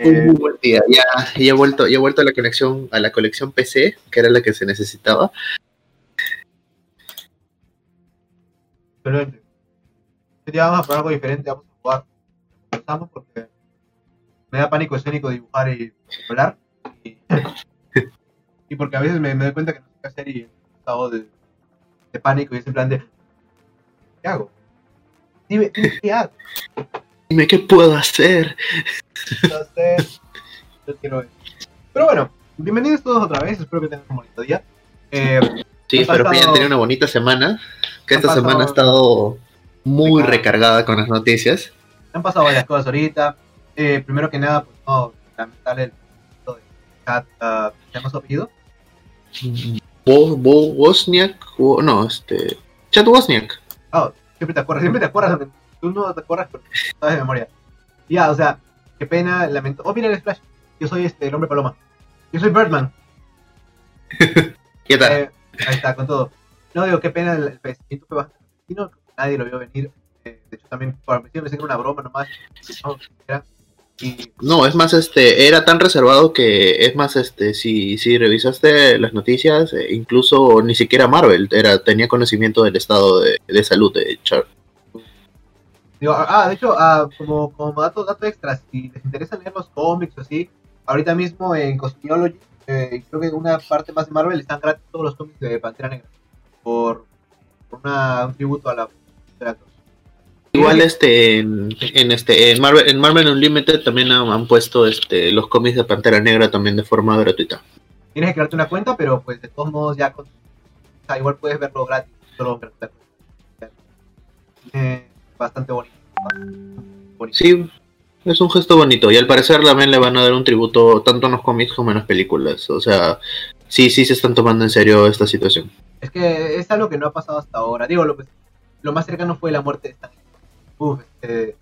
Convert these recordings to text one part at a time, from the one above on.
Un buen día. Ya, ya he vuelto, ya he vuelto a la conexión, a la colección PC, que era la que se necesitaba. Excelente. Hoy vamos a probar algo diferente, vamos a jugar. Empezamos porque me da pánico escénico dibujar y hablar. Y, y porque a veces me, me doy cuenta que no sé qué hacer y en estado de, de pánico y es en plan de ¿qué hago? Dime, dime qué hago. Dime qué puedo hacer. No sé. Yo quiero ver. Pero bueno, bienvenidos todos otra vez, espero que tengan un bonito día. Eh, Sí, espero que hayan pasado- tenido una bonita semana. Que esta semana ha pasado- estado muy Recargada. recargada con las noticias. han pasado varias cosas ahorita. Eh, primero que nada, pues no, lamentable el de Kat, ah, ¿tenemos su apellido? Bo, Bo- Wozniak, no, este. Chad Wozniak. Oh, siempre te acuerdas, siempre te acuerdas, tú no te acuerdas porque sabes de memoria. Ya, o sea, qué pena, lamento. Oh, mira el Splash, yo soy este, el hombre paloma. Yo soy Birdman. ¿Qué tal? Eh, ahí está, con todo. No, digo, qué pena, el, fallecimiento fue bastante repentino, nadie lo vio venir. Eh, de hecho, también por principio pensé que era una broma nomás. No, era- y No, es más, este, era tan reservado que, es más, este, si, si revisaste las noticias, eh, incluso ni siquiera Marvel era, tenía conocimiento del estado de, de salud de Chad. Digo, ah, de hecho, ah, como, como dato, dato extra, si les interesa leer los cómics o así, ahorita mismo en Cosmiology, eh, creo que en una parte más de Marvel están gratis todos los cómics de Pantera Negra por, por una, un tributo a la la- Igual este en, en este en Marvel, en Marvel Unlimited también han, han puesto este los cómics de Pantera Negra también de forma gratuita. Tienes que crearte una cuenta, pero pues de todos modos ya con, o sea, igual puedes verlo gratis, solo. Eh, bastante bonito. bonito. Sí, es un gesto bonito y al parecer también le van a dar un tributo tanto en los cómics como en las películas. O sea, sí, sí se están tomando en serio esta situación. Es que es algo que no ha pasado hasta ahora. Digo, lo, pues, lo más cercano fue la muerte de Stan Lee. Uf, este,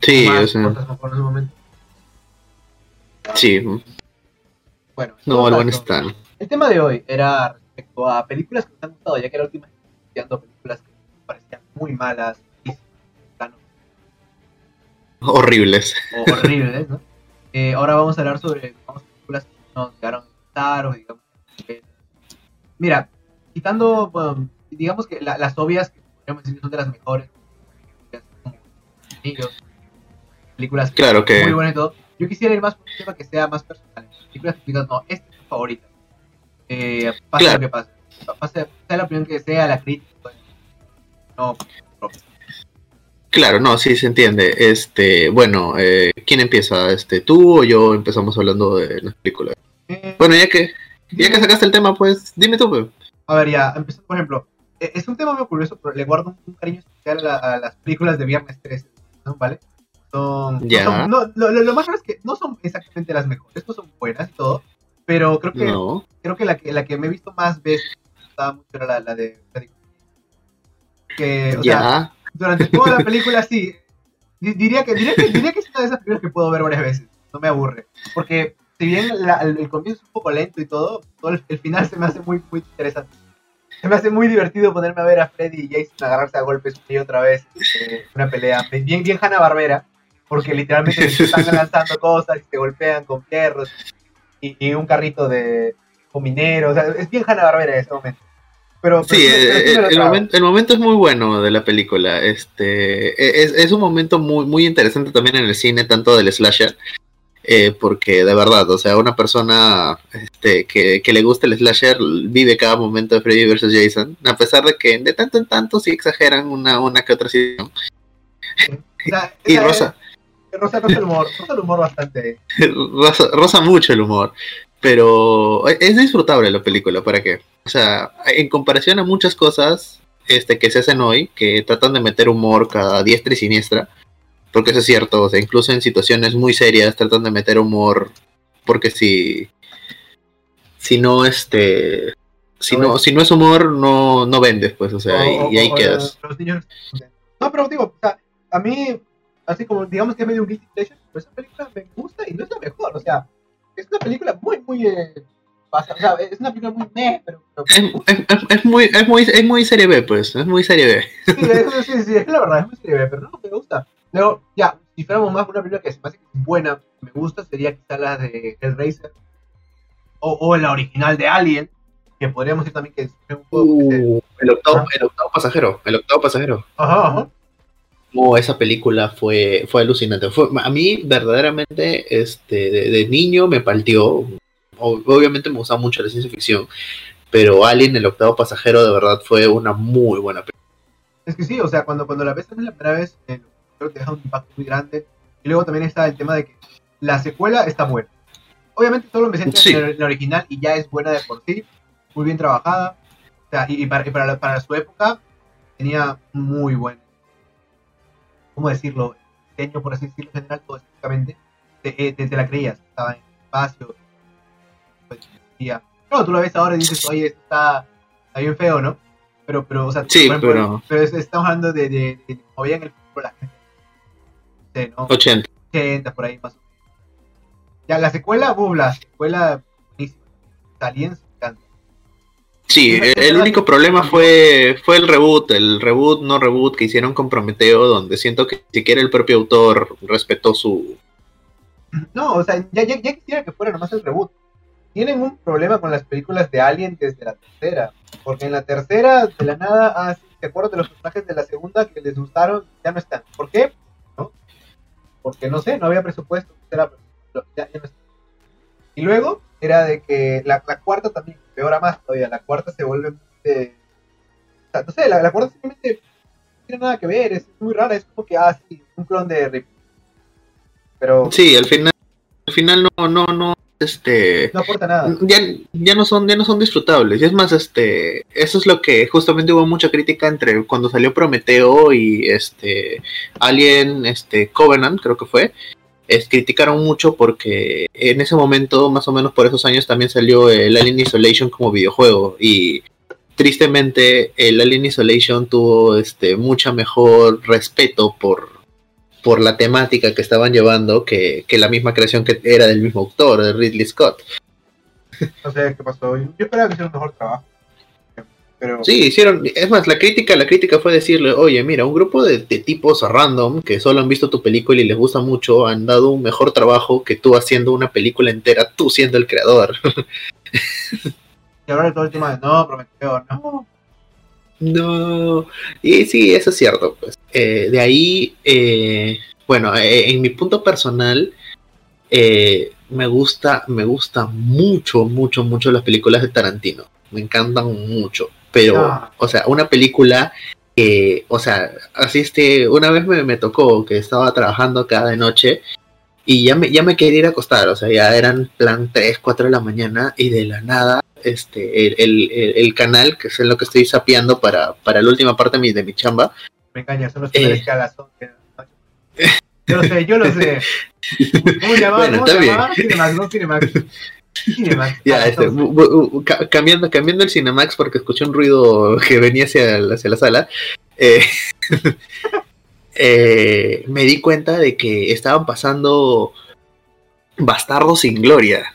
Sí, más o sea, cosas mejor en ese momento. sí. Bueno, en No, el buen caso, Stan. El tema de hoy era respecto a películas que me han gustado, ya que la última películas que parecían muy malas, Horribles. o horribles, ¿no? Eh, ahora vamos a hablar sobre películas que nos llegaron a gustar o digamos que- Mira, quitando, bueno, digamos que la- las obvias que podríamos decir que son de las mejores, como Niños, películas que Claro que muy buenas y todo. Yo quisiera ir más por un tema que sea más personal. Películas que no, esta es mi favorita. Eh, pase Claro. lo que pase. Pase, sea la opinión que sea, la crítica. No, Claro, no, sí se entiende. Este, bueno, eh, ¿quién empieza? Este, tú o yo empezamos hablando de las películas. eh, Bueno, ya que ya que sacaste el tema, pues dime tú. pues. A ver, ya, empezando, por ejemplo, eh, es un tema muy curioso, pero le guardo un, cariño especial a, la- a las películas de Viernes 13, ¿no? ¿Vale? Son, no Ya. son- no, lo, lo- más raro es que no son exactamente las mejores, no son buenas y todo, pero creo que, No. creo que la que la que me he visto más veces me gustaba mucho era la, la de. Que, o sea, Ya. Durante toda la película sí. Di- Diría que, diría, que, diría que es una de esas películas que puedo ver varias veces. No me aburre. Porque si bien la- el, el comienzo es un poco lento y todo, todo el, el final se me hace muy, muy interesante. Se me hace muy divertido ponerme a ver a Freddy y Jason agarrarse a golpes una y otra vez. eh, una pelea bien, bien Hanna Barbera. Porque literalmente se están lanzando cosas y se golpean con fierros y, y un carrito de con mineros. O sea, es bien Hanna Barbera en ese momento. Pero, pero Sí, pero eh, lo el, momento, el momento es muy bueno de la película. Este, e- es, es un momento muy, muy interesante también en el cine, tanto del slasher, eh, porque de verdad, o sea, una persona este, que, que le gusta el slasher vive cada momento de Freddy vs. Jason, a pesar de que de tanto en tanto sí exageran una, una que otra situación. Y Rosa, Rosa, rosa el humor, rosa el humor bastante. rosa, rosa mucho el humor, pero es disfrutable la película, ¿para qué? O sea, en comparación a muchas cosas este, que se hacen hoy, que tratan de meter humor cada diestra y siniestra, porque eso es cierto, o sea, incluso en situaciones muy serias tratan de meter humor, porque si, si no, este, si no, si no es humor, no, no vendes, pues, o sea, y, O- y ahí o- quedas. los niños no, pero digo, o sea, a mí, así como digamos que es medio un guilty pleasure, pero esa película me gusta y no es la mejor, o sea, es una película muy, muy, eh, pasa- o sea, es una película muy meh, pero, pero Es, es- es- es muy, es, muy, es muy serie B, pues, es muy serie B. sí, es, sí, sí, es la verdad, es muy serie B, pero no, me gusta. Luego, ya, si fuéramos más una película que se me hace que buena, me gusta, sería quizá la de Hellraiser. O, o la original de Alien, que podríamos decir también que es un juego que se- Uh, el, octavo, Ah. el octavo pasajero, el octavo pasajero. Ajá, ajá. Oh, esa película fue, fue alucinante. Fue, a mí, verdaderamente, este, de, de niño me partió. Obviamente me gustaba mucho la ciencia ficción, pero Alien, el octavo pasajero, de verdad fue una muy buena película. Es que sí, o sea, cuando, cuando la ves también la primera vez, eh, creo que te deja un impacto muy grande. Y luego también está el tema de que la secuela está buena. Obviamente solo me Sí. en la- original y ya es buena de por sí, muy bien trabajada. O sea, y, y para, y para, la- para su época tenía muy buen, ¿cómo decirlo? Diseño, por así decirlo, en general, todo estéticamente. Te, eh, te la creías, estaba en el espacio. Pues, decía- no, tú la ves ahora y dices, oye, esto está, está bien feo, ¿no? Pero, pero, o sea, Sí, ejemplo, pero- pero es- estamos hablando de, de, de como veían el futuro la gente. No sé, ¿no? 80. 80, por ahí más o menos. Ya, la secuela, boom, la secuela, buenísima. Aliens. Sí, el, único problema fue, fue el reboot, el reboot, no reboot que hicieron con Prometeo, donde siento que ni siquiera el propio autor respetó su... No, o sea, ya, ya, ya quisiera que fuera nomás el reboot. Tienen un problema con las películas de Alien desde la tercera. Porque en la tercera, de la nada, ah, sí, ¿te acuerdas de los personajes de la segunda que les gustaron? Ya no están. ¿Por qué? ¿No? Porque no sé, no había presupuesto. Era, ya, ya no están. Y luego era de que la, la cuarta también, peor a más todavía, la cuarta se vuelve de- o sea, no sé, la, la cuarta simplemente no tiene nada que ver, es muy rara, es como que, ah, sí, un clon de Rip. Pero Sí, al final, al final no, no, no, este... no aporta nada. ya, ya no son ya no son disfrutables y es más este eso es lo que justamente hubo mucha crítica entre cuando salió Prometeo y este Alien este Covenant creo que fue es, criticaron mucho porque en ese momento más o menos por esos años también salió el Alien Isolation como videojuego y tristemente el Alien Isolation tuvo este mucha mejor respeto por por la temática que estaban llevando que, que la misma creación que era del mismo autor, de Ridley Scott. No sé qué pasó. Yo esperaba que hiciera un mejor trabajo. Pero Sí, hicieron, es más, la crítica, la crítica fue decirle, oye, mira, un grupo de, de tipos random que solo han visto tu película y les gusta mucho, han dado un mejor trabajo que tú haciendo una película entera, tú siendo el creador. y ahora todo el tema de no, Prometeo, no. no, y sí, eso es cierto, pues. Eh, de ahí, eh, bueno, eh, en mi punto personal, eh, me gusta, me gusta mucho, mucho, mucho las películas de Tarantino. Me encantan mucho. Pero, o sea, una película que, o sea, así este, una vez me, me tocó que estaba trabajando acá de noche y ya me, ya me quería ir a acostar, o sea, ya eran plan 3, 4 de la mañana y de la nada, este, el, el, el- el canal, que es en lo que estoy sapeando para, para la última parte de mi, de mi chamba, Me engañas, los primeros Eh. cagazón. que- Yo lo sé, yo lo sé. ¿Cómo se llamaba? Bueno, ¿Cómo está se bien. llamaba? Cinemax, no Cinemax. Cinemax. Ya, Ah, este, entonces, bu- bu- bu- ca- cambiando, cambiando el Cinemax porque escuché un ruido que venía hacia, la- hacia la sala. eh, eh, me di cuenta de que estaban pasando Bastardo sin Gloria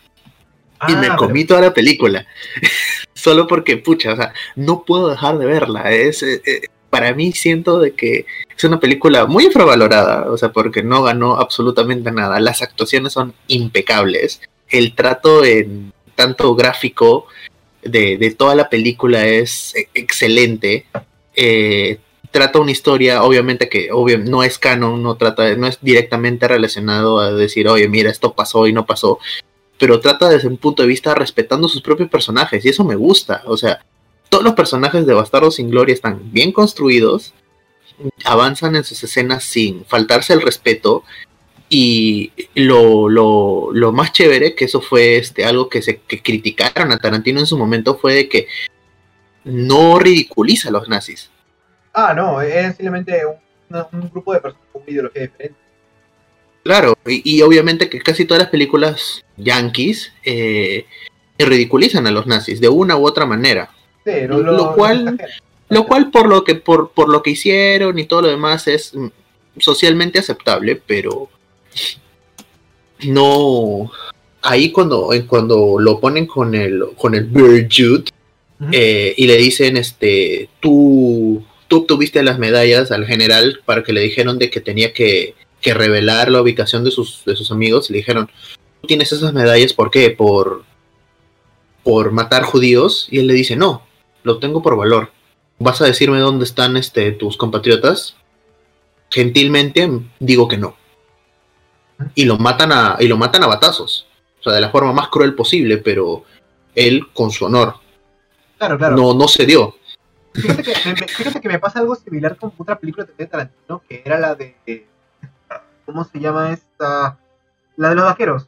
y ah, me pero- comí toda la película. Solo porque, pucha, o sea, no puedo dejar de verla. Es, eh, para mí siento de que es una película muy infravalorada, o sea, porque no ganó absolutamente nada. Las actuaciones son impecables. El trato en tanto gráfico de, toda la película es e- excelente. Eh, trata una historia, obviamente que obvio, no es canon, no trata, no es directamente relacionado a decir, oye, mira, esto pasó y no pasó, pero trata desde un punto de vista respetando sus propios personajes, y eso me gusta. O sea, todos los personajes de Bastardo sin Gloria están bien construidos, avanzan en sus escenas sin faltarse el respeto, y lo, lo, lo más chévere, que eso fue este, algo que, se, que criticaron a Tarantino en su momento, fue de que no ridiculiza a los nazis. Ah, no, es simplemente un, grupo de personas con ideología diferente. Claro, y, y obviamente que casi todas las películas yankees eh, ridiculizan a los nazis de una u otra manera. Sí, Lo cual- Lo cual por lo que por, por lo que hicieron y todo lo demás es mm, socialmente aceptable, pero no ahí cuando eh, cuando lo ponen con el con el Jude Ujú. eh, y le dicen este tú tú obtuviste las medallas al general para que le dijeron de que tenía que que revelar la ubicación de sus, de sus amigos, le dijeron, tú tienes esas medallas, ¿por qué? Por, por matar judíos. Y él le dice, no, lo tengo por valor. ¿Vas a decirme dónde están este, tus compatriotas? Gentilmente digo que no. Y lo matan a, y lo matan a batazos. O sea, de la forma más cruel posible, pero él con su honor. Claro, claro. No, no se dio. Fíjate que, me, fíjate que me pasa algo similar con otra película de Tarantino, que era la de... ¿Cómo se llama esta? La de los vaqueros.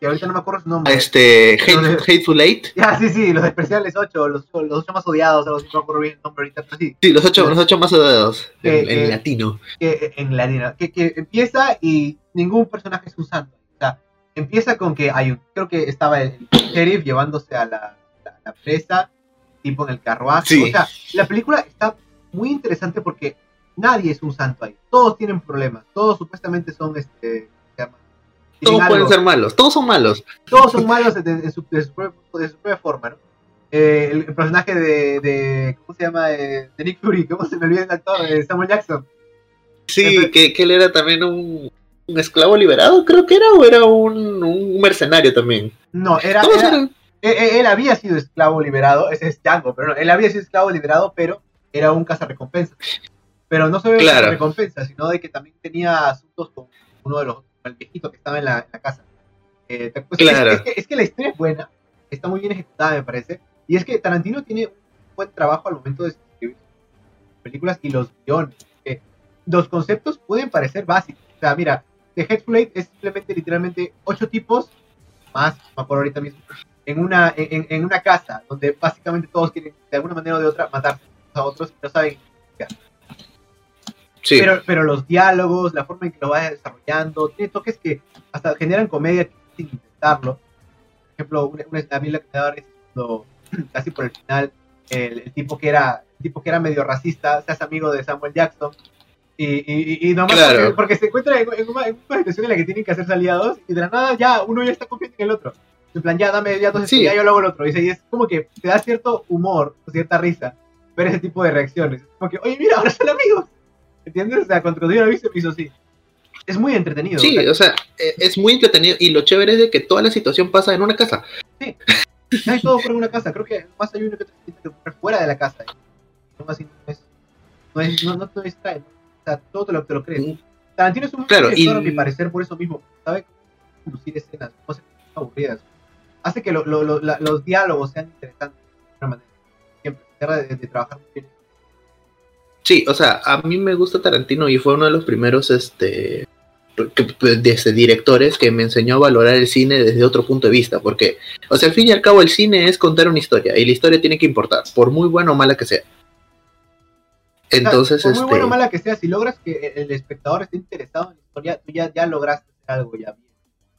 Que ahorita no me acuerdo su nombre. Este, Hate, Hateful Eight. Ya, sí, sí, los especiales 8, los, los 8 más odiados, algo así, no me acuerdo bien el nombre ahorita, pero sí. Sí, los 8, los ocho más odiados. Que- en, latino. que, en latino, que, que empieza y ningún personaje es un santo. O sea, empieza con que hay un, creo que estaba el sheriff llevándose a la, la, la presa, tipo en el carruaje. Sí. O sea, la película está muy interesante porque nadie es un santo ahí. Todos tienen problemas, todos supuestamente son, este, Todos pueden ser malos, todos son malos. todos son malos de, su, de su propia, de su propia forma, ¿no? Eh, el, el personaje de, de, ¿cómo se llama? Eh, de Nick Fury, ¿cómo se me olvida el actor? Eh, Samuel Jackson. Sí, que, que él era también un, un esclavo liberado, creo que era, o era un, un mercenario también. No, era, era- eran. él, había sido esclavo liberado, ese es Django, pero no, él había sido esclavo liberado, pero era un cazarrecompensas. Pero no solo Claro. un cazarrecompensas, sino de que también tenía asuntos con uno de los, el viejito que estaba en la, en la casa. Eh, pues, es- Claro. es, que, es que la historia es buena, está muy bien ejecutada, me parece, y es que Tarantino tiene un buen trabajo al momento de escribir películas y los guiones. que los conceptos pueden parecer básicos. O sea, mira, The Eight es simplemente, literalmente, ocho tipos, más, acuerdo ahorita mismo, en una, en, en una casa donde básicamente todos quieren de alguna manera o de otra matarse a otros y no saben. Sí, Pero, pero los diálogos, la forma en que lo va desarrollando, tiene toques que hasta generan comedia sin intentarlo. Por ejemplo, una, una a mí la que me daba es cuando, casi por el final, el, el tipo que era el tipo que era medio racista se hace amigo de Samuel Jackson. Y, y, y, nomás Claro. porque, porque se encuentra en, en una, en una situación en la que tienen que hacerse aliados y de la nada ya uno ya está confiando en el otro. En plan, ya dame, ya entonces Sí. ya yo lo hago el otro. Y, y es como que te da cierto humor, cierta risa ver ese tipo de reacciones. Es como que, oye, mira, ahora son amigos. ¿Entiendes? O sea, contra Dios aviso hizo así. Es muy entretenido. sí, o sea, o sea, e- es muy entretenido. Y lo chévere es de que toda la situación pasa en una casa. hay todo por una casa. Creo que más hay uno que ocurre fuera de la casa. Aún así no es. No, es, no, no te distrae. ¿no? O sea, todo te lo, te lo crees. Tarantino es un Claro, director, y- a mi parecer, por eso mismo. Sabe conducir escenas, no cosas aburridas. Hace que lo- lo- la- los diálogos sean interesantes de alguna manera. Siempre. De, de trabajar muy bien. Sí, o sea, a mí me gusta Tarantino y fue uno de los primeros este, desde directores que me enseñó a valorar el cine desde otro punto de vista, porque, o sea, al fin y al cabo el cine es contar una historia y la historia tiene que importar, por muy buena o mala que sea. Entonces, por muy este, buena o mala que sea, si logras que el espectador esté interesado en la historia, tú ya, ya lograste hacer algo ya bien.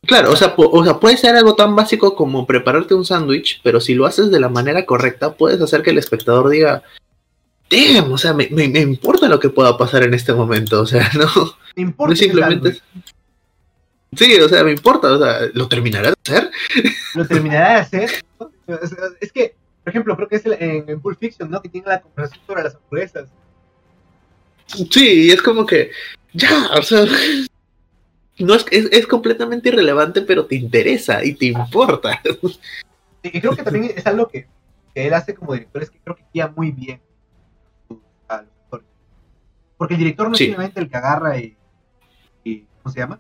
claro, o sea, o sea, puede ser algo tan básico como prepararte un sándwich, pero si lo haces de la manera correcta, puedes hacer que el espectador diga, damn, o sea, me, me- me importa lo que pueda pasar en este momento, o sea, no. No importa No simplemente. Sí, o sea, me importa, o sea, ¿lo terminará de hacer? lo terminará de hacer. ¿no? O sea, Es que, por ejemplo, creo que es el- en, en Pulp Fiction, ¿no? Que tiene la conversación sobre las hamburguesas. Sí, y es como que, ya, o sea, no es, es, es completamente irrelevante, pero te interesa y te importa. Y creo que también es algo que, que él hace como director, es que creo que guía muy bien. Porque el director no es simplemente el que agarra y, y ¿cómo se llama?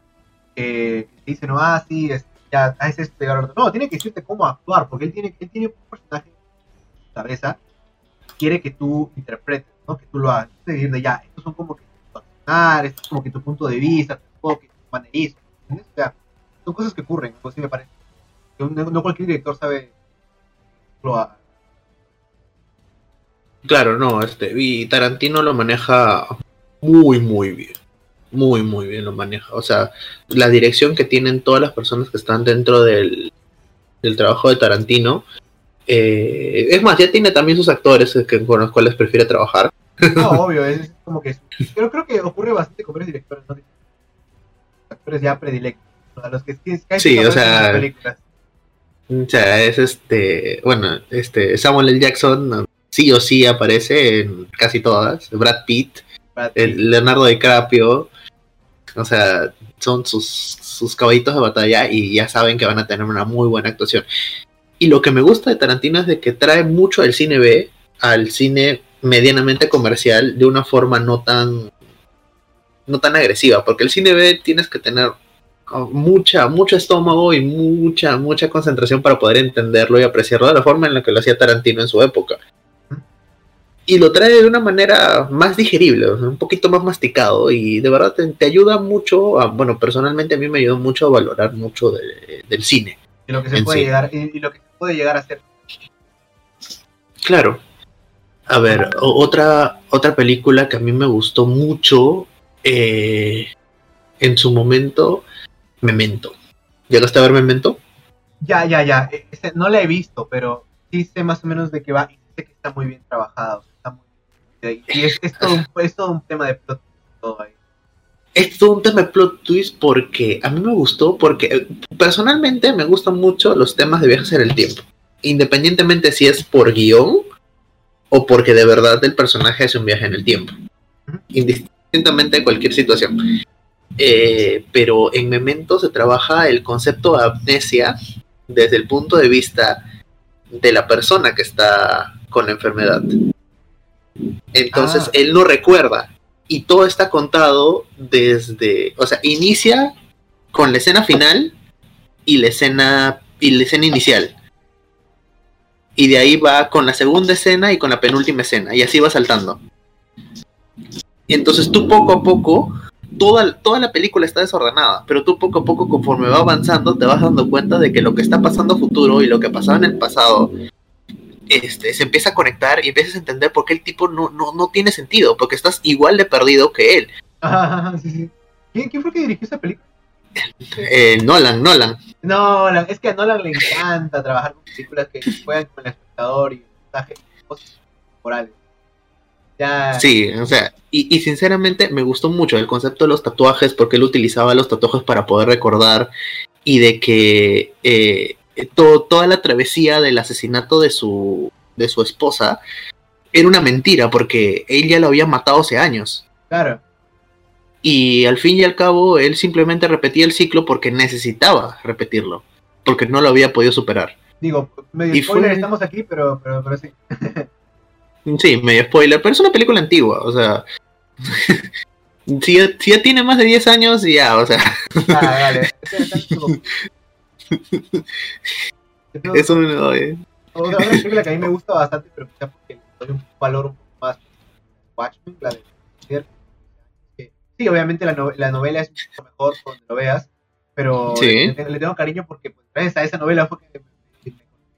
Eh, que dice, no, ah, sí, es, ya, ah, es este. No, tiene que decirte cómo actuar, porque él tiene, él tiene un personaje en su cabeza, quiere que tú interpretes, ¿no? Que tú lo hagas. Seguir de ya, estos son como que tu accionar, esto es como que tu punto de vista, tu enfoque, tu manerismo, ¿entiendes? O sea, son cosas que ocurren, pues sí me parece. No, no cualquier director sabe lo Claro, no, este, y Tarantino lo maneja muy, muy bien. Muy, muy bien lo maneja. O sea, la dirección que tienen todas las personas que están dentro del, del trabajo de Tarantino. eh, es más, ya tiene también sus actores que, con los cuales prefiere trabajar. No, obvio, es como que. Pero creo que ocurre bastante con varios directores, ¿no? Actores ya predilectos, a los que casi Sí, o sea, las películas. O sea, es este, bueno, este Samuel L. Jackson sí o sí aparece en casi todas. Brad Pitt. El Leonardo DiCaprio. O sea, son sus, sus caballitos de batalla y ya saben que van a tener una muy buena actuación. Y lo que me gusta de Tarantino es de que trae mucho el cine B al cine medianamente comercial de una forma no tan no tan agresiva, porque el cine B tienes que tener mucha, mucho estómago y mucha, mucha concentración para poder entenderlo y apreciarlo de la forma en la que lo hacía Tarantino en su época. Y lo trae de una manera más digerible, un poquito más masticado y de verdad te, ayuda mucho, a, bueno, personalmente a mí me ayudó mucho a valorar mucho del cine. Y lo que se puede llegar, y, lo que puede llegar a ser. Claro. A ver, otra, otra película que a mí me gustó mucho eh, en su momento, Memento. ¿Llegaste a ver Memento? Ya, ya, ya. E, este, no la he visto, pero sí sé más o menos de qué va y sé que está muy bien es, todo un, tema de plot ahí. Es todo un tema de plot twist porque a mí me gustó, porque eh, personalmente me gustan mucho los temas de viajes en el tiempo. Independientemente si es por guion o porque de verdad el personaje hace un viaje en el tiempo. Indistintamente de cualquier situación. Eh, pero en Memento se trabaja el concepto de amnesia desde el punto de vista de la persona que está con la enfermedad. Entonces ah. él no recuerda y todo está contado desde, o sea, inicia con la escena final y la escena y la escena inicial. Y de ahí va con la segunda escena y con la penúltima escena y así va saltando. Y entonces tú poco a poco toda, toda la película está desordenada, pero tú poco a poco, conforme va avanzando, te vas dando cuenta de que lo que está pasando futuro y lo que pasaba en el pasado este, se empieza a conectar y empiezas a entender por qué el tipo no, no, no tiene sentido, porque estás igual de perdido que él. ¿Quién, fue el que dirigió esa película? Eh, Nolan, Nolan. Nolan, es que a Nolan le encanta trabajar con películas que juegan con el espectador y mensajes, cosas morales. Sí, o sea, y, sinceramente me gustó mucho el concepto de los tatuajes porque él utilizaba los tatuajes para poder recordar y de que eh, toda la travesía del asesinato de su, de su esposa era una mentira porque él ya lo había matado hace años. Claro. Y al fin y al cabo él simplemente repetía el ciclo porque necesitaba repetirlo, porque no lo había podido superar. Digo, medio spoiler, estamos aquí, pero, pero, pero sí. Sí, medio spoiler, pero es una película antigua, o sea. si, ya, tiene más de 10 años, ya, o sea. Ah, vale. Eso me lo doy. Otra, película que a mí me gusta bastante, pero quizá porque le doy un valor un poco más. Watchmen, la de. Sí, obviamente la, la novela es mucho mejor cuando lo veas, pero le, tengo cariño porque pues, gracias a esa novela fue que me,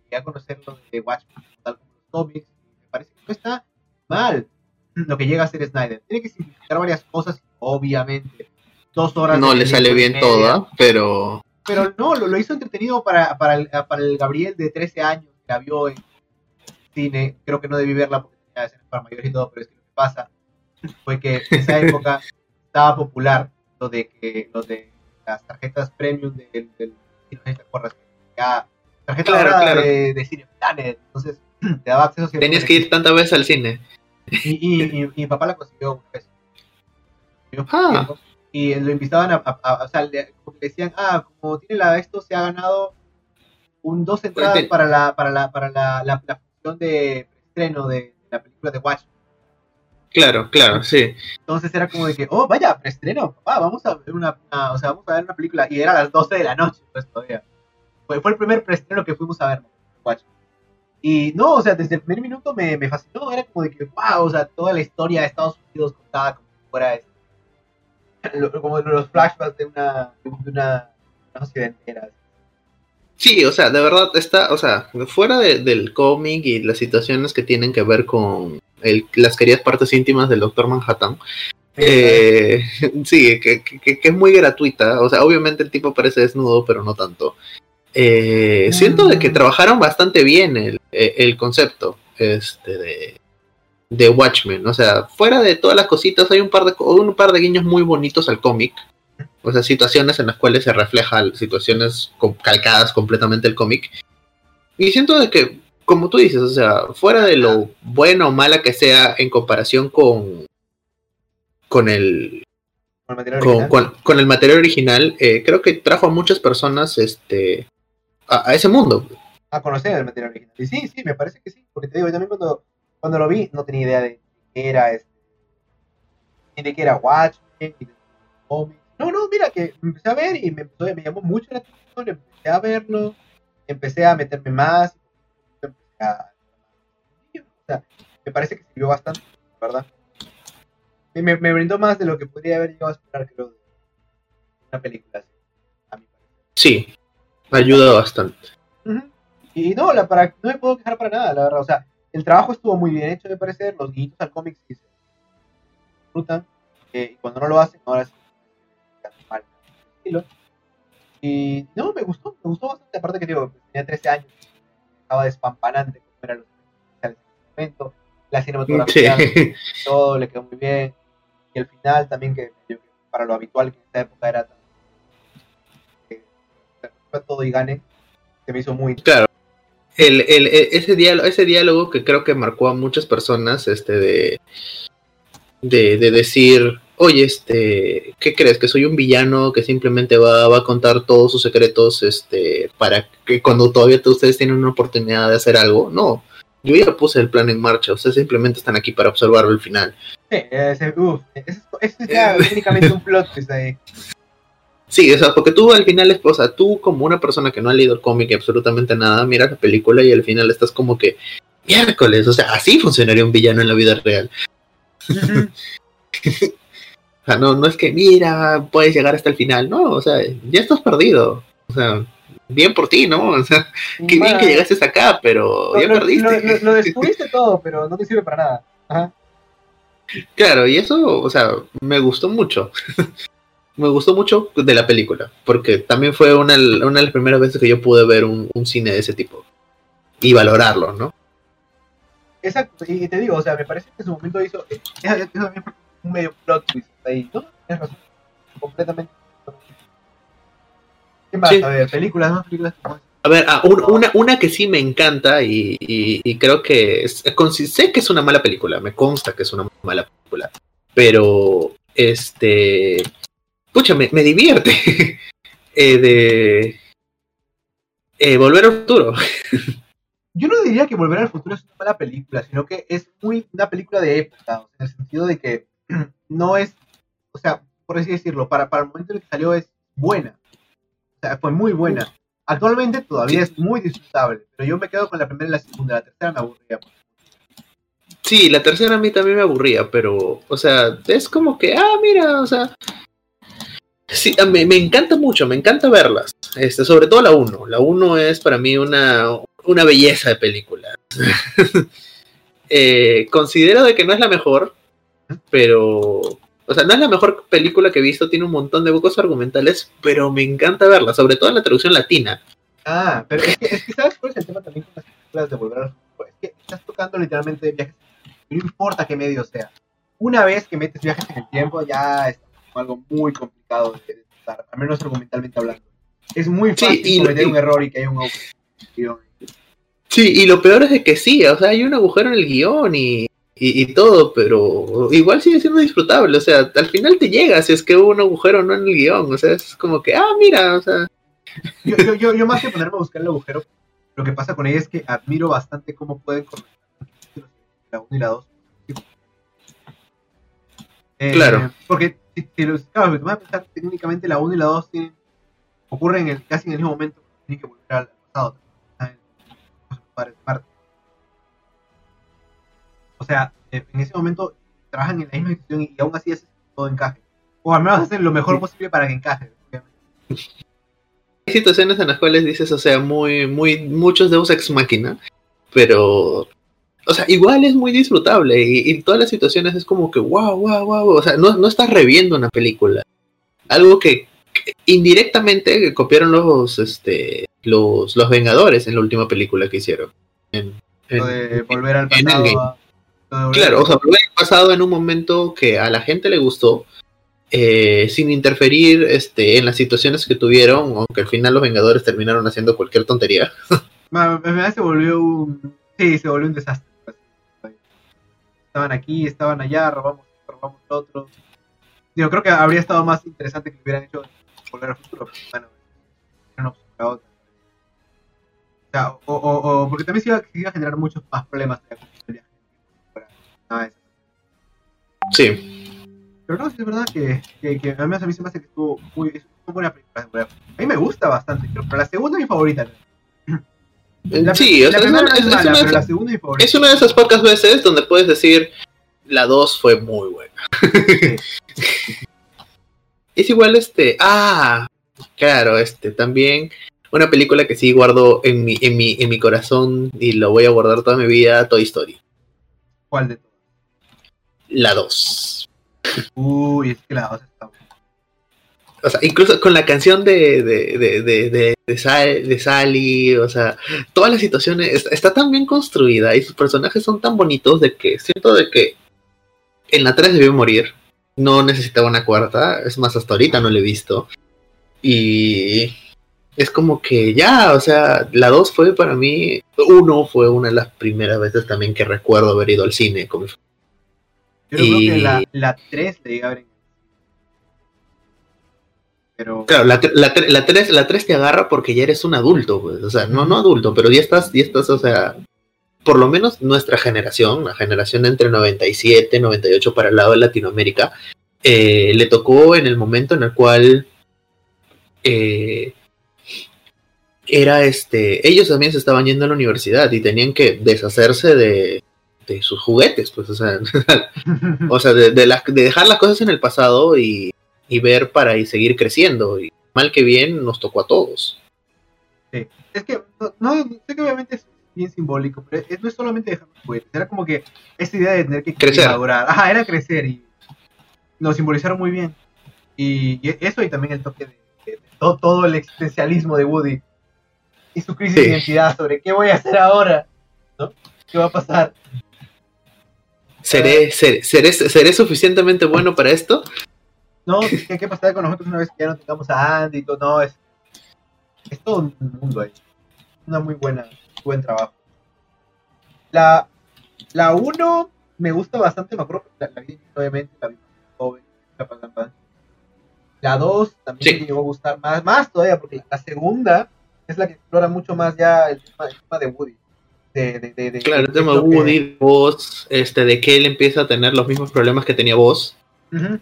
me, a conocer lo de Watchmen, tal como los cómics parece que no está mal lo que llega a hacer Snyder. Tiene que simplificar varias cosas, obviamente. Dos horas. No le sale bien toda, pero. Pero no, lo, hizo entretenido para, para, el, para el Gabriel de 13 años que la vio en cine. Creo que no debí verla porque tenía escenas para mayores y todo, pero es que lo que pasa fue que en esa época estaba popular lo de que lo de las tarjetas premium del, ¿te acuerdas? Ya, tarjeta claro, de, de Cine Planet. Entonces, te daba acceso a Tenías que ir tantas veces al cine. Y, y, mi papá la consiguió una vez. Ah. Y lo invitaban a, o sea, le, decían, ah, como tiene la esto, se ha ganado un dos entradas para la, para la, para la, la, función de estreno de la película de Watchmen. Claro, claro, sí. Entonces era como de que, oh, vaya, preestreno, papá, vamos a ver una, o sea, vamos a ver una película. Y era a las 12 de la noche, pues todavía. Fue, fue el primer preestreno que fuimos a ver, Watchmen. Y no, o sea, desde el primer minuto me, me fascinó, era como de que, wow, o sea, toda la historia de Estados Unidos contada como si fuera este, como los flashbacks de una, de una, sociedad entera. Sí, o sea, de verdad está, o sea, fuera del cómic y las situaciones que tienen que ver con el, las queridas partes íntimas del Doctor Manhattan, eh, sí, que, que, es muy gratuita, o sea, obviamente el tipo parece desnudo, pero no tanto. Eh, siento de que trabajaron bastante bien el, el concepto este, de, de, Watchmen. O sea, fuera de todas las cositas, hay un par de, un par de guiños muy bonitos al cómic. O sea, situaciones en las cuales se reflejan situaciones calcadas completamente el cómic. Y siento de que, como tú dices, o sea, fuera de lo bueno o mala que sea en comparación con, con el con el material con, original. con- con el material original, eh, creo que trajo a muchas personas este, a, a ese mundo. a conocer el material original. Y sí, sí, me parece que sí, porque te digo, yo también cuando, cuando lo vi no tenía idea de qué era este, ni de qué era Watchmen, ni de cómics. No, no, mira que empecé a ver y me, empezó- me llamó mucho la atención, empecé a verlo, empecé a meterme más, empecé a... O sea, me parece que sirvió bastante, verdad. Me, me, me brindó más de lo que podría haber llegado a esperar, creo, de una película así, a mi parecer. Sí, ayuda bastante. Y no, la, para, no me puedo quejar para nada, la verdad. O sea, el trabajo estuvo muy bien hecho, me parece. Los guiñitos al cómic sí se disfrutan. eh, y cuando no lo hacen, ahora sí. mal. Y no, me gustó, me gustó bastante. Aparte que digo, pues, tenía 13 años, estaba despampanante como eran los en ese momento. La cinematografía, Sí. todo le quedó muy bien. Y el final también, que para lo habitual que en esa época era tan. que fue todo y gane, se me hizo muy. Claro. El, el- e- ese, diálogo, ese diálogo que creo que marcó a muchas personas, este, de, de, de decir, oye, este, ¿qué crees? Que soy un villano que simplemente va, va a contar todos sus secretos, este, para que cuando todavía ustedes tienen una oportunidad de hacer algo. No, yo ya puse el plan en marcha, ustedes simplemente están aquí para observarlo al final. Sí, uf, es- ese es ya técnicamente un plot twist ahí. Sí, o sea, porque tú al final, o sea, tú como una persona que no ha leído el cómic y absolutamente nada, miras la película y al final estás como que, miércoles, o sea, así funcionaría un villano en la vida real. O sea, no, no es que, mira, puedes llegar hasta el final, no, o sea, ya estás perdido. O sea, bien por ti, ¿no? O sea, qué bien que llegaste hasta acá, pero ya lo- perdiste. Lo, lo- lo descubriste todo, pero no te sirve para nada. Ajá. Claro, y eso, o sea, me gustó mucho. me gustó mucho de la película, porque también fue una, una de las primeras veces que yo pude ver un, un cine de ese tipo y valorarlo, ¿no? Exacto, y te digo, o sea, me parece que en su momento hizo. eh, un medio plot twist ahí, ¿no? Tienes razón. Completamente. ¿Qué más? Sí. A ver, películas, ¿no? Películas. A ver, ah, un- una, una que sí me encanta y, y- y creo que es, sé que es una mala película, me consta que es una mala película, pero este, pucha, me, me divierte eh, de eh, Volver al Futuro. Yo no diría que Volver al Futuro es una mala película, sino que es muy una película de época, en el sentido de que no es, o sea, por así decirlo, para, para el momento en el que salió es buena. O sea, fue muy buena. Actualmente todavía es muy disfrutable, pero yo me quedo con la primera y la segunda, la tercera me aburría. Sí, la tercera a mí también me aburría, pero, o sea, es como que, ah, mira, o sea, sí, a mí- me encanta mucho, me encanta verlas, este, sobre todo la 1. La 1 es para mí una, una belleza de película. Eh, considero de que no es la mejor, pero, o sea, no es la mejor película que he visto, tiene un montón de huecos argumentales, pero me encanta verla, sobre todo en la traducción latina. Ah, pero es que, es que ¿sabes cuál es el tema también con las películas de Volver? Es que estás tocando literalmente viajes, no importa qué medio sea. Una vez que metes viajes en el tiempo, ya algo muy complicado de de tratar, al menos argumentalmente hablando. Es muy Sí, fácil lo- cometer y- un error y que haya un agujero. Sí, y lo peor es de que sí, o sea, hay un agujero en el guion y, y, y todo, pero igual sigue siendo disfrutable, o sea, al final te llega si es que hubo un agujero o no en el guion, o sea, es como que, ah, mira, o sea, Yo, yo, yo, yo más que ponerme a buscar el agujero, lo que pasa con ella es que admiro bastante cómo pueden conectar la 1 y la 2. Eh, Claro. Porque, los, claro, si te vas a pensar, técnicamente la 1 y la 2 tienen, ocurren en el- casi en el mismo momento, tienen que volver al pasado. O sea, eh, en ese momento trabajan en la misma institución y, aún así hacen todo encaje. O al menos hacen lo mejor posible para que encaje. obviamente. hay situaciones en las cuales dices, o sea, muy, muy, muchos Deus Ex Máquina, pero, o sea, igual es muy disfrutable y, y todas las situaciones es como que, wow, wow, wow, o sea, no, no estás reviendo una película, algo que, que indirectamente copiaron los, este, los, los Vengadores en la última película que hicieron. En- en- de volver al pasado. Endgame. a- lo de volver Claro, o sea, volver al pasado en un momento que a la gente le gustó, eh, sin interferir este, en las situaciones que tuvieron, aunque al final los Vengadores terminaron haciendo cualquier tontería. Ma- En verdad se volvió un. Sí, se volvió un desastre. Estaban aquí, estaban allá, robamos, esto, robamos lo otro. Yo creo que habría estado más interesante que hubieran hecho Volver al Futuro. pero Bueno, no, la otra. O, sea, o, o, o- porque también se iba, se iba a generar muchos más problemas. de la. Sí. Pero no, sí es verdad que, que, que además a mí se me hace que estuvo muy, es una buena película. al. A mí me gusta bastante, pero la segunda es mi favorita. La, sí, o la sea, es una, es es mala, una- pero la segunda es mi favorita. es una de esas pocas veces donde puedes decir la 2 fue muy buena. Es igual este. Ah, claro, este también. Una película que sí guardo en mi, en mi, en mi corazón y lo voy a guardar toda mi vida, Toy Story. ¿Cuál de todas? La 2. Uy, es que la dos está buena. O sea, incluso con la canción de, de, de, de, de, Sal- de Sally, o sea, todas las situaciones, está, está tan bien construida y sus personajes son tan bonitos de que siento de que en la 3 debió morir. No necesitaba una cuarta, es más, hasta ahorita no la he visto. Y es como que ya, o sea, la 2 fue para mí, uno fue una de las primeras veces también que recuerdo haber ido al cine con mi Yo creo Y- que la, la 3 le llega a ver en- Claro, la, la, la 3, la 3 te agarra porque ya eres un adulto. O sea, no, no adulto, pero ya estás, ya estás, o sea, por lo menos nuestra generación, la generación entre 97, 98 para el lado de Latinoamérica, eh, le tocó en el momento en el cual eh, era este, ellos también se estaban yendo a la universidad y tenían que deshacerse de, de sus juguetes, pues, o sea, o sea, de, de, de dejar las cosas en el pasado y, y ver para y seguir creciendo. Y mal que bien nos tocó a todos. Es que, no, no, sé que obviamente es bien simbólico, pero es, no es solamente dejar los juguetes, era como que esta idea de tener que Crecer. madurar. Ajá, era crecer y lo simbolizaron muy bien. Y, y eso y también el toque de, de- de todo, todo el existencialismo de Woody y su crisis Sí. de identidad sobre qué voy a hacer ahora, ¿no? ¿Qué va a pasar? ¿Seré, seré, seré, seré suficientemente bueno para esto? No, ¿qué, qué pasará con nosotros una vez que ya no tengamos a Andy y todo? No, es, es todo un mundo ahí. Una muy buena, buen trabajo. La, la 1 me gusta bastante, me acuerdo la, la vi obviamente, la vi joven, la. La 2 también Sí. me llegó a gustar más, más todavía, porque la segunda es la que explora mucho más ya el tema, el tema de Woody. De, de, de, de- Claro, el tema lo que- Woody, Voz, este, de que él empieza a tener los mismos problemas que tenía Voz Ujú.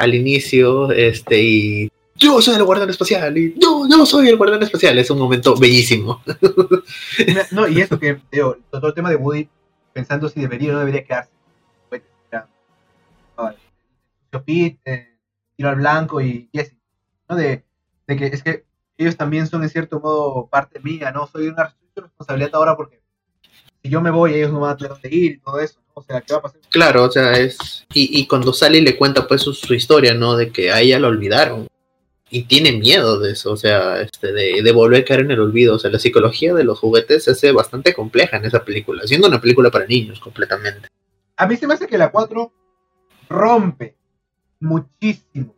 Al inicio, este, y yo soy el guardián espacial, y yo, yo soy el guardián espacial. Es un momento bellísimo. No, y eso que, digo, todo el tema de Woody, pensando si debería o no debería quedarse. Pues, Pete, eh, Tiro al Blanco y Jesse, ¿no? De, de que es que ellos también son en cierto modo parte mía, ¿no? Soy una responsabilidad ahora porque si yo me voy, ellos no van a tener dónde ir y todo eso. O sea, ¿qué va a pasar? Claro, o sea, es. Y, y cuando sale y le cuenta pues su, su historia, ¿no? De que a ella la olvidaron. Y tiene miedo de eso, o sea, este, de, de volver a caer en el olvido. O sea, la psicología de los juguetes se hace bastante compleja en esa película, siendo una película para niños completamente. A mí se me hace que la 4 rompe muchísimo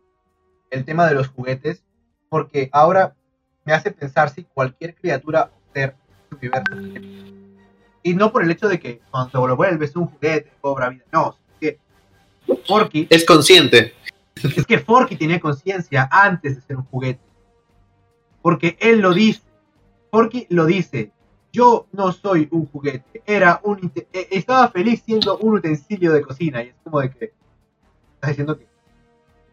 el tema de los juguetes, porque ahora me hace pensar si cualquier criatura o ser universo. Y no por el hecho de que cuando lo vuelves un juguete cobra vida, no, es que Forky, Es consciente. es que Forky tenía conciencia antes de ser un juguete. Porque él lo dice. Forky lo dice. Yo no soy un juguete. Era un eh, estaba feliz siendo un utensilio de cocina. Y es como de que estás diciendo que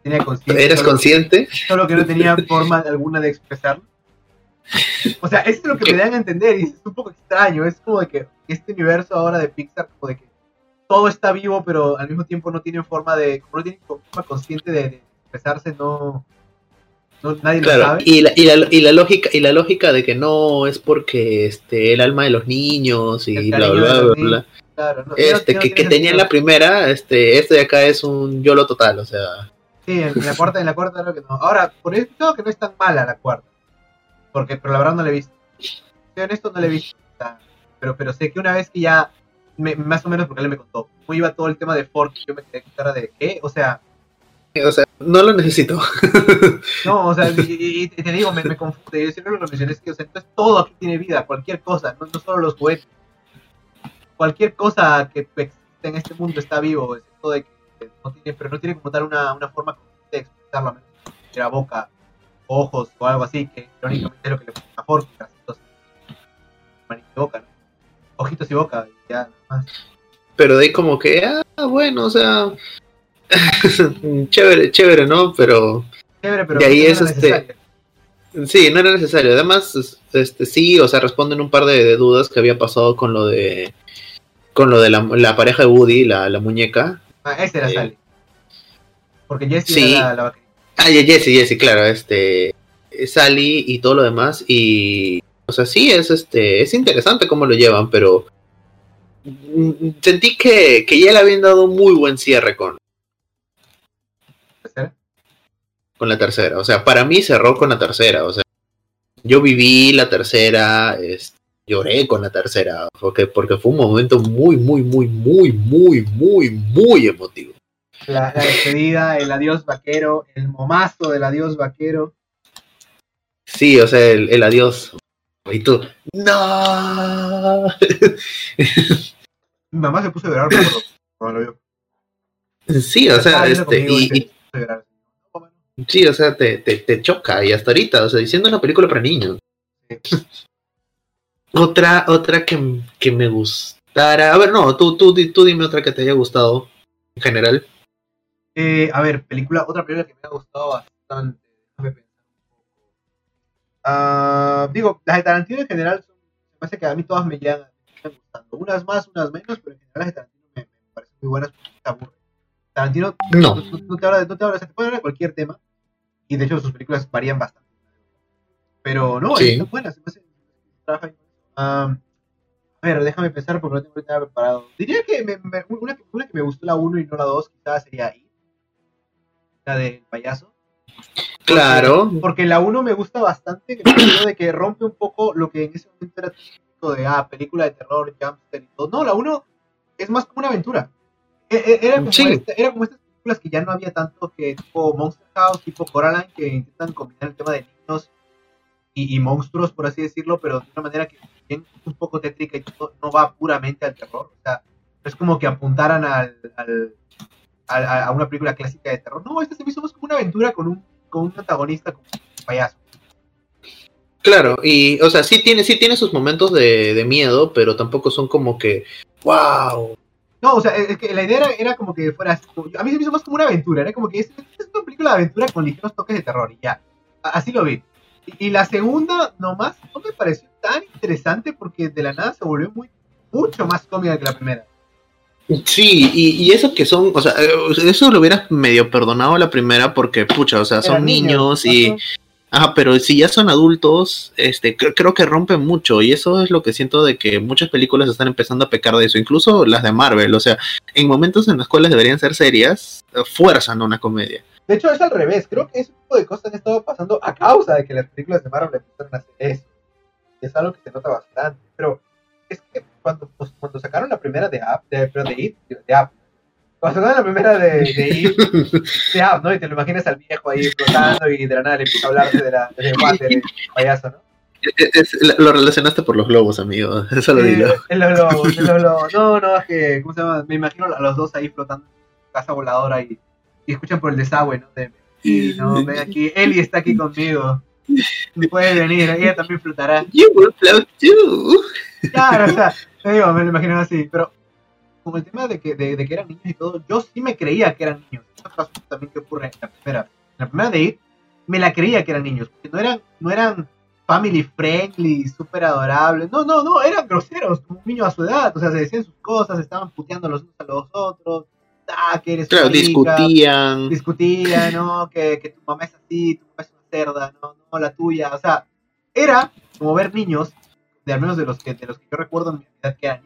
tenía conciencia. ¿Eres solo- consciente? Solo que no tenía forma alguna de expresarlo. O sea, eso es lo que me dan a entender y es un poco extraño. Es como de que este universo ahora de Pixar, como de que todo está vivo, pero al mismo tiempo no tienen forma de, como no tienen forma consciente de, de expresarse, no, no nadie lo sabe. y la, y, la, y la lógica y la lógica de que no es porque este el alma de los niños y bla bla bla, bla, niños. Claro, no- este no- que, que tiene tenía en la primera este este de acá es un yolo total o sea Sí, en la cuarta, en la cuarta creo que no. Ahora, por eso creo que no es tan mala la cuarta. Porque, pero la verdad no la he visto. Soy honesto, no la he visto. Pero, pero sé que una vez que ya, me- más o menos porque él me contó, cómo iba todo el tema de Ford, yo me quedé con cara de ¿qué? O sea, o sea no lo necesito no, o sea, y, te digo, me, me confunde. Yo siempre lo mencioné, es que, o sea, entonces todo aquí tiene vida, cualquier cosa, no, no solo los juguetes. Cualquier cosa que existe en este mundo está vivo, excepto de que no tiene, pero no tiene como tal una, una forma de expresarlo, a menos que era boca, ojos o algo así, que irónicamente es lo que le pone a Ford, entonces, manito y boca, ¿no? Ojitos y boca, y ya nada más. Pero de ahí como que, ah, bueno, o sea, chévere, chévere, ¿no? Pero Chévere, pero De ahí no es, este, sí, no era necesario. Además, es- este sí, o sea, responden un par de, de dudas que había pasado con lo de con lo de la, la pareja de Woody, la, la muñeca. Ah, ese era eh, Sally. Porque Jessie sí. era la, la. Ah, Jesse, Jesse, claro, este Sally y todo lo demás y o sea, sí es este es interesante cómo lo llevan, pero sentí que, que ya le habían dado un muy buen cierre con, ¿Tercera? con la tercera. O sea, para mí cerró con la tercera. O sea, yo viví la tercera, lloré con la tercera, porque, porque fue un momento muy, muy, muy, muy, muy, muy, muy emotivo. La, la despedida, el adiós vaquero, el momazo del adiós vaquero. Sí, o sea, el, el adiós. Y tú, no. Mi mamá se puso a llorar cuando, lo vio. Sí, o sea, viendo este, y, y- sí, o sea, te, te, te choca. Y hasta ahorita, o sea, diciendo una película para niños. Otra, otra que, que me gustara. A ver, no, tú, tú, tú dime otra que te haya gustado en general. Eh, a ver, película, otra película que me ha gustado bastante. Déjame pensar un poco. Ah, digo, las de Tarantino en general son, me parece que a mí todas me llegan, me gustando. Unas más, unas menos, pero en general las de Tarantino me, me parecen muy buenas porque se aburren. Tarantino No. no, no te habla, no te habla, sea, te puede hablar de cualquier tema y de hecho sus películas varían bastante. Pero no, Sí. están buenas, se me hace- trabaja. Ah, a ver, déjame pensar porque no tengo nada preparado. Diría que me- me- una, una que me gustó la 1 y no la 2 quizás sería It, la del payaso. Claro. Porque la 1 me gusta bastante, en el sentido de que rompe un poco lo que en ese momento era típico de, ah, película de terror, jumpster y todo. No, la 1 es más como una aventura. E- e- Era como, Sí. esta- era como estas películas que ya no había tanto que tipo Monster House, tipo Coraline, que intentan combinar el tema de niños y, y monstruos, por así decirlo, pero de una manera que bien un poco tétrica y todo, no va puramente al terror. O sea, es como que apuntaran al, al- a, a una película clásica de terror. No, esta se me hizo más como una aventura con un, con un protagonista como un payaso. Claro, y, o sea, sí tiene, sí tiene sus momentos de, de miedo, pero tampoco son como que, wow. No, o sea, es que la idea era, era como que fuera. A mí se me hizo más como una aventura. Era como que es, es una película de aventura con ligeros toques de terror y ya. Así lo vi. Y, y la segunda, nomás, no me pareció tan interesante porque de la nada se volvió muy mucho más cómica que la primera. Sí, y, y eso que son, o sea, eh, eso lo hubieras medio perdonado a la primera porque, pucha, o sea, son niños y, ajá. ajá, pero si ya son adultos, este, cre- creo que rompen mucho y eso es lo que siento de que muchas películas están empezando a pecar de eso, incluso las de Marvel, o sea, en momentos en los cuales deberían ser serias, eh, fuerzan una comedia. De hecho, es al revés. Creo que ese tipo de cosas han estado pasando a causa de que las películas de Marvel empezaron a hacer eso. Y es algo que se nota bastante. Pero es que cuando, pues, cuando sacaron la primera de App, de, pero de It, de App, cuando sacaron la primera de, de It, de App, ¿no? Y te lo imaginas al viejo ahí flotando y de la nada le empieza a hablar de la de Water, el payaso, ¿no? Es- es- lo relacionaste por los globos, amigo, eso lo digo. en los globos, en los globos. No, no, es que, ¿cómo se llama? Me imagino a los dos ahí flotando en casa voladora y, y escuchan por el desagüe, ¿no? De, sí, no, ven aquí, Eli está aquí conmigo. Puedes venir, ella también flotará. You will float too. Claro, o sea, te digo, me lo imagino así, pero con el tema de que, de, de que eran niños y todo, yo sí me creía que eran niños. Eso pasó también que ocurre en la primera. En la primera de It, me la creía que eran niños, porque no eran, no eran family friendly, súper adorables. No, no, no, eran groseros, como un niño a su edad. O sea, se decían sus cosas, estaban puteando los unos a los otros. Ah, que eres Claro, marica, discutían. discutían, ¿no? Que, que tu mamá es así, tu mamá es una cerda, no, no la tuya. O sea, era como ver niños, de al menos de los que, de los que yo recuerdo en mi edad que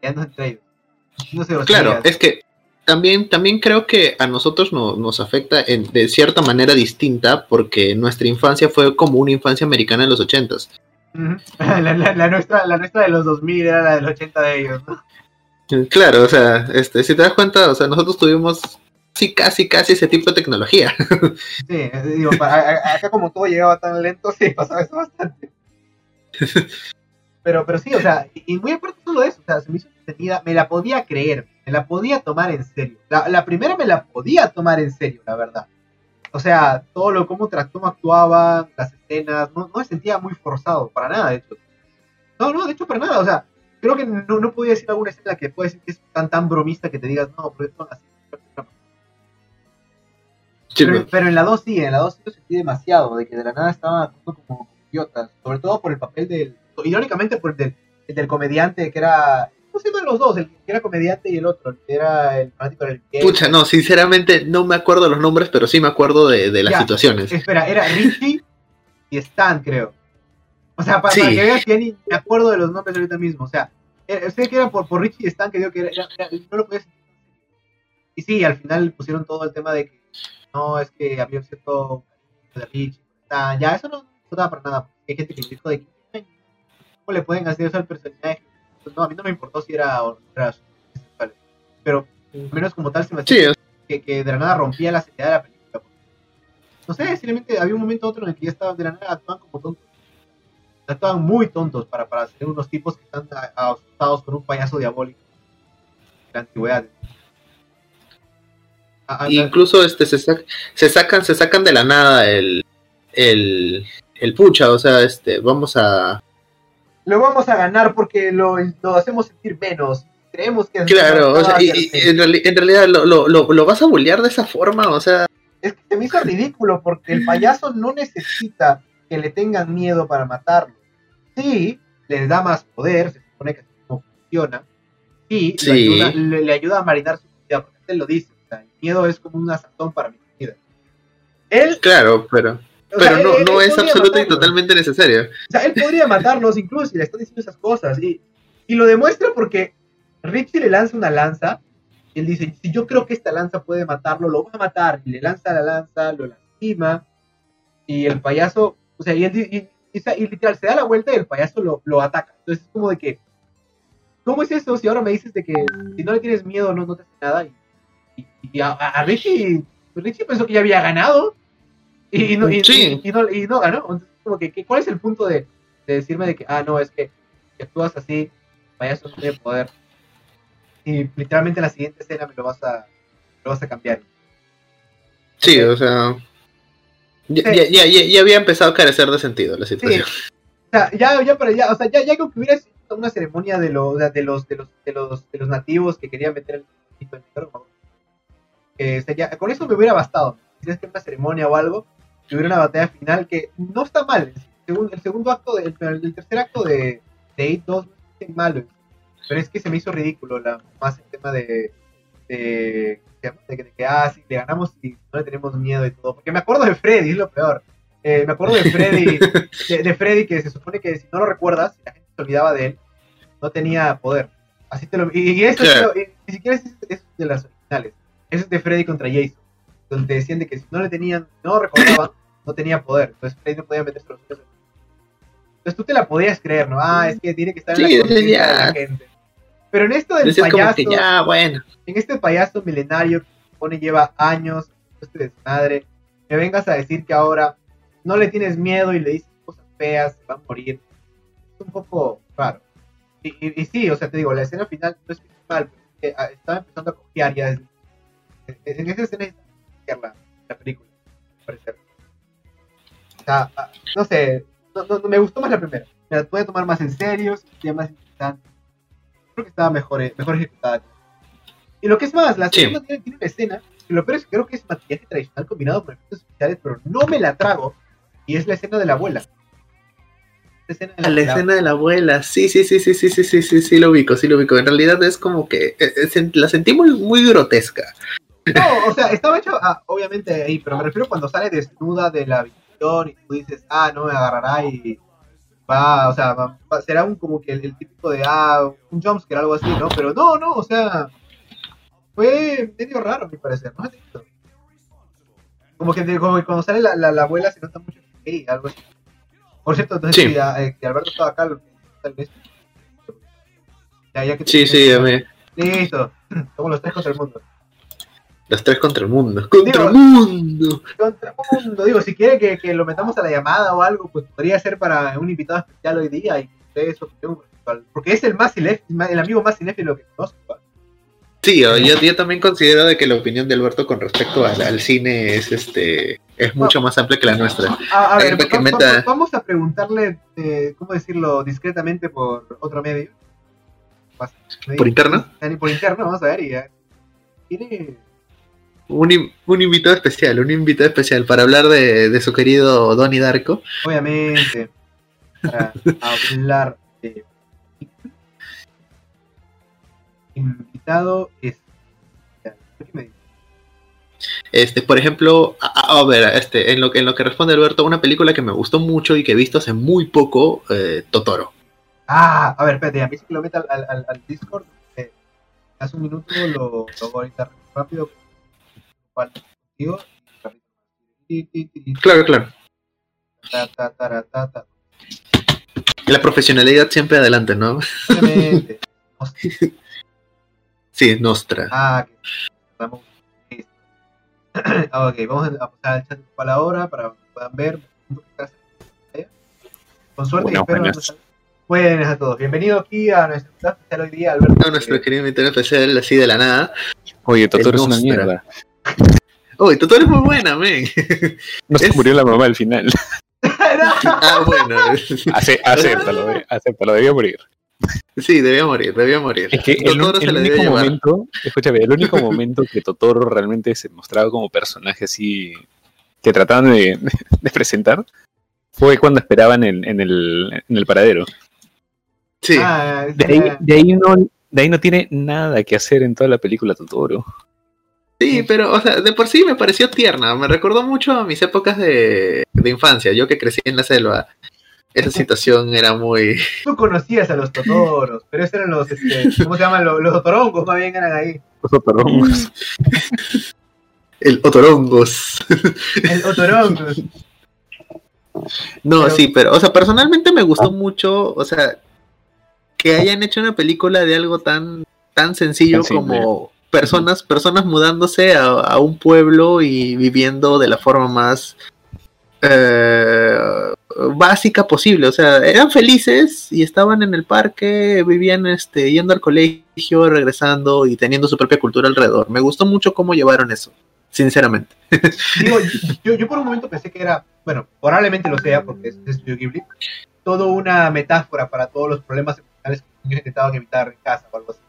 peleando entre ellos. No sé, Claro, es que también, también creo que a nosotros no- nos afecta en- de cierta manera distinta porque nuestra infancia fue como una infancia americana en los ochentas. la, la- la nuestra, la nuestra de los 2000 era la del 80 de ellos, ¿no? Claro, o sea, este, si te das cuenta, o sea, nosotros tuvimos sí, casi, casi ese tipo de tecnología. Sí, digo, acá como todo llegaba tan lento, sí, pasaba eso bastante. Pero, pero sí, o sea, y, muy aparte de eso, o sea, se me hizo entretenida, me la podía creer. Me la podía tomar en serio. La, la primera me la podía tomar en serio, la verdad. O sea, todo lo cómo, cómo actuaban, las escenas, no, no me sentía muy forzado, para nada, de hecho. No, no, de hecho, para nada. O sea, creo que no, no podía decir alguna escena que puede decir que es tan tan bromista que te digas, no, pero esto así. Pero, pues. pero en la 2 sí, en la 2 sí lo sentí demasiado, de que de la nada como, como idiotas, sobre todo por el papel del, irónicamente por el del, el del comediante que era, ¿cómo se llaman los dos? El que era comediante y el otro, el que era el fanático del game. Pucha, no, sinceramente no me acuerdo los nombres, pero sí me acuerdo de, de las Ya. situaciones. Espera, era Richie y Stan, creo. O sea, para, Sí. para que veas que ni me acuerdo de los nombres ahorita mismo, o sea, eh, sé que era por, por Richie y Stan que digo que era, era- era- no lo podía sentir. Y sí, al final pusieron todo el tema de que no, es que había un cierto de Richie, Stan, ya, eso no no daba para nada, hay gente que dijo de que ¿cómo le pueden hacer eso al personaje? Pues no, a mí no me importó si era o no pero al menos como tal se me hacía Sí, que, que de la nada rompía la seriedad de la película. No sé, simplemente había un momento u otro en el que ya estaban de la nada actuaban como tontos. Actuaban muy tontos para, para ser unos tipos que están asustados con un payaso diabólico de la antigüedad. Ah, incluso este se, sac- se sacan se sacan de la nada el el el pucha, o sea, este vamos a Lo vamos a ganar porque lo, lo hacemos sentir menos. Creemos que claro, o sea, y- en, reali- en realidad lo, lo, lo, vas a bullear de esa forma, o sea, es que se me hizo ridículo porque el payaso no necesita que le tengan miedo para matarlo. Sí, les da más poder, se supone que no funciona. Sí, le Sí. ayuda, le, le ayuda a marinar su vida, porque él lo dice. o sea, el miedo es como una sazón para mi vida. Él, claro, pero o sea, pero no, él- no él es absoluta y totalmente necesario. O sea, él podría matarlos incluso si le está diciendo esas cosas. Y, y lo demuestra porque Richie le lanza una lanza. Y él dice, si yo creo que esta lanza puede matarlo, lo va a matar. Y le lanza la lanza, lo lastima. Y el payaso, o sea, y, él y, y, y literal, se da la vuelta y el payaso lo, lo ataca. Entonces es como de que, ¿cómo es eso si ahora me dices de que si no le tienes miedo no, no te hace nada? Y, y, y a, a Richie, Richie pensó que ya había ganado. Y, y no, y, Sí. y- no, y no ganó. Entonces, como que, que- ¿cuál es el punto de, de decirme de que, ah, no, es que, que actúas así, payaso tiene poder? Y literalmente en la siguiente escena me lo vas a, lo vas a cambiar. Sí, o sea, ya, Sí. ya, ya, ya- ya había empezado a carecer de sentido la situación. O sea, ya, ya para allá, o sea, ya, ya como que hubiera sido una ceremonia de, lo, de, los, de, los, de, los, de los nativos que querían meter el eh, o sea, ya- con eso me hubiera bastado. Si es que una ceremonia o algo, que hubiera una batalla final que no está mal. El segundo, el segundo acto, de- el, tercer acto de, de 8 2 no es malo, pero es que se me hizo ridículo la, más el tema de, de, de, que- de que, ah, sí, le ganamos y no le tenemos miedo y todo. Porque me acuerdo de Freddy, es lo peor. Eh, me acuerdo de Freddy, de, de Freddy que se supone que si no lo recuerdas, la gente se olvidaba de él, no tenía poder. Así te lo, y, y eso Claro. y ni siquiera es, es de las originales. Eso es de Freddy contra Jason. Donde decían de que si no le tenían, no recordaban, no tenía poder. Entonces Freddy no podía meterse los ojos. Entonces tú te la podías creer, ¿no? Ah, es que tiene que estar en Sí, la conciencia de la gente. Pero en esto del como payaso, que ya, bueno. en este payaso milenario que se supone lleva años, este desmadre, me vengas a decir que ahora no le tienes miedo y le dices cosas feas, se va a morir. Es un poco raro. Y, y- y sí, o sea, te digo, la escena final no es mal, pero es que, ah, estaba empezando a copiar ya. desde- en, en esa escena copiar la, la película, al parecer. O sea, ah, no sé, no, no- no, me gustó más la primera. Me la pude tomar más en serio, se sentía más interesante. Creo que estaba mejor, eh, mejor ejecutada. Y lo que es más, la Sí. segunda tiene, tiene una escena, que lo peor es que creo que es maquillaje tradicional combinado con efectos especiales, pero no me la trago, y es la escena de la abuela. La escena de A la escena de la abuela, sí, sí, sí, sí, sí, sí, sí, sí, sí, lo ubico, sí lo ubico. En realidad es como que eh, eh, la sentí muy, muy grotesca. No, o sea, estaba hecho, ah, obviamente ahí, pero me refiero cuando sale desnuda de la habitación y tú dices, ah, no me agarrará y va, o sea, va- va- será un como que el, el típico de, ah, un jumpscare, algo así, ¿no? Pero no, no, o sea, fue medio raro a mi parecer, ¿no? Como que, como que cuando sale la, la, la abuela se nota mucho que algo así. Por cierto, entonces Sí. si, ah, eh, que Alberto estaba acá, tal vez. Ya, ya que Sí, sí, a mí. Listo, somos los tres contra el mundo. Los tres contra el mundo. ¡Contra el Digo- mundo! contra mundo. Digo, si quiere que, que lo metamos a la llamada o algo, pues podría ser para un invitado especial hoy día y ustedes opinión respecto al- Porque es el más cinéfilo, el amigo más cinéfilo que conozco. Sí, yo, yo también considero de que la opinión de Alberto con respecto al, al cine es este es mucho más amplia que la nuestra. A, a ver, Eh, que va- meta- va- vamos a preguntarle, eh, ¿cómo decirlo? Discretamente por otro medio. ¿Por interno? Por interno, vamos a ver. Y, ¿Tiene Un, un invitado especial, un invitado especial para hablar de, de su querido Donnie Darko. obviamente, para hablar de invitado es. Este, por ejemplo, a, a- a ver, este, en lo que en lo que responde Alberto, una película que me gustó mucho y que he visto hace muy poco, eh, Totoro. Ah, a ver, espérate, a mí que lo meta al, al, al- Discord. eh, hace un minuto lo, lo hago ahorita rápido. Contigo, Claro, claro. ta, ta, tara, ta, ta. La profesionalidad siempre adelante, ¿no? Obviamente. Sí, Nostra. Ah, que estamos listo. Ah, ok, vamos a pasar al chat para la hora para que puedan ver. Con suerte y Buenas, espero. buenas. Buenas a todos. Bienvenido aquí a nuestro especial hoy día, Alberto. No, nuestro querido invitado especial así de la nada. Oye, Totoro es una mierda. Uy, Totoro es muy buena, men. No se Es- murió la mamá al final. ah, bueno. Ace- acéptalo, eh, acéptalo, debió morir. Sí, debía morir, debía morir. Es que el, Totoro el se la único llevar. momento, escúchame, el único momento que Totoro realmente se mostraba como personaje así que trataban de, de presentar fue cuando esperaban en, en el, en el paradero. Sí. Ah, De ahí, de, ahí no, de ahí no tiene nada que hacer en toda la película Totoro. Sí, pero, o sea, de por sí me pareció tierna. Me recordó mucho a mis épocas de, de infancia. Yo que crecí en la selva. Esa situación era muy. Tú conocías a los totoros, pero esos eran los, este, ¿cómo se llaman? Los, los totorongos, más bien eran ahí. Los Totorongos. El otorongos. El otorongos. No, Pero- sí, pero, o sea, personalmente me gustó mucho, o sea, que hayan hecho una película de algo tan, tan sencillo como personas, personas mudándose a, a un pueblo y viviendo de la forma más eh, básica posible. O sea, eran felices y estaban en el parque, vivían este, yendo al colegio, regresando y teniendo su propia cultura alrededor. Me gustó mucho cómo llevaron eso, sinceramente. Digo, yo, yo por un momento pensé que era, bueno, probablemente lo sea porque es de Studio Ghibli, todo una metáfora para todos los problemas emocionales que los intentaban evitar en casa o algo así.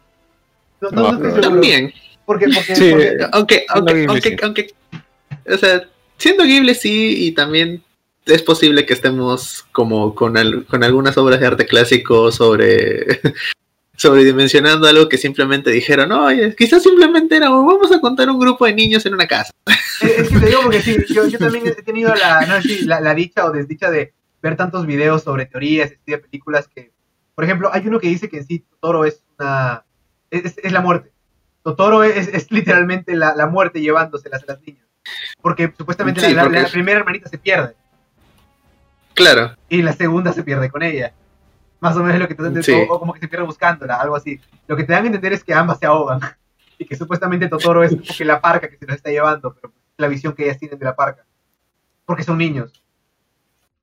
No, no, no estoy. También. Porque, porque, Sí, porque- aunque, aunque, aunque, sí. aunque, o sea, siendo Ghibli sí, y también es posible que estemos como con, al- con algunas obras de arte clásico sobre sobredimensionando algo que simplemente dijeron, oye, quizás simplemente era, vamos a contar un grupo de niños en una casa. Es, es que te digo porque sí, yo, yo también he tenido la, no sé si la, la dicha o desdicha de ver tantos videos sobre teorías y de películas que, por ejemplo, hay uno que dice que en sí Totoro es una, es, es la muerte. Totoro es, es literalmente la, la muerte llevándoselas a las niñas. Porque supuestamente Sí, la, porque primera hermanita se pierde Claro, y la segunda se pierde con ella. Más o menos es lo que te Sí. o, o como que se pierde buscándola, algo así. Lo que te dan a entender es que ambas se ahogan. Y que supuestamente Totoro es como que la parca que se los está llevando, pero la visión que ellas tienen de la parca. Porque son niños.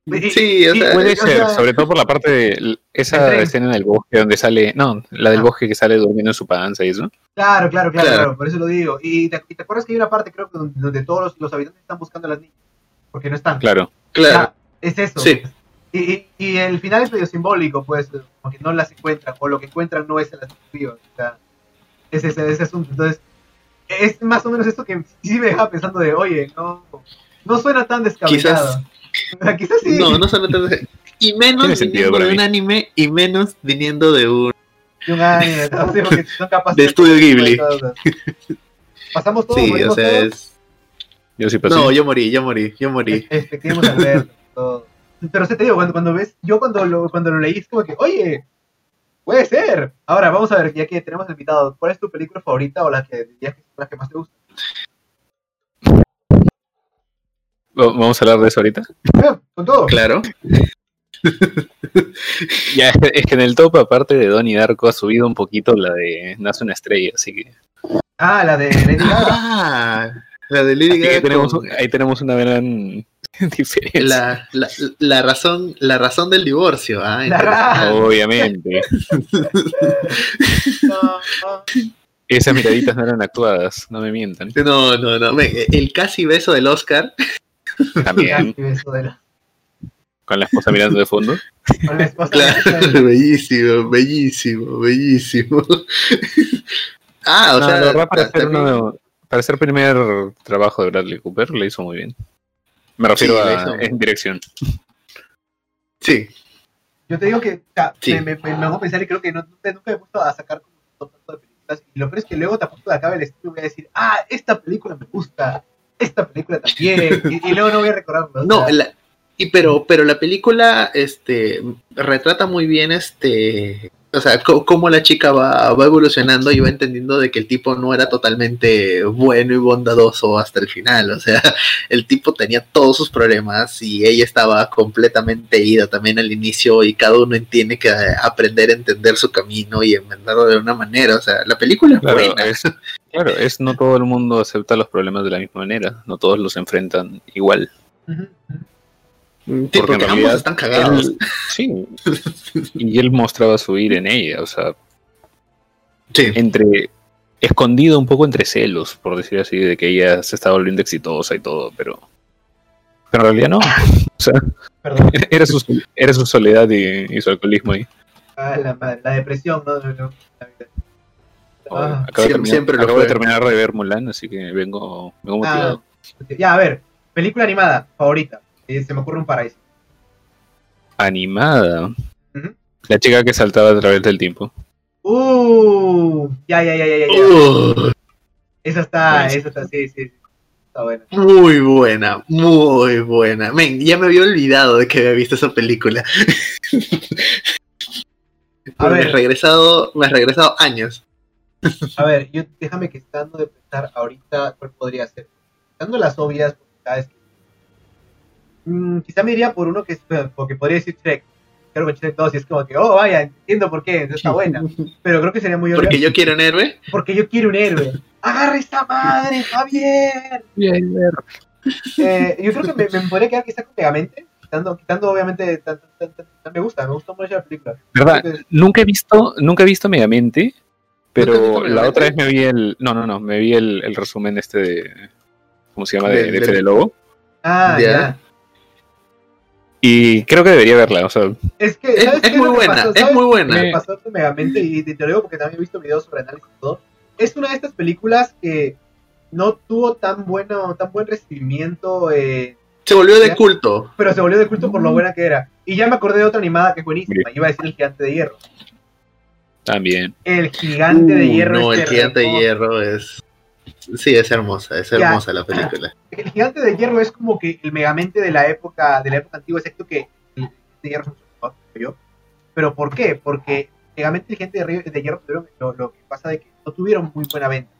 Sí, o y- sea, Puede o ser, sea, sobre todo por la parte de esa escena en el bosque donde sale, no, la del Ah. bosque que sale durmiendo en su panza y eso. Claro, claro, claro, por eso lo digo. Y te, y te acuerdas que hay una parte, creo que donde, donde todos los, los habitantes están buscando a las niñas. Porque no están. Claro. claro. Es eso. Sí. Y, y, y el final es medio simbólico, pues, como que no las encuentran, o lo que encuentran no es a las vivas. O sea, es ese, ese asunto. Entonces, es más o menos esto que sí me dejaba pensando de, oye, no, no suena tan descabellado. Quizás sí. No, no tantas- Y menos viniendo de un anime y menos viniendo de un... de un anime, no sé, porque son capaces De estudio Ghibli. Pasamos todo, Sí, o sea, todos. es... Yo sí pasé. No, yo morí, yo morí, yo morí. Verlo, todo. Pero se te digo, cuando, cuando ves, yo cuando lo, cuando lo leí es como que, oye, puede ser. Ahora, vamos a ver, ya que tenemos invitado, ¿cuál es tu película favorita o la que la que más te gusta? Va- Vamos a hablar de eso ahorita. Con todo. Claro. Ya, es que, en el top, aparte de Donnie Darko, ha subido un poquito la de Nace una estrella, así que Ah, la de Lady Gaga. Ah, la de Lady Gaga tenemos, con- ahí tenemos una gran diferencia. la, la, la razón la razón del divorcio ah, ra-. Obviamente. No, no. Esas miraditas no eran actuadas, no me mientan. No, no, no. El casi beso del Oscar. También, con la esposa mirando de fondo. con la esposa Claro, de- bellísimo, bellísimo, bellísimo. ah, o No, sea, la verdad, para también- uno- para hacer primer trabajo de Bradley Cooper, le hizo muy bien. Me refiero Sí, a en dirección. sí, Yo te digo que o sea, Sí. me, me, me hago pensar y creo que no, nunca, nunca me he puesto a sacar como tanto de películas. Y lo peor es que luego te apuesto de acá el estudio y voy a decir, ah, esta película me gusta, esta película también. y, y luego no voy a recordarlo. o No, sea, la- y pero, pero la película este, retrata muy bien este. O sea, cómo la chica va, va evolucionando y va entendiendo de que el tipo no era totalmente bueno y bondadoso hasta el final. O sea, el tipo tenía todos sus problemas y ella estaba completamente ida también al inicio y cada uno tiene que aprender a entender su camino y enmendarlo de una manera. O sea, la película es Claro, buena. es, claro, es no todo el mundo acepta los problemas de la misma manera, no todos los enfrentan igual. ujú. Sí, porque porque en ambos están cagados. Él- sí, y él mostraba su ira en ella, o sea, Sí. entre escondido un poco entre celos, por decir así, de que ella se estaba volviendo exitosa y todo, pero, pero en realidad no. O sea, Perdón. era su, era su soledad y, y su alcoholismo ahí. Ah, la, depresión, ¿no? No, no, vida. Ah, acabo de siempre- terminar, siempre lo acabo de terminar de ver Mulan, así que vengo, vengo motivado. ya, a ver, película animada favorita. Eh, se me ocurre un paraíso. Animada. La chica que saltaba a través del tiempo. Uh, ya, ya, ya, ya, ya. ya. Uh, Esa está, Buenísimo. esa está, sí, sí. Está buena. muy buena, muy buena. Men, ya me había olvidado de que había visto esa película. A me he ver. regresado, me he regresado años. A ver, yo déjame que estando de pensar ahorita cuál podría ser. Dando las obvias, porque sabes que. Mm, quizá me iría por uno que es, porque podría decir Shrek. Creo que Shrek 2 y es como que, oh, vaya, entiendo por qué, está buena. Pero creo que sería muy obvio. Porque yo quiero un héroe. Porque yo quiero un héroe. ¡Agarra esta madre, Javier! Eh, yo creo que me, me podría quedar quizá con Megamente, quitando, quitando obviamente, tan- tan- tan- tan- me gusta, me gustó mucho la película. ¿Verdad? Nunca he visto, nunca he visto Megamente, ¿Nunca has pero la otra vez me vi el. No, no, no, me vi el, el resumen este de. ¿Cómo se llama? De, de Fede Lobo. Ah, Ya. ya. Y creo que debería verla, o sea, Es que, Es, ¿sabes es muy buena, pasó? es ¿Sabes muy buena. me pasó con Megamente? Y te lo digo porque también he visto videos sobre análisis y todo. Es una de estas películas que no tuvo tan bueno, tan buen recibimiento, eh, Se volvió de Ya. culto. pero se volvió de culto por lo buena que era. Y ya me acordé de otra animada que es buenísima. Iba a decir El Gigante de Hierro. también. El Gigante de Uh, Hierro. no, es el gigante de hierro es. Sí, es hermosa, es Ya. hermosa la película. El Gigante de Hierro es como que el Megamente de la época, de la época antigua, excepto que el Gigante de Hierro es yo. ¿Pero por qué? Porque Megamente el Gigante de, de Hierro lo, lo que pasa de que no tuvieron muy buena venta.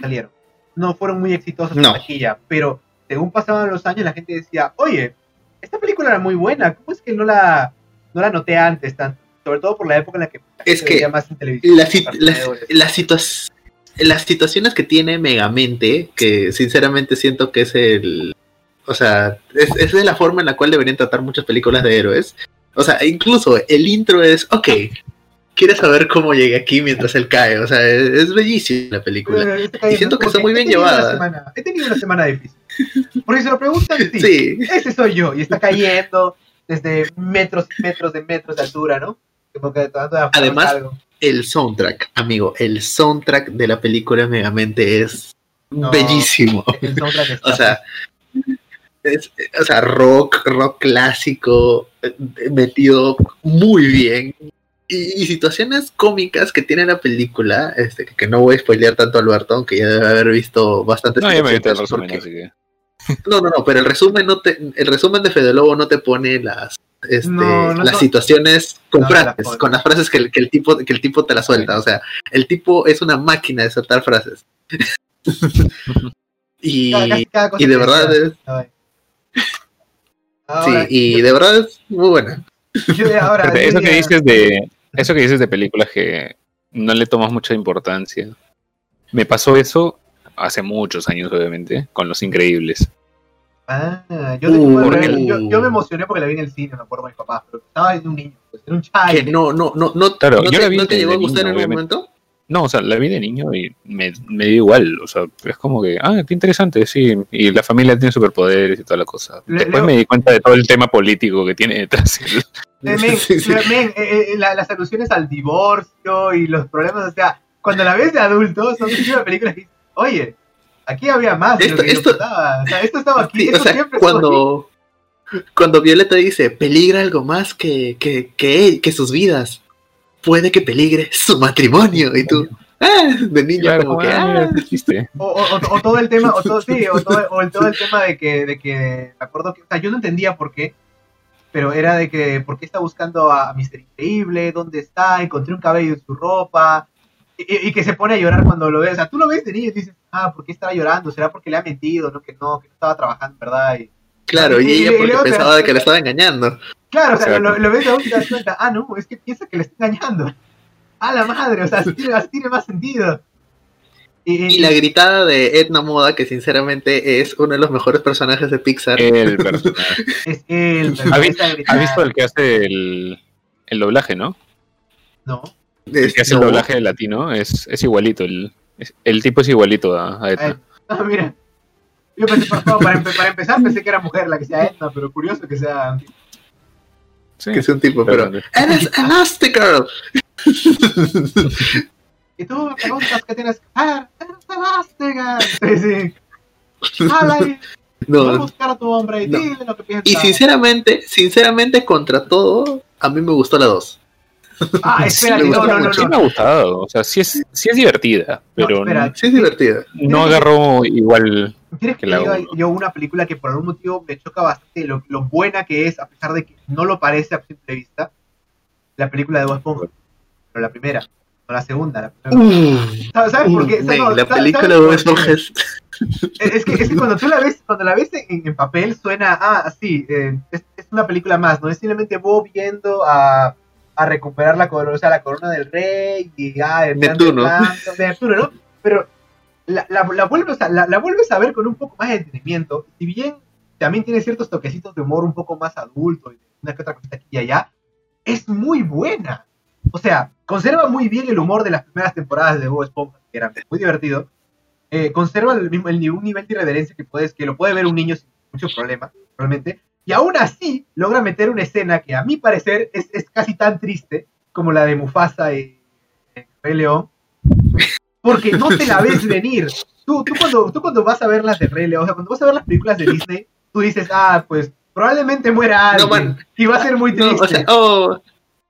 Salieron. No fueron muy exitosos No. en taquilla, pero según pasaban los años la gente decía, oye, esta película era muy buena, ¿cómo es que no la, no la noté antes tanto? Sobre todo por la época en la que la Es que más en televisión. Las, las, situa- las situaciones que tiene Megamente, que sinceramente siento que es el. O sea, es, es de la forma en la cual deberían tratar muchas películas de héroes. O sea, incluso el intro es, ok, ¿quieres saber cómo llegué aquí mientras él cae? O sea, es, es bellísima la película. Este Y siento que está muy he bien llevada. semana- he tenido una semana difícil. Porque si lo preguntan, sí, Sí, ese soy yo. Y está cayendo desde metros y metros de metros de altura, ¿no? Además, algo. El soundtrack, amigo, el soundtrack de la película Megamente es No. bellísimo. El soundtrack está- O sea, es- o sea, rock, rock clásico, eh, metido muy bien. Y, y situaciones cómicas que tiene la película, este, que, que no voy a spoilear tanto a Alberto, aunque ya debe haber visto bastantes No, ya me el resumen, porque- así que. No, no, no, pero el resumen no te, el resumen de Fede Lobo no te pone las este, No, no las son- situaciones con No, frases, con las frases que el, que el tipo, que el tipo te la suelta. O sea, el tipo es una máquina de soltar frases. y, Cada- cada y de verdad es, sí, y yo- de verdad es muy buena. ahora, eso que dices de. Eso que dices de películas que no le tomas mucha importancia. Me pasó eso hace muchos años, obviamente, con Los Increíbles. Ah, yo, Uh, yo, yo me emocioné porque la vi en el cine, me acuerdo mis papás, pero estaba en un niño, pues, era un child. Que no, no, no, no, Claro, no yo te, la vi ¿no te desde llegó a gustar niño, en obviamente. momento. No, o sea, la vi de niño y me, me dio igual. O sea, es como que, ah, qué interesante, sí. Y la familia tiene superpoderes y toda la cosa. Le- Después Leo- me di cuenta de todo el tema político que tiene detrás. Eh, men, Sí, sí. men, eh, eh, la- las alusiones al divorcio y los problemas, o sea, cuando la ves de adulto, son películas que dices, oye, aquí había más de lo Esto- que. O sea, esto estaba aquí, Sí, esto o sea, siempre aquí. cuando, cuando Violeta dice, peligra algo más que, que, que, él- que sus vidas, puede que peligre su matrimonio. Y tú, ah, de niño Claro, como que, ah, ah. O, o- o- todo el tema, o todo, sí, o todo, o el, todo el tema de que, de que, me acuerdo que, o sea, yo no entendía por qué, pero era de que, ¿por qué está buscando a Mr. Increíble? ¿Dónde está? Encontré un cabello en su ropa, y, que se pone a llorar cuando lo ves, o sea, tú lo ves de niño y dices, ah, ¿por qué estará llorando? ¿Será porque le ha mentido? No, que no, que no estaba trabajando, ¿verdad? Y, claro, y y- ella y porque te pensaba de que le estaba engañando. claro, o sea, Exacto. lo, lo ves de adulto y te das cuenta, ah, no, es que piensa que le está engañando. A la madre, o sea, así tiene, así tiene más sentido. Y, la gritada de Edna Moda, que sinceramente es uno de los mejores personajes de Pixar. El personaje. es ¿Ha esa ¿Has gritada. visto el que hace el, el doblaje, no? No. El que hace el No. doblaje latino es, es igualito. El, es- el tipo es igualito a, a Edna. Ah, mira. Yo pensé, por favor, para, empe- para empezar pensé que era mujer la que sea Edna, pero curioso que sea... Sí, Que es un tipo, pero... pero- ¡Eres Elastigirl! Y tú me preguntas qué tienes que hacer. ¡Eres elástica! Sí, sí. Hala y voy a No, buscar a tu hombre y No. dile lo que piensas. y sinceramente, sinceramente, contra todo, a mí me gustó la 2. Ah, espérate, Sí, me no, no, no. Sí me ha no. gustado. O sea, sí es, sí es divertida, pero espera. no, Sí es divertida. no agarró igual. ¿Quieres que que la diga uno. yo una película que por algún motivo me choca bastante lo, lo buena que es, a pesar de que no lo parece a simple vista? La película de Bob Esponja. Pero la primera, no la segunda. La primera. ¿Sabes, sabes por qué? Uh, No, la ¿sabes- película de Bob? Esponja es... Es es que, es que cuando tú la ves, cuando la ves en, en papel suena, ah, sí, eh, es, es una película más, no es simplemente Bob yendo a, a recuperar la corona, o sea, la corona del rey y ah, Neptuno. Neptuno, ¿no? Pero la, la, la vuelves a, la, la vuelves a ver con un poco más de entretenimiento, si bien también tiene ciertos toquecitos de humor un poco más adulto y una que otra cosita aquí y allá, es muy buena. O sea, conserva muy bien el humor de las primeras temporadas de Bob Esponja, que era muy divertido. Eh, conserva el mismo el, un nivel de irreverencia que puedes que lo puede ver un niño sin mucho problema, realmente. Y aún así logra meter una escena que a mi parecer es, es casi tan triste como la de Mufasa y en Rey León, porque no te la ves venir. Tú, tú, cuando, tú cuando vas a ver las de Rey León, o sea, cuando vas a ver las películas de Disney, tú dices, ah, pues probablemente muera alguien man. y va a ser muy No, triste. o sea, oh,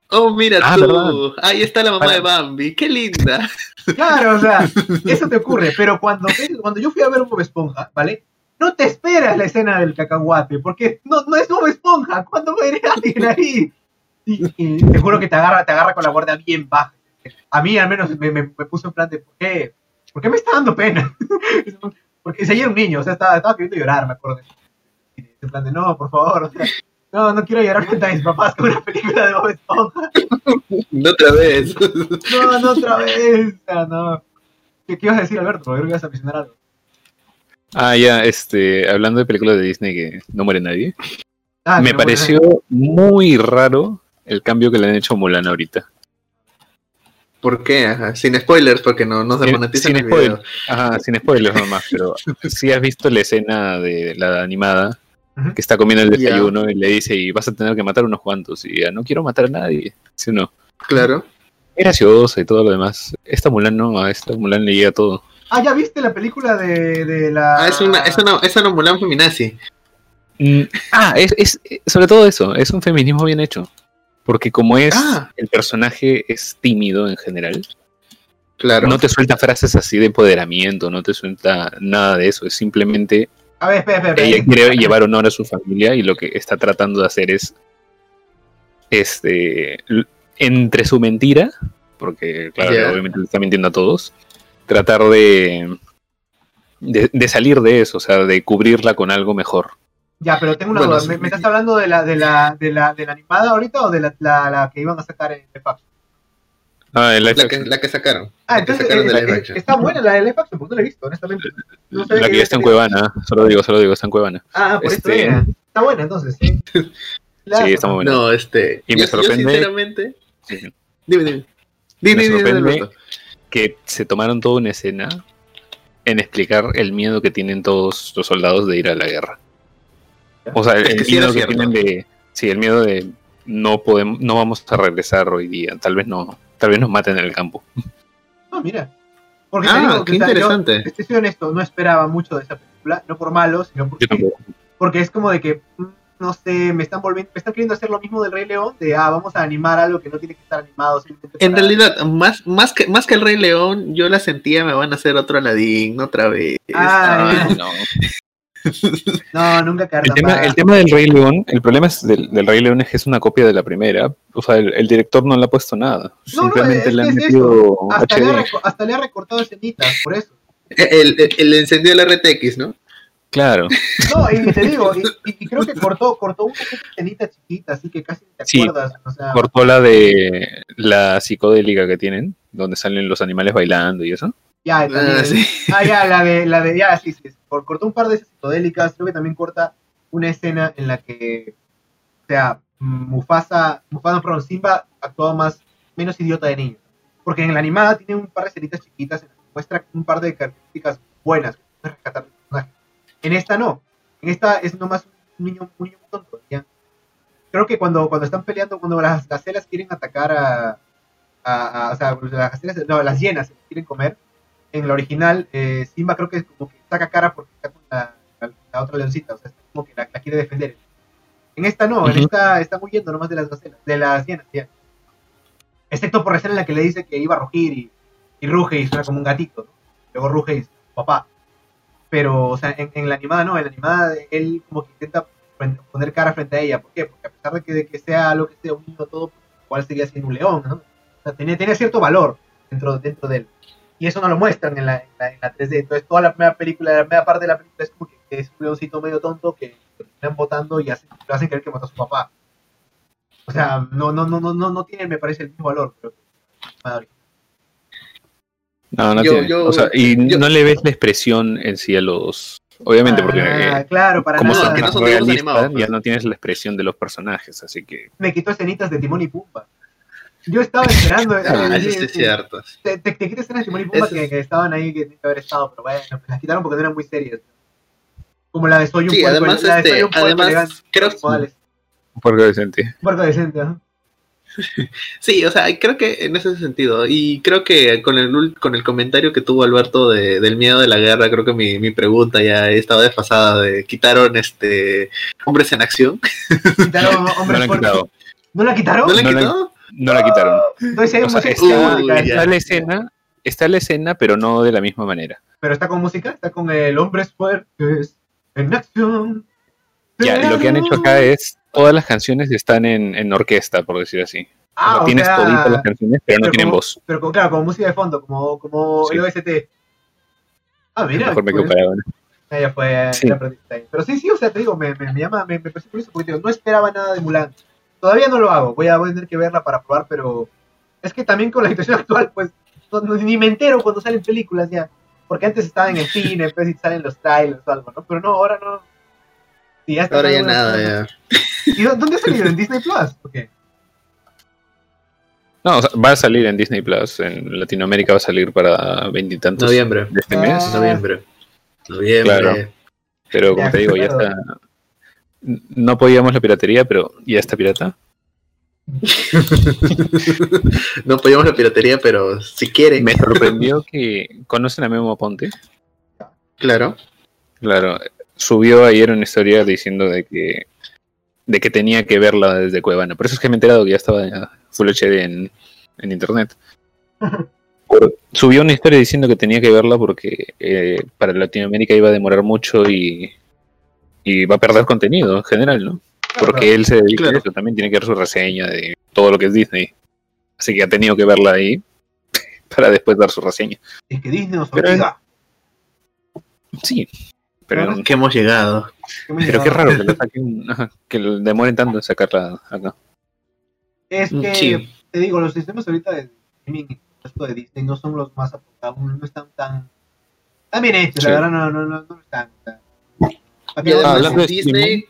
oh, mira Ah, tú, ahí está la mamá Para- de Bambi, qué linda. Claro, o sea, eso te ocurre, pero cuando, cuando yo fui a ver Bob Esponja, ¿vale? No te esperas la escena del cacahuate, porque no, no es Bob Esponja, ¿cuándo muere alguien ahí? Y, y te juro que te agarra, te agarra con la guardia bien baja. A mí al menos me, me, me puso en plan de, ¿por qué? ¿Por qué me está dando pena? Porque ese era un niño, o sea, estaba, estaba queriendo llorar, me acuerdo. Y en plan de, no, por favor, o sea, no, no quiero llorar frente a mis papás con una película de Bob Esponja. No otra vez. No, no otra vez. O sea, no. ¿Qué, qué ibas a decir, Alberto? Creo que ibas a mencionar algo. Ah, ya, este, hablando de películas de Disney que no muere nadie. Ah, me pareció muy raro el cambio que le han hecho a Mulan ahorita. ¿Por qué? Ajá, Sin spoilers, porque no, no se Sin- monetiza sin el video. spoiler. Ajá, sin spoilers nomás, pero si has visto la escena de la animada que está comiendo el Ya. desayuno y le dice y vas a tener que matar unos cuantos y ya, no quiero matar a nadie, ¿sí o no? Claro. Es graciosa y todo lo demás. Esta Mulan no, a esta Mulan le llega todo. Ah, ¿ya viste la película de, de la. Ah, es una, es una, es una Mulan feminazi. Mm, ah, es, es sobre todo eso, es un feminismo bien hecho. Porque como es, Ah. el personaje es tímido en general, Claro. no te suelta frases así de empoderamiento, no te suelta nada de eso, es simplemente A ver, espera, espera. ella quiere llevar honor a su familia y lo que está tratando de hacer es este entre su mentira porque claro obviamente le está mintiendo a todos tratar de, de de salir de eso o sea de cubrirla con algo mejor Ya, pero tengo una Bueno, duda. sí. ¿Me, me estás hablando de la, de, la, de, la, de la animada ahorita o de la, la, la que iban a sacar en FX? ah el live La que, action. la que sacaron. Ah, La que entonces sacaron de eh, live eh, action. está buena la de FX, porque no la he visto, honestamente. No la que ya está en Cuevana solo digo solo digo está en Cuevana Ah, por Este- eso era. Está buena, entonces. Sí, sí está muy buena No, este. Y me yo- yo sorprende- sinceramente. Sí. Dime, dime. Dime, Me dime, sorprende- Alberto. Que se tomaron toda una escena en explicar el miedo que tienen todos los soldados de ir a la guerra. O sea, el, Es que el sí era miedo que cierto. tienen de. Sí, el miedo de no podemos, no vamos a regresar hoy día. Tal vez no, tal vez nos maten en el campo. No, mira. Porque Ah, digo, qué o sea, yo, interesante. te soy honesto, no esperaba mucho de esa película, no por malo, sino porque, Yo porque es como de que, mm, no sé, me están volviendo, me están queriendo hacer lo mismo del Rey León, de, ah, vamos a animar algo que no tiene que estar animado. simplemente En para- realidad, más, más, que, más que el Rey León, yo la sentía, me van a hacer otro Aladdin, otra vez. Ah, Ay, no. No, nunca El tema, el tema del Rey León, el problema es del, del Rey León es que es una copia de la primera. O sea, el, el director no le ha puesto nada. No, no, Simplemente es le han metido hasta, le ha hasta le ha recortado escenitas, por eso. El, el, el encendió el RTX, ¿no? Claro. No, y te digo, y, creo que cortó, cortó una escenita chiquita, así que casi te Sí. acuerdas. O sea, Cortó la de la psicodélica que tienen, donde salen los animales bailando y eso. ya, Ah, sí. Ah, ya, la de, la de, ya, sí, sí. Por, cortó un par de esas psicodélicas, creo que también corta una escena en la que, o sea, Mufasa, Mufasa, perdón, Simba actuaba más, menos idiota de niño. Porque en la animada tiene un par de escenitas chiquitas en que muestra un par de características buenas que rescatar personaje. En esta no. En esta es nomás un niño, un niño muy tonto, ¿ya? Creo que cuando, cuando están peleando, cuando las gacelas quieren atacar a, a, a- o sea, las gacelas, no, las hienas se quieren comer, en la original, eh, Simba creo que es como que saca cara porque está con la, la- la otra leoncita, o sea, está como que la, la quiere defender. En esta no, en esta está huyendo nomás de las gacelas, de las hienas, ya. Excepto por la escena en la que le dice que iba a rugir y, y ruge y suena como un gatito, ¿no? Luego ruge y dice, papá. Pero, o sea, en, en la animada no, en la animada él como que intenta poner cara frente a ella. ¿Por qué? Porque a pesar de que, de que sea lo que sea un niño todo, igual seguía siendo un león, ¿no? O sea, tenía, tenía cierto valor dentro, dentro de él. Y eso no lo muestran en la, en, la, en la 3D. Entonces toda la primera película, la primera parte de la película es como que es un leoncito medio tonto que lo terminan votando y hacen, lo hacen creer que mató a su papá. O sea, no, no, no, no, no, no tiene, me parece, el mismo valor. Pero, madre. No, no Yo- tiene. yo- o sea, y yo- no le ves la expresión en sí a los. Obviamente, porque Ah, eh, claro, para como nada. son que no son animados, pues. ya no tienes la expresión de los personajes, así que. Me quitó escenitas de Timón y Pumba. Yo estaba esperando. eh, Ah, sí, eso sí es cierto. te, te, te escenas de Timón y Pumba que, es- que estaban ahí que tenían que haber estado, pero bueno, pues las quitaron porque no eran muy serias. Como la de Soy un Sí, puerco, además, la de Soy este, un puerco además, creo. Un decente. Un puerco decente, ¿no? Sí, o sea, creo que en ese sentido, y creo que con el, con el comentario que tuvo Alberto de, del miedo de la guerra, creo que mi, mi pregunta ya estaba desfasada de quitaron este hombres en acción. Quitaron No hombres la han fuertes. quitado. ¿No la quitaron? ¿No le No? No la quitaron. Entonces hay O sea, está la escena, está la escena, pero no de la misma manera. Pero está con música, está con el hombres fuertes en acción. Ya, lo que han hecho acá es todas las canciones están en, en orquesta, por decir así. O sea, Ah, o tienes sea, toditas las canciones, pero no tienen voz. Pero con, claro, como música de fondo, como, como Sí. el OST. Ah, mira. Mejor me pues. Ah, ya fue, Sí. ahí. Pero sí, sí, o sea, te digo, me, me, me llama, me, me parece curioso porque digo, no esperaba nada de Mulan. Todavía no lo hago, voy a, voy a tener que verla para probar, pero es que también con la situación actual, pues, no- ni me entero cuando salen películas ya. Porque antes estaba en el cine, pues, y salen los trailers o algo, ¿no? Pero no, ahora no. Sí, ya está Ahora ya nada, ya. ¿Y dó- dónde ha salido? ¿En Disney Plus? ¿O qué? No, o sea, va a salir en Disney Plus. En Latinoamérica va a salir para veintitantos Noviembre. de este Ah. mes. Noviembre. Noviembre. Claro. Pero como Ya, te digo, ya está. No podíamos la piratería, pero ya está pirata. no apoyamos la piratería, pero si quieren, Me sorprendió que. ¿Conocen a Memo Aponte? claro. Claro, subió ayer una historia diciendo de que de que tenía que verla desde Cuevana. Por eso es que me he enterado que ya estaba Full HD en, en internet. Subió una historia diciendo que tenía que verla porque eh, para Latinoamérica iba a demorar mucho y, y va a perder contenido en general, ¿no? Porque él se dedica Claro. a eso, también tiene que ver su reseña de todo lo que es Disney. Así que ha tenido que verla ahí para después dar su reseña. Es que Disney nos Pero- obliga. Sí, pero. Que hemos llegado. pero qué raro que, lo saquen, ajá, que lo demoren tanto en sacarla acá. Es que, Sí. te digo, los sistemas ahorita de streaming y esto de Disney no son los más apuntados, no están tan, tan bien hechos, Sí. la verdad, no, no, no, no están. o sea, ¿para qué Y vamos a- además hablando de Disney.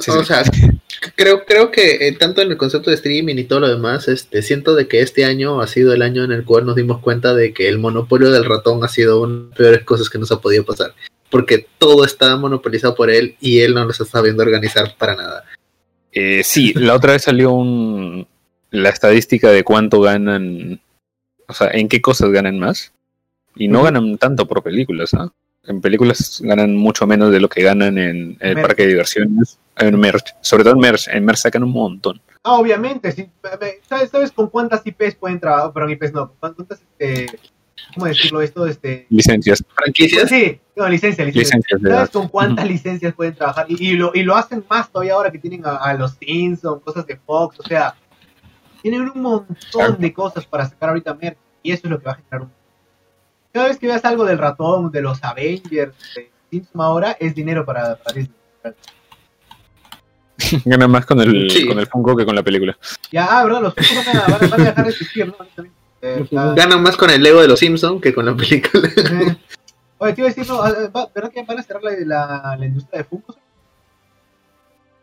Sí, o sí. sea, Creo, creo que eh, tanto en el concepto de streaming y todo lo demás, este, siento de que este año ha sido el año en el cual nos dimos cuenta de que el monopolio del ratón ha sido una de las peores cosas que nos ha podido pasar. Porque todo está monopolizado por él y él no nos está sabiendo organizar para nada. Eh, sí, la otra vez salió un, la estadística de cuánto ganan, o sea, en qué cosas ganan más. Y no ganan tanto por películas, ¿ah? En películas ganan mucho menos de lo que ganan en el Merch. parque de diversiones, en merch, sobre todo en merch, en merch sacan un montón. Ah, obviamente, sí. ¿Sabes, ¿Sabes con cuántas IPs pueden trabajar? Perdón, IPs no. ¿con ¿Cuántas, este, cómo decirlo esto? Este, Licencias, Franquicias, sí, no, licencia, licencia. licencias ¿Sabes con cuántas licencias pueden trabajar? Y, y lo, y lo hacen más todavía ahora que tienen a, a los Simpsons, cosas de Fox, o sea, tienen un montón Claro. de cosas para sacar ahorita merch, y eso es lo que va a generar un... Cada vez que veas algo del ratón, de los Avengers, de Simpsons ahora, es dinero para, para Disney. Ganan más con el, Sí. con el Funko que con la película. Ya, ah, verdad, los Funkos van a, van a- van a dejar de existir, ¿no? Eh, ah, ganan más con el Lego de los Simpsons que con la película. eh. Oye, te iba a decir, no, ah, va- ¿verdad que van a cerrar la, la, la industria de Funkos?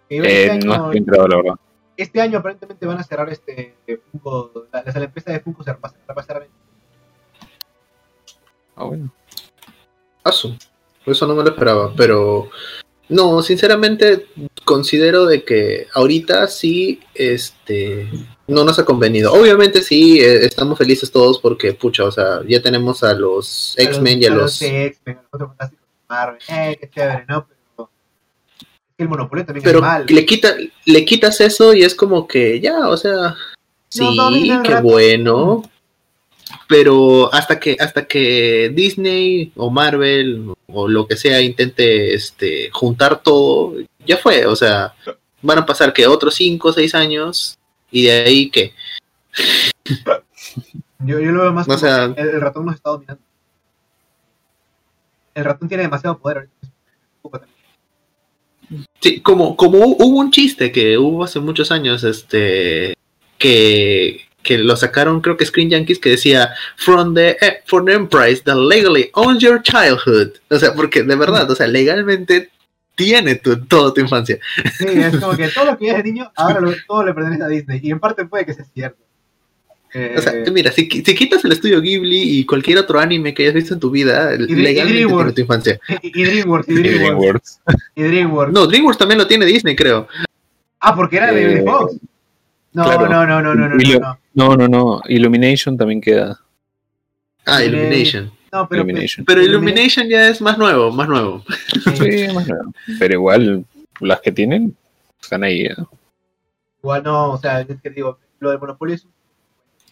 Que este, Eh, año, no estoy enterado, la verdad. este año aparentemente van a cerrar este Funko, la, la, empresa de Funko se va a cerrar- va a cerrar. Ah, bueno. Asu. Eso no me lo esperaba, pero no, sinceramente considero de que ahorita sí, este, no nos ha convenido. Obviamente sí, eh, estamos felices todos porque, pucha, o sea, ya tenemos a los X-Men y a los... X-Men, Marvel, eh, qué chévere, ¿no? Pero el monopolio también Pero es mal. le, quita, le quitas eso y es como que ya, o sea, sí, No, qué rato. bueno. Pero hasta que, hasta que Disney o Marvel o lo que sea intente este, juntar todo, ya fue. O sea, van a pasar que otros 5 o 6 años y de ahí que, Yo, yo lo veo más o sea, el, el ratón nos está dominando. El ratón tiene demasiado poder. Sí, como, como hu- hubo un chiste que hubo hace muchos años, este, que, que lo sacaron, creo que Screen Yankees, que decía, from the, eh, from the Emprise that legally owns your childhood. O sea, porque de verdad, o sea, legalmente tiene tu, toda tu infancia. Sí, es como que todo lo que ya es de niño, ahora lo- todo le pertenece a Disney. Y en parte puede que sea cierto. Eh, O sea, mira, si, qui- si quitas el estudio Ghibli y cualquier otro anime que hayas visto en tu vida, y legalmente tiene DreamWorks. tu infancia. y, y DreamWorks, y Y DreamWorks, DreamWorks. y DreamWorks. No, DreamWorks también lo tiene Disney, creo. Ah, porque era de, de Eh, Fox. No, claro. no, no, no, no, no, no. No, no, no. Illumination también queda. Ah, Tiene- Illumination. No, pero, Illumination. Pero Illumination ya es más nuevo, más nuevo. Sí, más nada. Pero igual, las que tienen están ahí. ¿eh? Igual no, o sea, es que digo, lo del monopolio es un...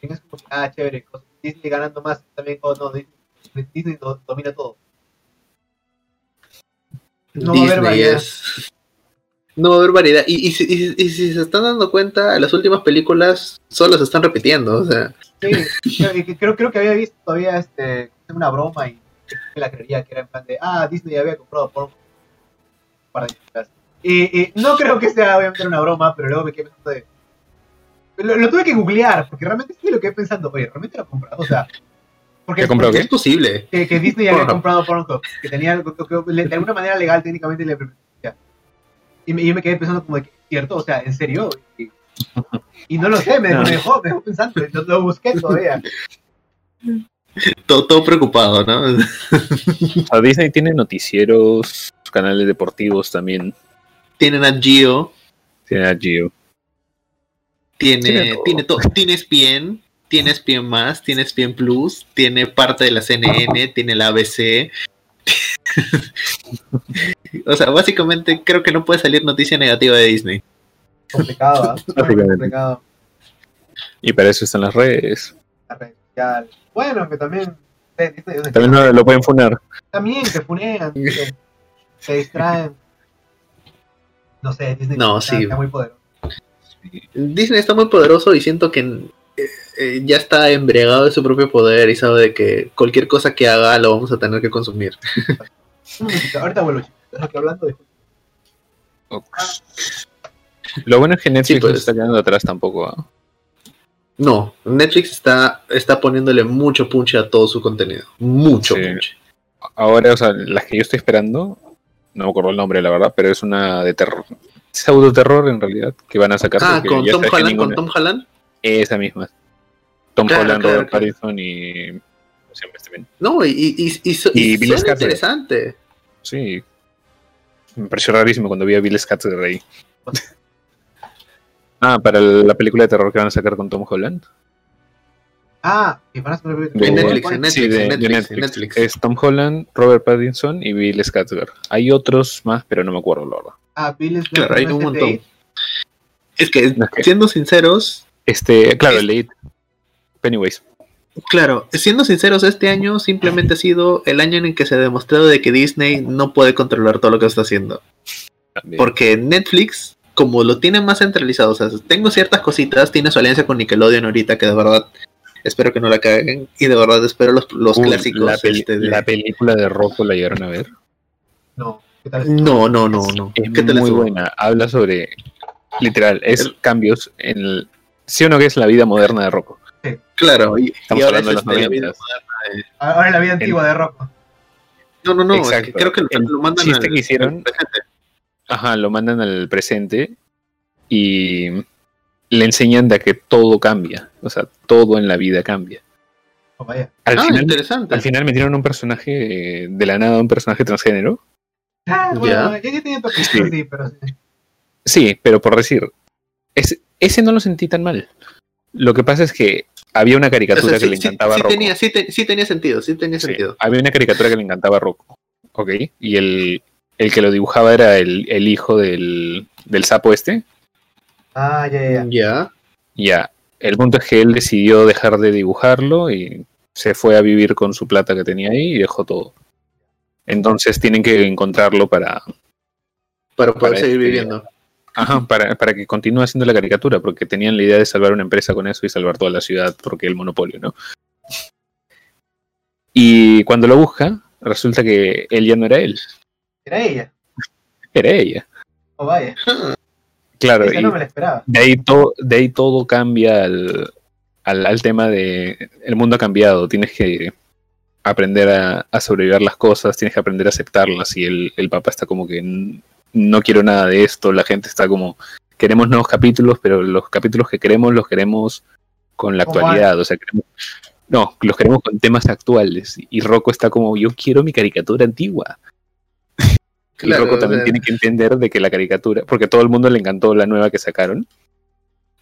Es como ah, chévere, Disney ganando más también, oh no, Disney, Disney do- domina todo. No va a haber Disney variedad. es. No va a haber variedad. Y, y si, y- y si se están dando cuenta, las últimas películas solo se están repitiendo. O sea, Sí, creo, y que- creo, creo que había visto todavía este, una broma y que la creería que era en plan de, ah, Disney había comprado por un par de años atrás. Y, y no creo que sea obviamente una broma, pero luego me quedé pensando de... Lo, lo tuve que googlear, porque realmente sí lo quedé pensando, oye, realmente lo he comprado, o sea... Porque, ¿Qué compró porque qué? es posible. que, que Disney había comprado Pornhub, que tenía algo que, que de alguna manera legal técnicamente le permitía. Y me, y yo me quedé pensando como de que, ¿cierto? O sea, ¿en serio? Y, y no lo sé, me, No. me dejó, me dejó pensando, lo, lo busqué todavía. Todo, todo preocupado, ¿no? O sea, Disney tiene noticieros, canales deportivos también. Tienen a Geo, Tiene a Gio. tiene, Tiene todo. tiene todo. Tiene ESPN, tiene ESPN más, tiene ESPN Plus, tiene parte de la CNN, tiene la ABC. o sea, básicamente creo que no puede salir noticia negativa de Disney. Complicado, ¿ah? Básicamente. complicado. Y para eso están las redes. La red social. Bueno, que también. eh, También lo, lo pueden funar. También te funean, te distraen. No sé, Disney No, está, sí. está muy poderoso. Disney está muy poderoso y siento que eh, ya está embriagado de su propio poder y sabe de que cualquier cosa que haga lo vamos a tener que consumir. Ahorita vuelvo, hablando de. Lo bueno es que Netflix Sí, pues. no se está quedando atrás tampoco. ¿ah? No, Netflix está, está poniéndole mucho punche a todo su contenido. Mucho Sí. punche. Ahora, o sea, las que yo estoy esperando, no me acuerdo el nombre, la verdad, pero es una de terror. pseudo-terror en realidad que van a sacar. Ah, con ya Tom Holland, con Tom Holland. Esa misma. Tom Claro, Holland, claro, Robert claro. Pattinson y. ¿cómo se llama este? No, y, y, y, y, su- Y y Bill suena Skarsgård. interesante. Sí. Me pareció rarísimo cuando vi a Bill Skarsgård ahí. Ah, para la película de terror que van a sacar con Tom Holland. Ah, que van a hacer De- En Netflix, en Sí, Netflix, de, en de Netflix, Netflix. en Netflix. Es Tom Holland, Robert Pattinson y Bill Skarsgård. Hay otros más, pero no me acuerdo la verdad. Ah, Bill es Claro, hay ¿no un montón. Es que, siendo sinceros, Este, claro, Es- el. Pennywise. claro, siendo sinceros, este año simplemente ha sido el año en el que se ha demostrado de que Disney no puede controlar todo lo que está haciendo. también. Porque Netflix, como lo tiene más centralizado, o sea, tengo ciertas cositas, tiene su alianza con Nickelodeon ahorita, que de verdad espero que no la caguen, y de verdad espero los, los Uy, clásicos. la, peli- este, de- la película de Rocco la llegaron a ver. No, ¿qué tal? No, no, no, no. Es ¿Qué tal muy buena. Habla sobre. Literal, es El- cambios en el. Sí o no que es la vida moderna de Rocco. Claro, y, Estamos y ahora hablando de es los este, la vida 90. moderna de- Ahora es la vida antigua de Rocco. No, no, no, es Exacto. que creo que lo, El lo mandan chiste al- que hicieron- al presente. Ajá, lo mandan al presente y le enseñan de que todo cambia. O sea, todo en la vida cambia. Oh, vaya. Al, Ah, final, interesante. al final metieron un personaje eh, de la nada, un personaje transgénero. Ah, bueno, ya, ya tenía Sí. sí, pero sí. Sí, pero por decir, ese no lo sentí tan mal. Lo que pasa es que había una O caricatura sea, que sí, le sí- encantaba a sí Rocco. tenía, sí, te- sí tenía sentido, sí tenía Sí, sentido. había una caricatura que le encantaba a Rocco. Ok. Y el, el que lo dibujaba era el, el hijo del, del sapo este. Ah, ya, ya, ya. Ya. Ya. El punto es que él decidió dejar de dibujarlo y se fue a vivir con su plata que tenía ahí y dejó todo. Entonces tienen que encontrarlo para, Para poder Para seguir este- viviendo. Ajá, para, para que continúe haciendo la caricatura, porque tenían la idea de salvar una empresa con eso y salvar toda la ciudad porque el monopolio, ¿no? Y cuando lo busca, resulta que él ya no era él, Era ella. era ella. Oh, vaya. Claro, y no me la esperaba. de ahí, to- de ahí todo cambia al, al, al tema de el mundo ha cambiado, tienes que aprender a, a sobrevivir las cosas, tienes que aprender a aceptarlas y el, el papá está como que "N- no quiero nada de esto, la gente está como queremos nuevos capítulos, pero los capítulos que queremos los queremos con la actualidad, o sea, queremos, no, los queremos con temas actuales y Rocco está como yo quiero mi caricatura antigua. y Claro, Rocco o también sea, tiene que entender de que la caricatura, porque a todo el mundo le encantó la nueva que sacaron,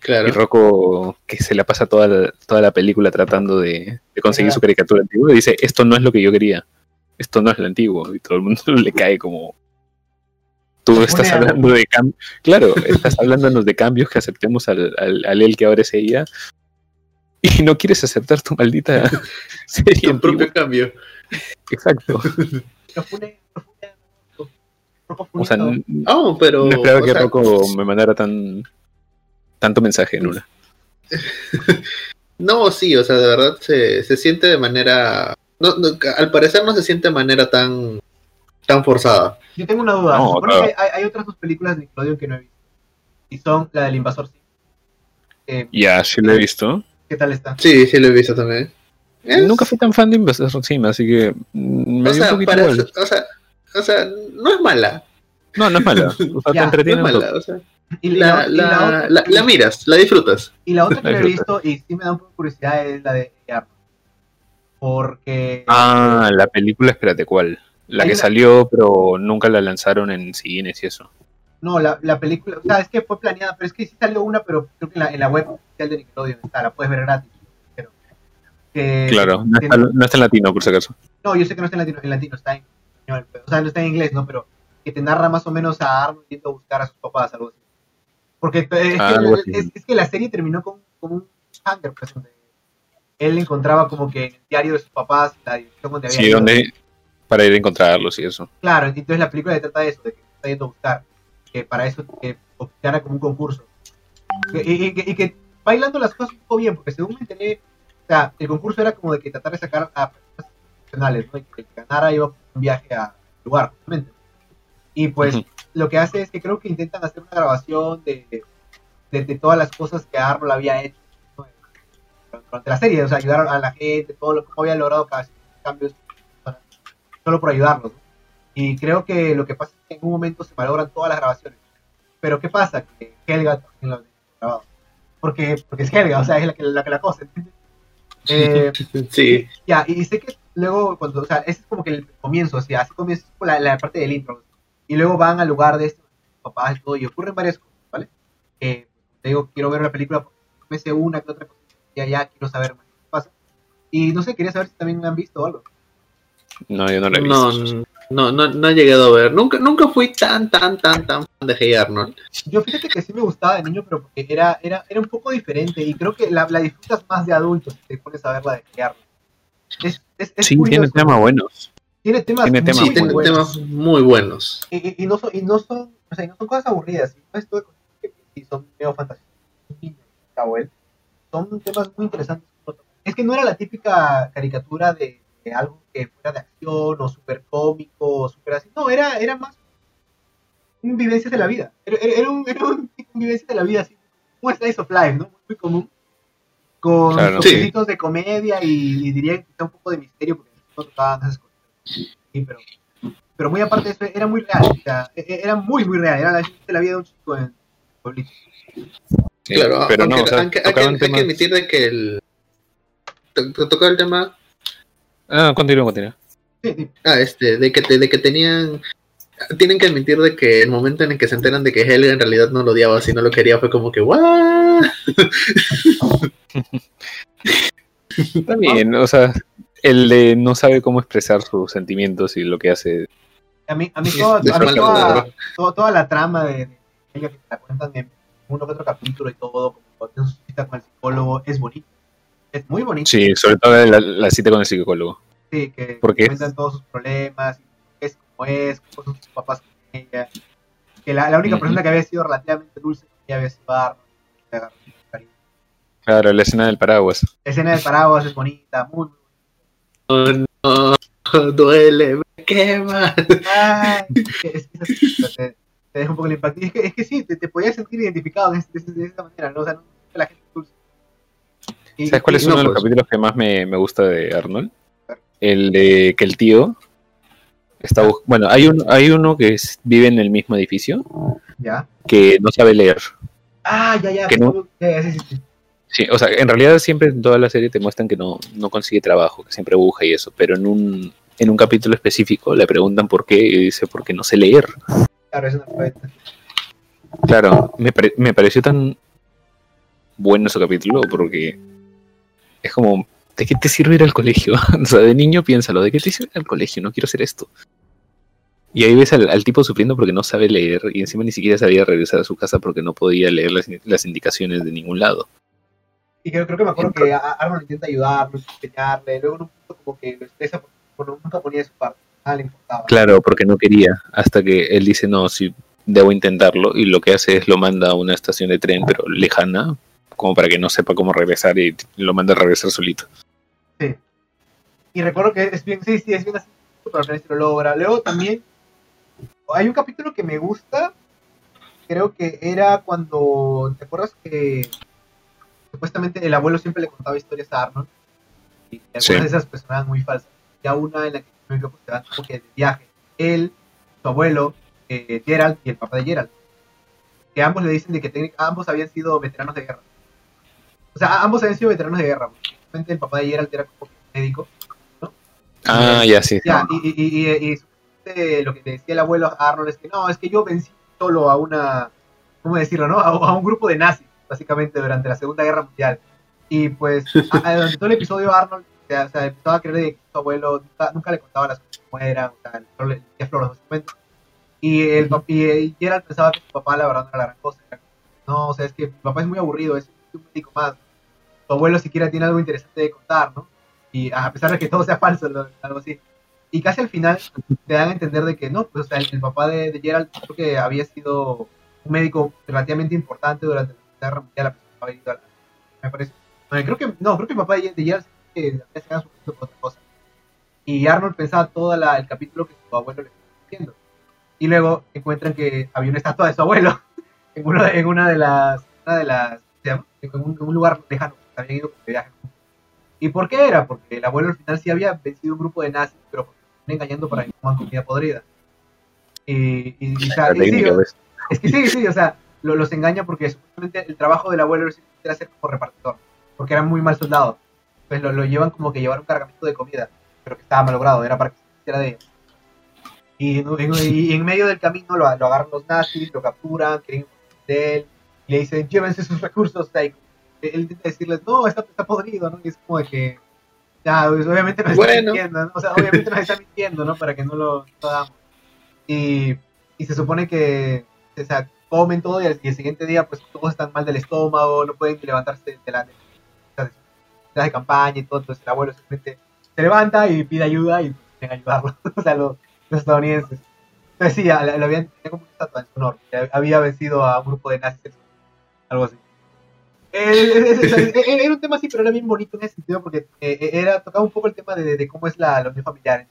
Claro. y Rocco, que se la pasa toda la, toda la película tratando de, de conseguir Ajá. su caricatura antigua, y dice, esto no es lo que yo quería, esto no es lo antiguo, y todo el mundo le cae como... Tú estás hablando de cambios, claro, estás hablándonos de cambios que aceptemos al, al, al él que ahora es ella, y no quieres aceptar tu maldita serie Tu propio cambio. Exacto. O sea, Funito. n- Oh, pero. no esperaba que sea, Rocco me mandara tan tanto mensaje en una. No, sí, o sea, de verdad se, se siente de manera. No, no, al parecer no se siente de manera tan tan forzada. Yo tengo una duda. No, Se supone claro. que hay, hay otras dos películas de Nickelodeon que no he visto. Y son la del Invasor Sim. Eh, Ya, sí lo he visto. ¿Qué tal está? Sí, sí lo he visto también. Es- Nunca fui tan fan de Invasor Sim, así que me o dio un sea, poquito para- igual. o sea, o sea, no es mala. No, no es mala. O sea, te No es mala, toque. o sea, Y la, y la, otra- la, la miras, la disfrutas. y la otra que no he visto y sí me da un poco de curiosidad es la de. Porque. Ah, la película, espérate, ¿cuál? La que una- salió, pero nunca la lanzaron en cines y eso. No, la, la película. O sea, es que fue planeada, pero es que sí salió una, pero creo que en la, en la web oficial de Nickelodeon está, la puedes ver gratis. Pero, Claro, no está, no está en latino, por si acaso. No, yo sé que no está en latino, en latino está en español, o sea, no está en inglés, ¿no? Pero que te narra más o menos a Arnold yendo a buscar a sus papás, algo así. Porque eh, es, Ah, que, es- es que la serie terminó con, con un hanger, pues, donde él encontraba como que en el diario de sus papás la dirección donde había Sí, donde para ir a encontrarlos y eso. Claro, entonces la película se trata de eso, de que está yendo a buscar, que para eso que optara como un concurso. Y, y que- y que bailando las cosas un poco bien, porque según me enteré, o sea, el concurso era como de que tratar de sacar a personas profesionales, ¿no? Y que el que ganara iba a un viaje a lugar, justamente. Y pues lo que hace es que creo que intentan hacer una grabación de, de, de todas las cosas que Arnold había hecho ¿no? durante la serie, o sea, ayudar a la gente, todo lo que había logrado cada cambios, solo por ayudarlos. ¿no? Y creo que lo que pasa es que en un momento se malogran todas las grabaciones. Pero ¿qué pasa? Que Helga también lo dejó grabado. Porque, porque es Helga, o sea, es la que la, que la cosa, ¿entiendes? Eh, Sí. ya, y sé que luego, cuando, o sea, ese es como que el comienzo, o sea, así comienza como la, la parte del intro. Y luego van al lugar de estos papás y todo, y ocurren varias cosas, ¿vale? Eh, te digo, quiero ver la película porque me sé una que otra cosa, y ya quiero saber más qué pasa. Y no sé, quería saber si también han visto algo. No, yo no la he visto. No, no, no, no he llegado a ver. Nunca, nunca fui tan, tan, tan, tan fan de Hey Arnold. Yo fíjate que sí me gustaba de niño, pero porque era, era, era un poco diferente, y creo que la, la disfrutas más de adulto si te pones a verla de crear. Es, es, es Sí, curioso. tiene temas buenos. Tiene temas, tiene temas muy Sí, tiene buenos. temas muy buenos. y, y- y no son, y no son, o sea, y no son cosas aburridas, y no es todo que y son medio fantasía. Son temas muy interesantes. Es que no era la típica caricatura de, de algo que fuera de acción o súper cómico o súper así. No, era, era más un vivencias de la vida. Era, era- era un, era un, tipo de vivencias de la vida así. Un slice of life, ¿no? Muy común. Con Claro. toquecitos de comedia y, y diría que quizá un poco de misterio porque no tocaban esas cosas. Sí, pero, pero muy aparte de eso, era muy real. O sea, e- e- era muy, muy real. Era la, de la vida de un chico en pueblito. Sí, claro, pero aunque, no, o sea, aunque- hay, que, hay admitir de que el. to- to- Tocó el tema. Ah, continúa, continúa. Ah, este, de que, te- de que tenían. Tienen que admitir de que el momento en el que se enteran de que Helga en realidad no lo odiaba, sino lo quería, fue como que, ¿what? También, o sea, el de no sabe cómo expresar sus sentimientos y lo que hace. A mí, a mí, de a mí toda, toda, toda la trama de, de ella que te la cuentan en uno que otro capítulo y todo, como cuando tiene su cita con el psicólogo, es bonito. Es muy bonito. Sí, sobre todo la, la cita con el psicólogo. Sí, que Porque cuentan todos sus problemas, es como es, cómo son sus papás con ella. Que la, la única persona que había sido relativamente dulce ella había sido Arnold. Claro, la escena del paraguas. La escena del paraguas es bonita, muy, muy Oh, no, duele, me quema. Ay, es, te, te deja un poco el impacto. Y es que, es que sí, te, te podías sentir identificado de, de, de esta manera, ¿no? O sea, no ¿Sabes cuál es uno no, de los pues. capítulos que más me, me gusta de Arnold? El de que el tío está bus- Bueno, hay, un, hay uno que es- vive en el mismo edificio Ya. que no sabe leer. Ah, ya, ya. Que no. ya, ya, sí, sí, sí. Sí, o sea, en realidad siempre en toda la serie te muestran que no, no consigue trabajo, que siempre busca y eso, pero en un, en un capítulo específico le preguntan por qué y dice porque no sé leer. Claro, es una. Claro, me, pare- me pareció tan bueno ese capítulo porque es como, ¿de qué te sirve ir al colegio? o sea, de niño piénsalo, ¿de qué te sirve ir al colegio? No quiero hacer esto. Y ahí ves al, al tipo sufriendo porque no sabe leer y encima ni siquiera sabía regresar a su casa porque no podía leer las, las indicaciones de ningún lado. Y creo, creo que me acuerdo que Arnold intenta ayudarlo, enseñarle, luego en un punto como que lo estresa porque nunca ponía de su parte, nada le importaba. Claro, porque no quería, hasta que él dice, no, sí, debo intentarlo, y lo que hace es lo manda a una estación de tren, pero lejana, como para que no sepa cómo regresar y lo manda a regresar solito. Sí. Y recuerdo que es bien, sí, sí, es bien así, pero sí lo logra. Luego también hay un capítulo que me gusta, creo que era cuando, ¿te acuerdas que supuestamente el abuelo siempre le contaba historias a Arnold? Y algunas Sí. de esas pues eran muy falsas. Ya una en la que se van como que de viaje. Él, su abuelo, eh, Gerald y el papá de Gerald. Que ambos le dicen de que ambos habían sido veteranos de guerra. O sea, ambos habían sido veteranos de guerra. Justamente el papá de Gerald era como médico. Ah, ya, sí. Ya, y, y, y, y- supuestamente lo que te decía el abuelo a Arnold es que no, es que yo vencí solo a una, ¿cómo decirlo, no? A, a un grupo de nazis, básicamente, durante la Segunda Guerra Mundial. Y pues, durante todo el episodio Arnold o sea, o sea, empezaba a creer que su abuelo nunca, nunca le contaba las cosas como eran, o sea, solo le decía flores, básicamente. Y, el, pap- y, y Gerald pensaba que su papá la verdad no era la gran cosa. Era no, o sea, es que mi papá es muy aburrido, es un médico más. Tu abuelo siquiera tiene algo interesante de contar, ¿no? Y a pesar de que todo sea falso, algo así. Y casi al final te dan a entender de que no, pues o sea, el, el papá de, de Gerald creo que había sido un médico relativamente importante durante la Guerra Mundial, me parece. Bueno, creo que, no, creo que el papá de, de Gerald que había su por otra cosa. Y Arnold pensaba todo la- el capítulo que su abuelo le estaba diciendo. Y luego encuentran que había una estatua de su abuelo en, uno en una de las, una de las, ¿cómo se? En un, en un lugar lejano, habían ido de viaje. ¿Y por qué era? Porque el abuelo al final sí había vencido un grupo de nazis, pero engañando para que coman comida podrida. Y, y, y, La y. Es que sí, sí, o sea, lo- los engaña porque supuestamente el trabajo del abuelo era ser como repartidor, porque era muy mal soldado. Pues lo, lo llevan como que llevar un cargamento de comida, pero que estaba malogrado, era para que se hiciera de ella. Y en, en- y en medio del camino lo, lo agarran los nazis, lo capturan, quieren de él, le dicen, llévense sus recursos, y él intenta decirles, no, está, está podrido, ¿no? Y es como de que, ya, pues, obviamente nos está Bueno. mintiendo, ¿no? O sea, obviamente nos está mintiendo, ¿no? Para que no lo, hagamos. Y, y se supone que, o sea, comen todo y al, y el siguiente día, pues, todos están mal del estómago, no pueden levantarse de la de, de, de, campaña y todo, entonces el abuelo simplemente se levanta y pide ayuda y a ayudarlo, o sea, los, los estadounidenses. Entonces sí, lo, habían, tenía como una estatua en su honor, había vencido a un grupo de nazis, algo así. Eh, es- es- era un tema así, pero era bien bonito en ese sentido porque eh, era tocaba un poco el tema de, de cómo es la, la unión familiar.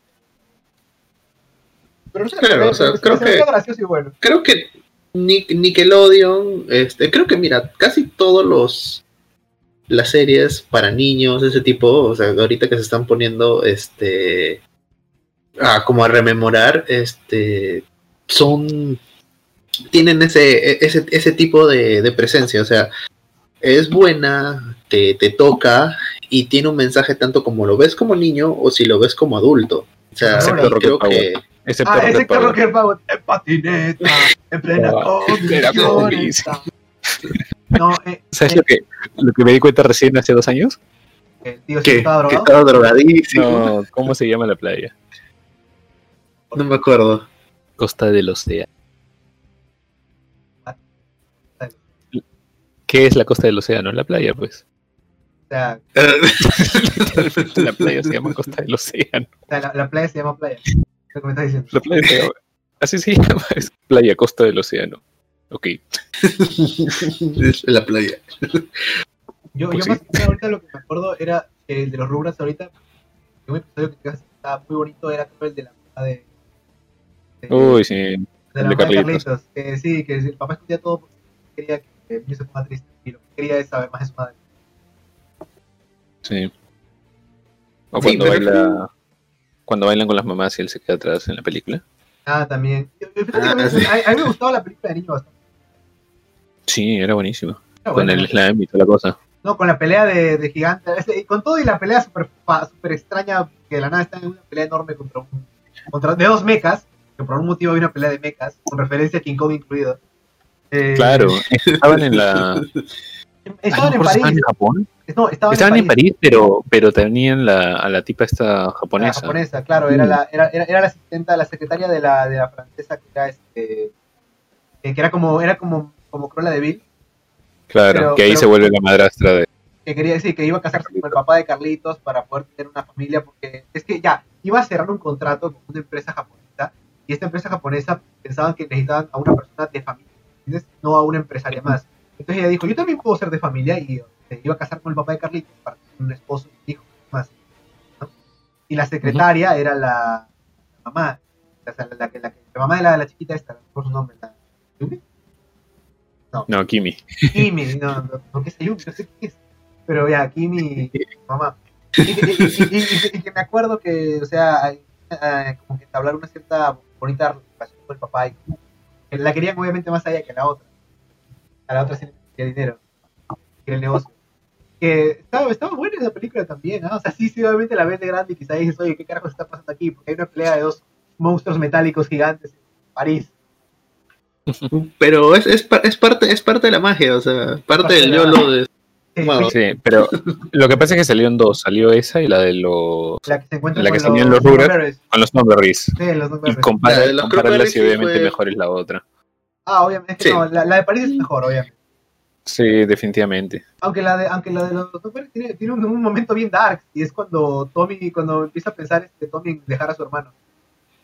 Pero no sé, Claro, o sea, creo que- hizo gracioso y bueno. creo que Ni- Nickelodeon, este, creo que mira, casi todos los las series para niños, ese tipo, o sea, ahorita que se están poniendo, este, a como a rememorar, este, son, tienen ese, ese, ese tipo de, de presencia, o sea, es buena, te, te toca y tiene un mensaje tanto como lo ves como niño o si lo ves como adulto. O sea, Excepto y creo Rocket que Excepto Ah, ese Power. carro que Power en patineta, en plena Ah, plena condición. No, eh, ¿Sabes eh, lo que, lo que me di cuenta recién hace dos años? el tío sí que, estaba que estaba drogadísimo. No, ¿cómo se llama la playa? No me acuerdo. Costa del Océano. ¿Qué es la costa del océano? La playa, pues. O sea, Literalmente la playa se llama Costa del Océano. o sea, la, la playa se llama playa. Lo que me estás diciendo. La playa se llama. Así se llama, es Playa Costa del Océano. Ok. Es la playa. Yo, Pues yo sí. más que nada ahorita lo que me acuerdo era que el de los Rugrats ahorita. Un episodio que estaba muy bonito era el de la mamá de. de- Uy, sí. de la de mamá de Carlitos. Carlitos. Que sí, que el papá escondía todo porque quería que triste. Y lo que quería es saber más de su madre. Sí. O Sí, cuando pero- baila. Cuando bailan con las mamás y él se queda atrás en la película. Ah, también. Ah, a, mí, sí. a- a mí me gustaba la película de niño bastante. Sí, era buenísimo. Era Con el slam y toda la cosa. No, con la pelea de, de gigante. y con todo y la pelea súper súper extraña, que de la nada está en una pelea enorme contra un. Contra, de dos mechas, que por algún motivo hay una pelea de mechas, con referencia a King Kong incluido. Eh, Claro, estaban en la. Estaban en si estaban París. en Japón. No, estaban, Estaban en París, pero, pero tenían la, a la tipa esta La japonesa. japonesa, claro, era la, era, era, era la asistenta, la secretaria de la, de la francesa que era este. eh, que era como, era como, como Cruella de Vil, Claro, Pero- que ahí pero- se vuelve la madrastra de. que quería decir que iba a casarse con el papá de Carlitos para poder tener una familia, porque es que ya, iba a cerrar un contrato con una empresa japonesa, y esta empresa japonesa pensaban que necesitaban a una persona de familia, ¿entiendes? No a una empresaria más. Entonces ella dijo, yo también puedo ser de familia, y se iba a casar con el papá de Carlitos para tener un esposo y un hijo más. ¿no? Y la secretaria era la, la mamá, o sea, la, la, que- la, que- la mamá de la, chiquita esta, por su nombre, la Yumi, No, Kimi. Kimi, no, no, no, ¿qué es Yumi? No sé qué es. Pero ya, Kimi, mamá. Y, y- y- y- y- y que me acuerdo que, o sea, hay, eh, como que entablar una cierta bonita relación con el papá y la querían obviamente más allá que la otra. A la otra sí le dinero, que el negocio. Que estaba, estaba buena esa película también, ¿no? O sea, sí, sí, obviamente la ves de grande y quizá dices, oye, ¿qué carajo está pasando aquí? Porque hay una pelea de dos monstruos metálicos gigantes en París. Pero es, es, pa- es parte es parte de la magia, o sea, parte Parte del YOLO de... Sí, pero lo que pasa es que salieron dos. Salió esa y la de los. La que se encuentra La que con los Rugrats. Berries. con los Thornberries. Sí, los Y La los obviamente fue- mejor es la otra. Ah, obviamente. es que Sí. no, la, la de París es mejor, obviamente. Sí, definitivamente. Aunque la de, aunque la de los Thornberries tiene, tiene un, un momento bien dark. Y es cuando Tommy, cuando empieza a pensar este Tommy en dejar a su hermano.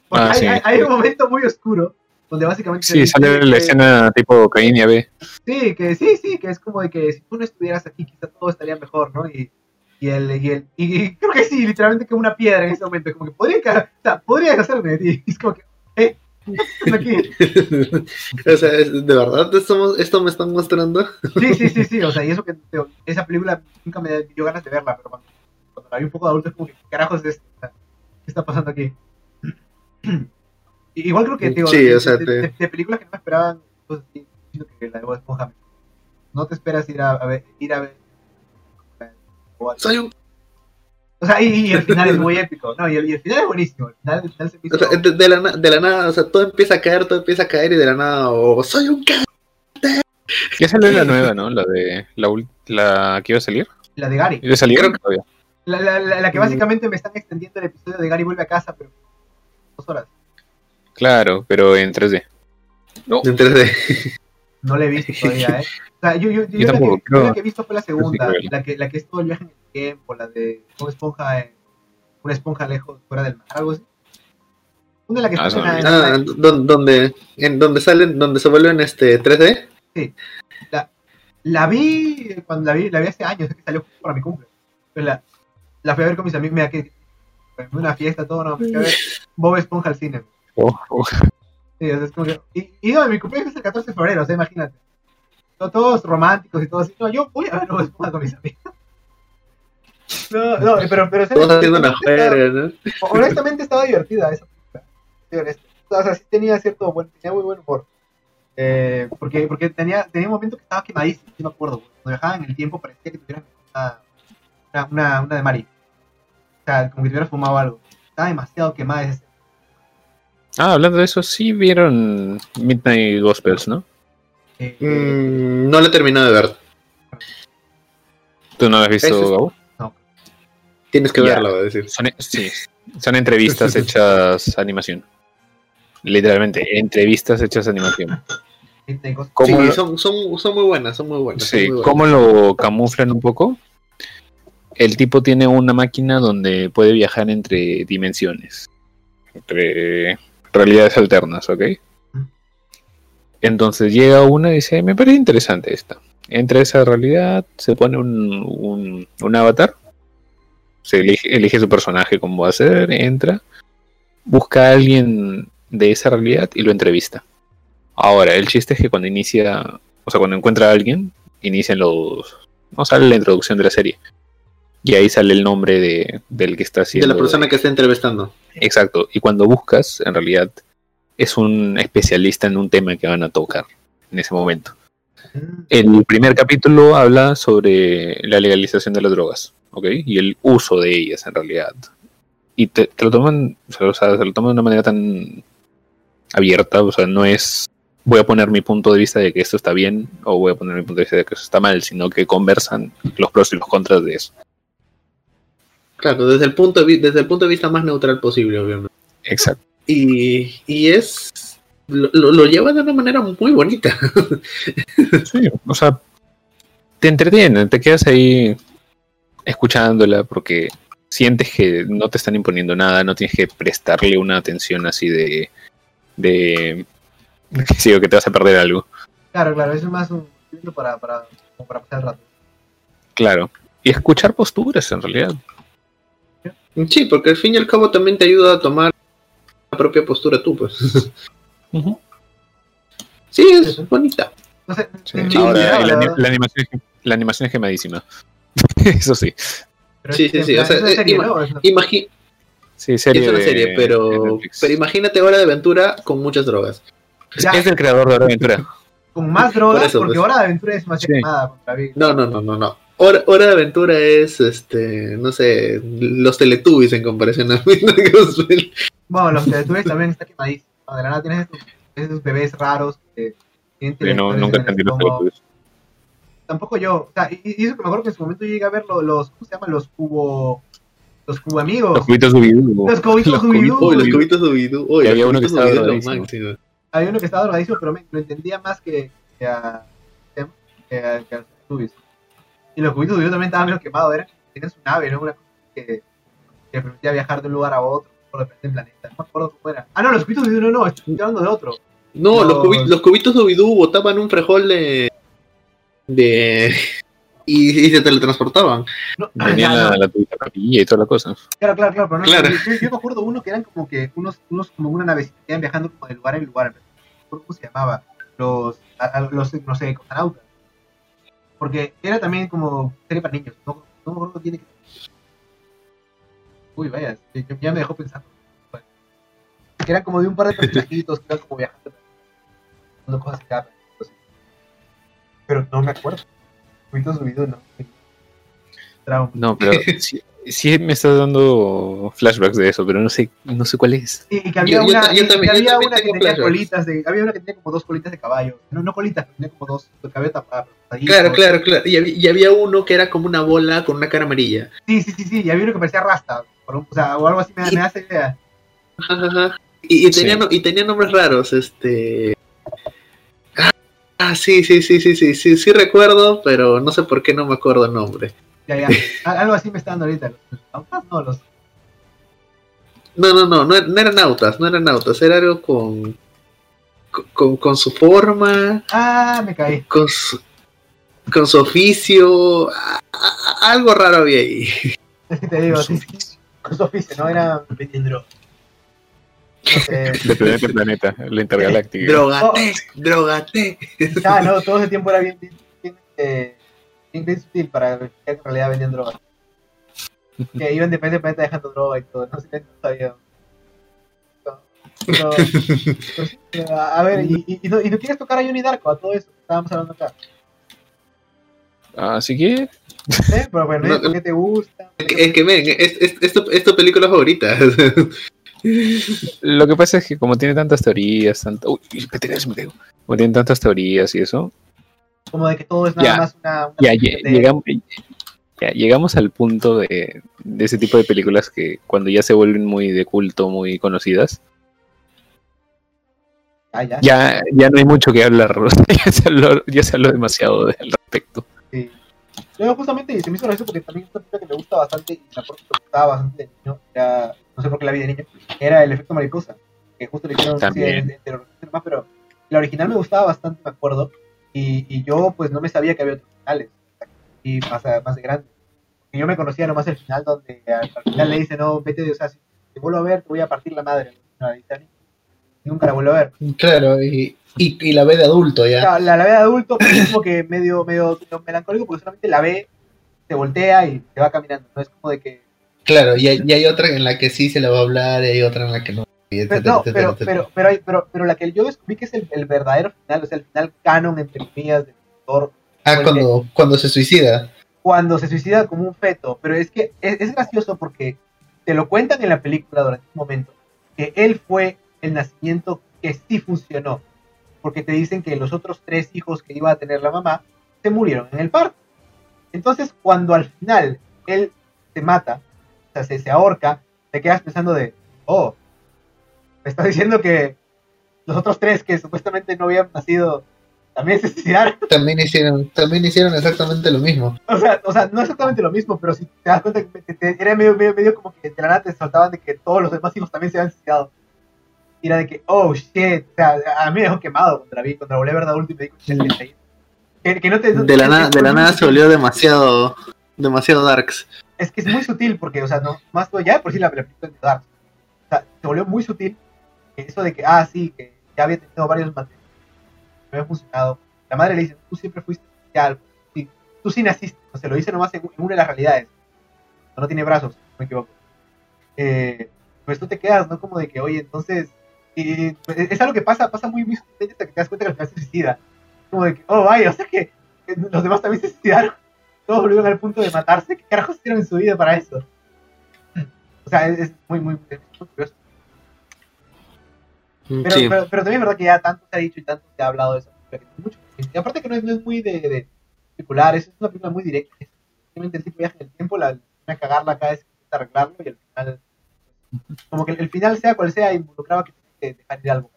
Porque Ah, hay, sí. hay, hay un momento muy oscuro donde básicamente. Sí, sale la que- escena tipo Caín y Abel. Sí, que sí, sí, que es como de que si tú no estuvieras aquí, quizá todo estaría mejor, ¿no? Y, y el, y el, y, y creo que sí, literalmente que una piedra en ese momento, como que podría, o sea, podría deshacerme de ti. Es como que, eh, ¿qué haces aquí? o sea, ¿de verdad esto, esto me están mostrando? Sí, sí, sí, sí, o sea, y eso que esa película nunca me dio ganas de verla, pero cuando, cuando la vi un poco de adulto es como que, ¿qué carajos es sea, ¿Qué está pasando aquí? Igual creo que, digo, Sí, de, o sea, de- te- de- de películas que no me esperaban siento que la de Bob Esponja. No te esperas ir a, a ver, ir a ver. Soy un... O sea, y, y el final es muy épico. No, y el, y el final es buenísimo. El final, el final se me hizo- O sea, de, de la, de la nada, o sea, todo empieza a caer, todo empieza a caer y de la nada, o soy un ca... Ya salió la nueva, ¿no? La de la, ul- la que iba a salir. la de Gary. Creo que- Todavía. La, la, la, la que Mm. básicamente me están extendiendo el episodio de Gary vuelve a casa, pero dos horas. Claro, pero en 3D. No. En 3D. No la he visto todavía, ¿eh? O sea, yo, yo, yo, Yo la, tampoco, que, la que he visto fue la segunda, la que, la que es todo el viaje en el tiempo, la de una esponja, en- una esponja lejos, fuera del mar, algo así. Una de la que Ah, está en la- Ah, en la- don- donde, en donde salen, donde se vuelven este 3D. La vi cuando la vi, la vi hace años, es que salió justo para mi cumple. Pero la, la fui a ver con mis amigos, mira que fue una fiesta, todo, no, fui a ver Bob Esponja al cine. Oh, oh. Sí, o sea, es como que, y, y no, mi cumpleaños es el 14 de febrero, o sea, imagínate. Son todos románticos y todo así. No, yo voy a ver Bob Esponja con mis amigos. No, no, pero, pero Todos haciendo una ¿no? estaba- honestamente estaba divertida esa película. O sea, sí tenía cierto buen, tenía muy buen humor. Eh, porque porque tenía, tenía un momento que estaba quemadísimo, sí me acuerdo. Cuando viajaban en el tiempo parecía que tuvieran una, una, una, una de Mari. O sea, como que tuviera fumado algo. Estaba demasiado quemada esa. Ah, hablando de eso, sí vieron Midnight Gospels, ¿no? Mm, no lo he terminado de ver. ¿Tú no lo has visto, es- Gabo? Tienes que Ya. verlo, voy a decir. Son, sí, son entrevistas hechas animación. Literalmente, entrevistas hechas animación. gente de cosas. ¿Cómo, sí, lo, son, son, son muy buenas, son muy buenas. sí, muy buenas. ¿Cómo lo camuflan un poco? El tipo tiene una máquina donde puede viajar entre dimensiones, entre realidades alternas, ¿ok? Entonces llega una y dice, me parece interesante esta. Entra a esa realidad, se pone un, un, un avatar, se elige, elige su personaje como va a ser, entra, busca a alguien de esa realidad y lo entrevista. Ahora, el chiste es que cuando inicia, o sea, cuando encuentra a alguien, inician los... No sale la introducción de la serie. Y ahí sale el nombre de, del que está De haciendo. la persona que está entrevistando. Exacto. Y cuando buscas, en realidad, es un especialista en un tema que van a tocar en ese momento. Mm, El primer capítulo habla sobre la legalización de las drogas, ¿ok? Y el uso de ellas, en realidad. Y te, te lo toman, o sea, se lo toman de una manera tan abierta, o sea, no es voy a poner mi punto de vista de que esto está bien o voy a poner mi punto de vista de que eso está mal, sino que conversan los pros y los contras de eso. Claro, desde el punto de, desde el punto de vista más neutral posible, obviamente. Exacto. Y, y es. Lo, lo- lo lleva de una manera muy bonita. Sí, o sea, te entretiene, te quedas ahí escuchándola porque sientes que no te están imponiendo nada, no tienes que prestarle una atención así de. de. que sí, o que te vas a perder algo. Claro, claro, es más un libro para, para, como para pasar el rato. Claro. Y escuchar posturas en realidad. Sí, porque al fin y al cabo también te ayuda a tomar la propia postura tú, pues. Sí, es bonita. Sí. Ahora, la, animación, es- la animación es quemadísima. Eso sí. pero sí, sí, sí, plan, o sea, es una eh, serie, ima- ¿no? Es una- Imagi- Sí, serie es una serie, de pero, imagínate Hora de Aventura con muchas drogas. Ya, Es del creador de Hora de Aventura. con más drogas, Por eso, porque pues. Hora de Aventura es más Sí. quemada. No, no, no, no, no. Hora, Hora de Aventura es, este, no sé, los Teletubbies en comparación a. Bueno, los Teletubbies también está quemadísimo. De la nada tienes estos, esos bebés raros que tienen Sí, no, nunca entendí los. Teletubbies. Tampoco yo. O sea, y, y eso que me acuerdo que en su momento yo llegué a ver lo- los, ¿cómo se llaman? Los cubo, los cubo amigos. Los cubitos Scooby-Doo. Los cubitos Los Scooby-Doo. Uy, los cubitos Y los había uno que estaba drogadísimo. Había uno que estaba drogadísimo, pero me, lo entendía más que, que a, que a, que a los Teletubbies. Y los cubitos yo también estaban medio quemados. Eran, tenían su nave, ¿no? Una cosa que, que permitía viajar de un lugar a otro por diferentes planetas. No me acuerdo cómo era. Ah, no, los cubitos no, no, estoy hablando de otro. No, los, Los- cubi- los cubitos Scooby-Doo botaban un frejol de. de. y, y se teletransportaban. No, la, no. la capilla y toda la cosa. Claro, claro, claro, pero no, Claro. Yo, yo me acuerdo uno que eran como que unos, unos como una navecita que iban viajando como de lugar en lugar. No me acuerdo ¿Cómo se llamaba? Los, a- a- los no sé, cosmonautas. Porque era también como serie para niños. No, no me acuerdo qué tiene que. Uy, vaya, ya- me dejó pensando. Que eran como de un par de personajitos que iban como viajando. haciendo cosas acá. pero no me acuerdo. Muy subido, ¿no? Trauma. No, pero sí, sí me estás dando flashbacks de eso, pero no sé, no sé cuál es. Y, y que había Yo- una, yo y- y también- yo había una que tenía flashbacks. colitas de, había una que tenía como dos colitas de caballo. No, no colitas, tenía como dos, su cabeza tapada. Claro, claro, claro. Y había, y había uno que era como una bola con una cara amarilla. Sí, sí, sí, sí, y había uno que parecía rasta, por un- o sea, o algo así me, me hace idea. Ajá, ajá. Y, y, tenía, Sí. no- y tenía nombres raros, este... Ah, sí, sí, sí, sí, sí, sí, sí recuerdo, pero no sé por qué no me acuerdo el nombre. Ya, ya. Al- Algo así me está dando ahorita. Los autas, no, los. No, no, no, no, no eran nautas, no eran nautas, era algo con, con, con su forma, Ah, me caí. con su, con su oficio, a- a- algo raro había ahí. Es que te digo, sí, sí, con su oficio, ¿no? Era sé. De planeta en planeta, la intergaláctica. Drogate, drogate. Ah, no, todo ese tiempo era bien, bien, bien, eh, bien, bien sutil para que en realidad vendían droga. Que iban de planeta en planeta dejando droga y todo, no sé qué sabía. Pero, a ver, y, y, y no, y no quieres tocar a Johnny Darko, a todo eso que estábamos hablando acá. Así que, ¿Eh? Pero bueno, No, ¿por qué te gusta? Es que, es que ven, es, es, es tu, es tu película favorita. lo que pasa es que como tiene tantas teorías, tanto, uy, me tengo. como tiene tantas teorías y eso, Como de que todo es nada más una. una ya cuestión lle- de- llegamos, llegamos al punto de, de ese tipo de películas que cuando ya se vuelven muy de culto, muy conocidas, Ah, ya, ya, ya no hay mucho que hablar, ya se habló, ya se habló demasiado al respecto. Sí. Yo justamente se me hizo gracioso porque también es una película que me gusta bastante y me acuerdo que me gustaba bastante de niño, era, no sé por qué la vi de niño, era el efecto mariposa, que justo le hicieron sí, de, de, de demás, pero la original me gustaba bastante, me acuerdo, y, y yo pues no me sabía que había otros finales, y más, a- más de grande. Y yo me conocía nomás el final donde al, al final le dice, no, vete, de, o sea, si te vuelvo a ver, te voy a partir la madre. No, y nunca la vuelvo a ver. Claro, y, y, y la ve de adulto ya. Claro, la, la ve de adulto pues, es como que medio, medio, medio melancólico porque solamente la ve, se voltea y se va caminando. No es como de que. Claro, y hay, y hay otra en la que sí se la va a hablar y hay otra en la que no. Pero, no, etcétera, pero, etcétera. pero, pero, hay- pero, pero la que yo descubrí que es el, el verdadero final, o sea, el final canon, entre comillas, del autor, Ah, cuando, cuando se suicida. cuando se suicida como un feto. Pero es que es, es gracioso porque te lo cuentan en la película durante un momento, que él fue el nacimiento que sí funcionó. Porque te dicen que los otros tres hijos que iba a tener la mamá se murieron en el parto. Entonces, cuando al final él se mata, o sea, se, se ahorca, te quedas pensando de, oh, me estás diciendo que los otros tres que supuestamente no habían nacido también se suicidaron. También hicieron, también hicieron exactamente lo mismo. O sea, o sea, no exactamente lo mismo, pero si te das cuenta que te- te- era medio, medio, medio como que de la nada te saltaban de que todos los demás hijos también se habían suicidado. Y era de que, oh shit, o sea, a mí me dejó quemado cuando la vi, cuando la volví a ver de adulto y me que, no te... De la, nada de la nada se volvió demasiado, demasiado darks. Es que es muy sutil porque, o sea, no, más todo, ya por sí la, la película de Dark. O sea, se volvió muy sutil eso de que, ah, sí, que ya había tenido varios matrimonios, no había funcionado. La madre le dice, tú siempre fuiste especial, sí, tú sí naciste, o sea, lo dice nomás en, en una de las realidades. No, tiene brazos, no me equivoco. Eh, pues tú te quedas, ¿no? Como de que, oye, entonces, eh, es algo que pasa, pasa muy, muy hasta que te das cuenta que al final se suicida. Como de que, oh, vaya, o sea que los demás también se suicidaron todos volvieron al punto de matarse. ¿Qué carajos hicieron en su vida para eso? O sea, es, es muy, muy, muy curioso. Pero, Sí. pero, pero también es verdad que ya tanto se ha dicho y tanto se ha hablado de eso. que tiene mucho. Y aparte que no es, no es muy de, de circular, es una película muy directa. Es Simplemente el tipo viaja en el tiempo, la, a cagarla cada vez que intenta arreglarlo y al final, como que el final sea cual sea, involucraba que tienes que dejar ir algo.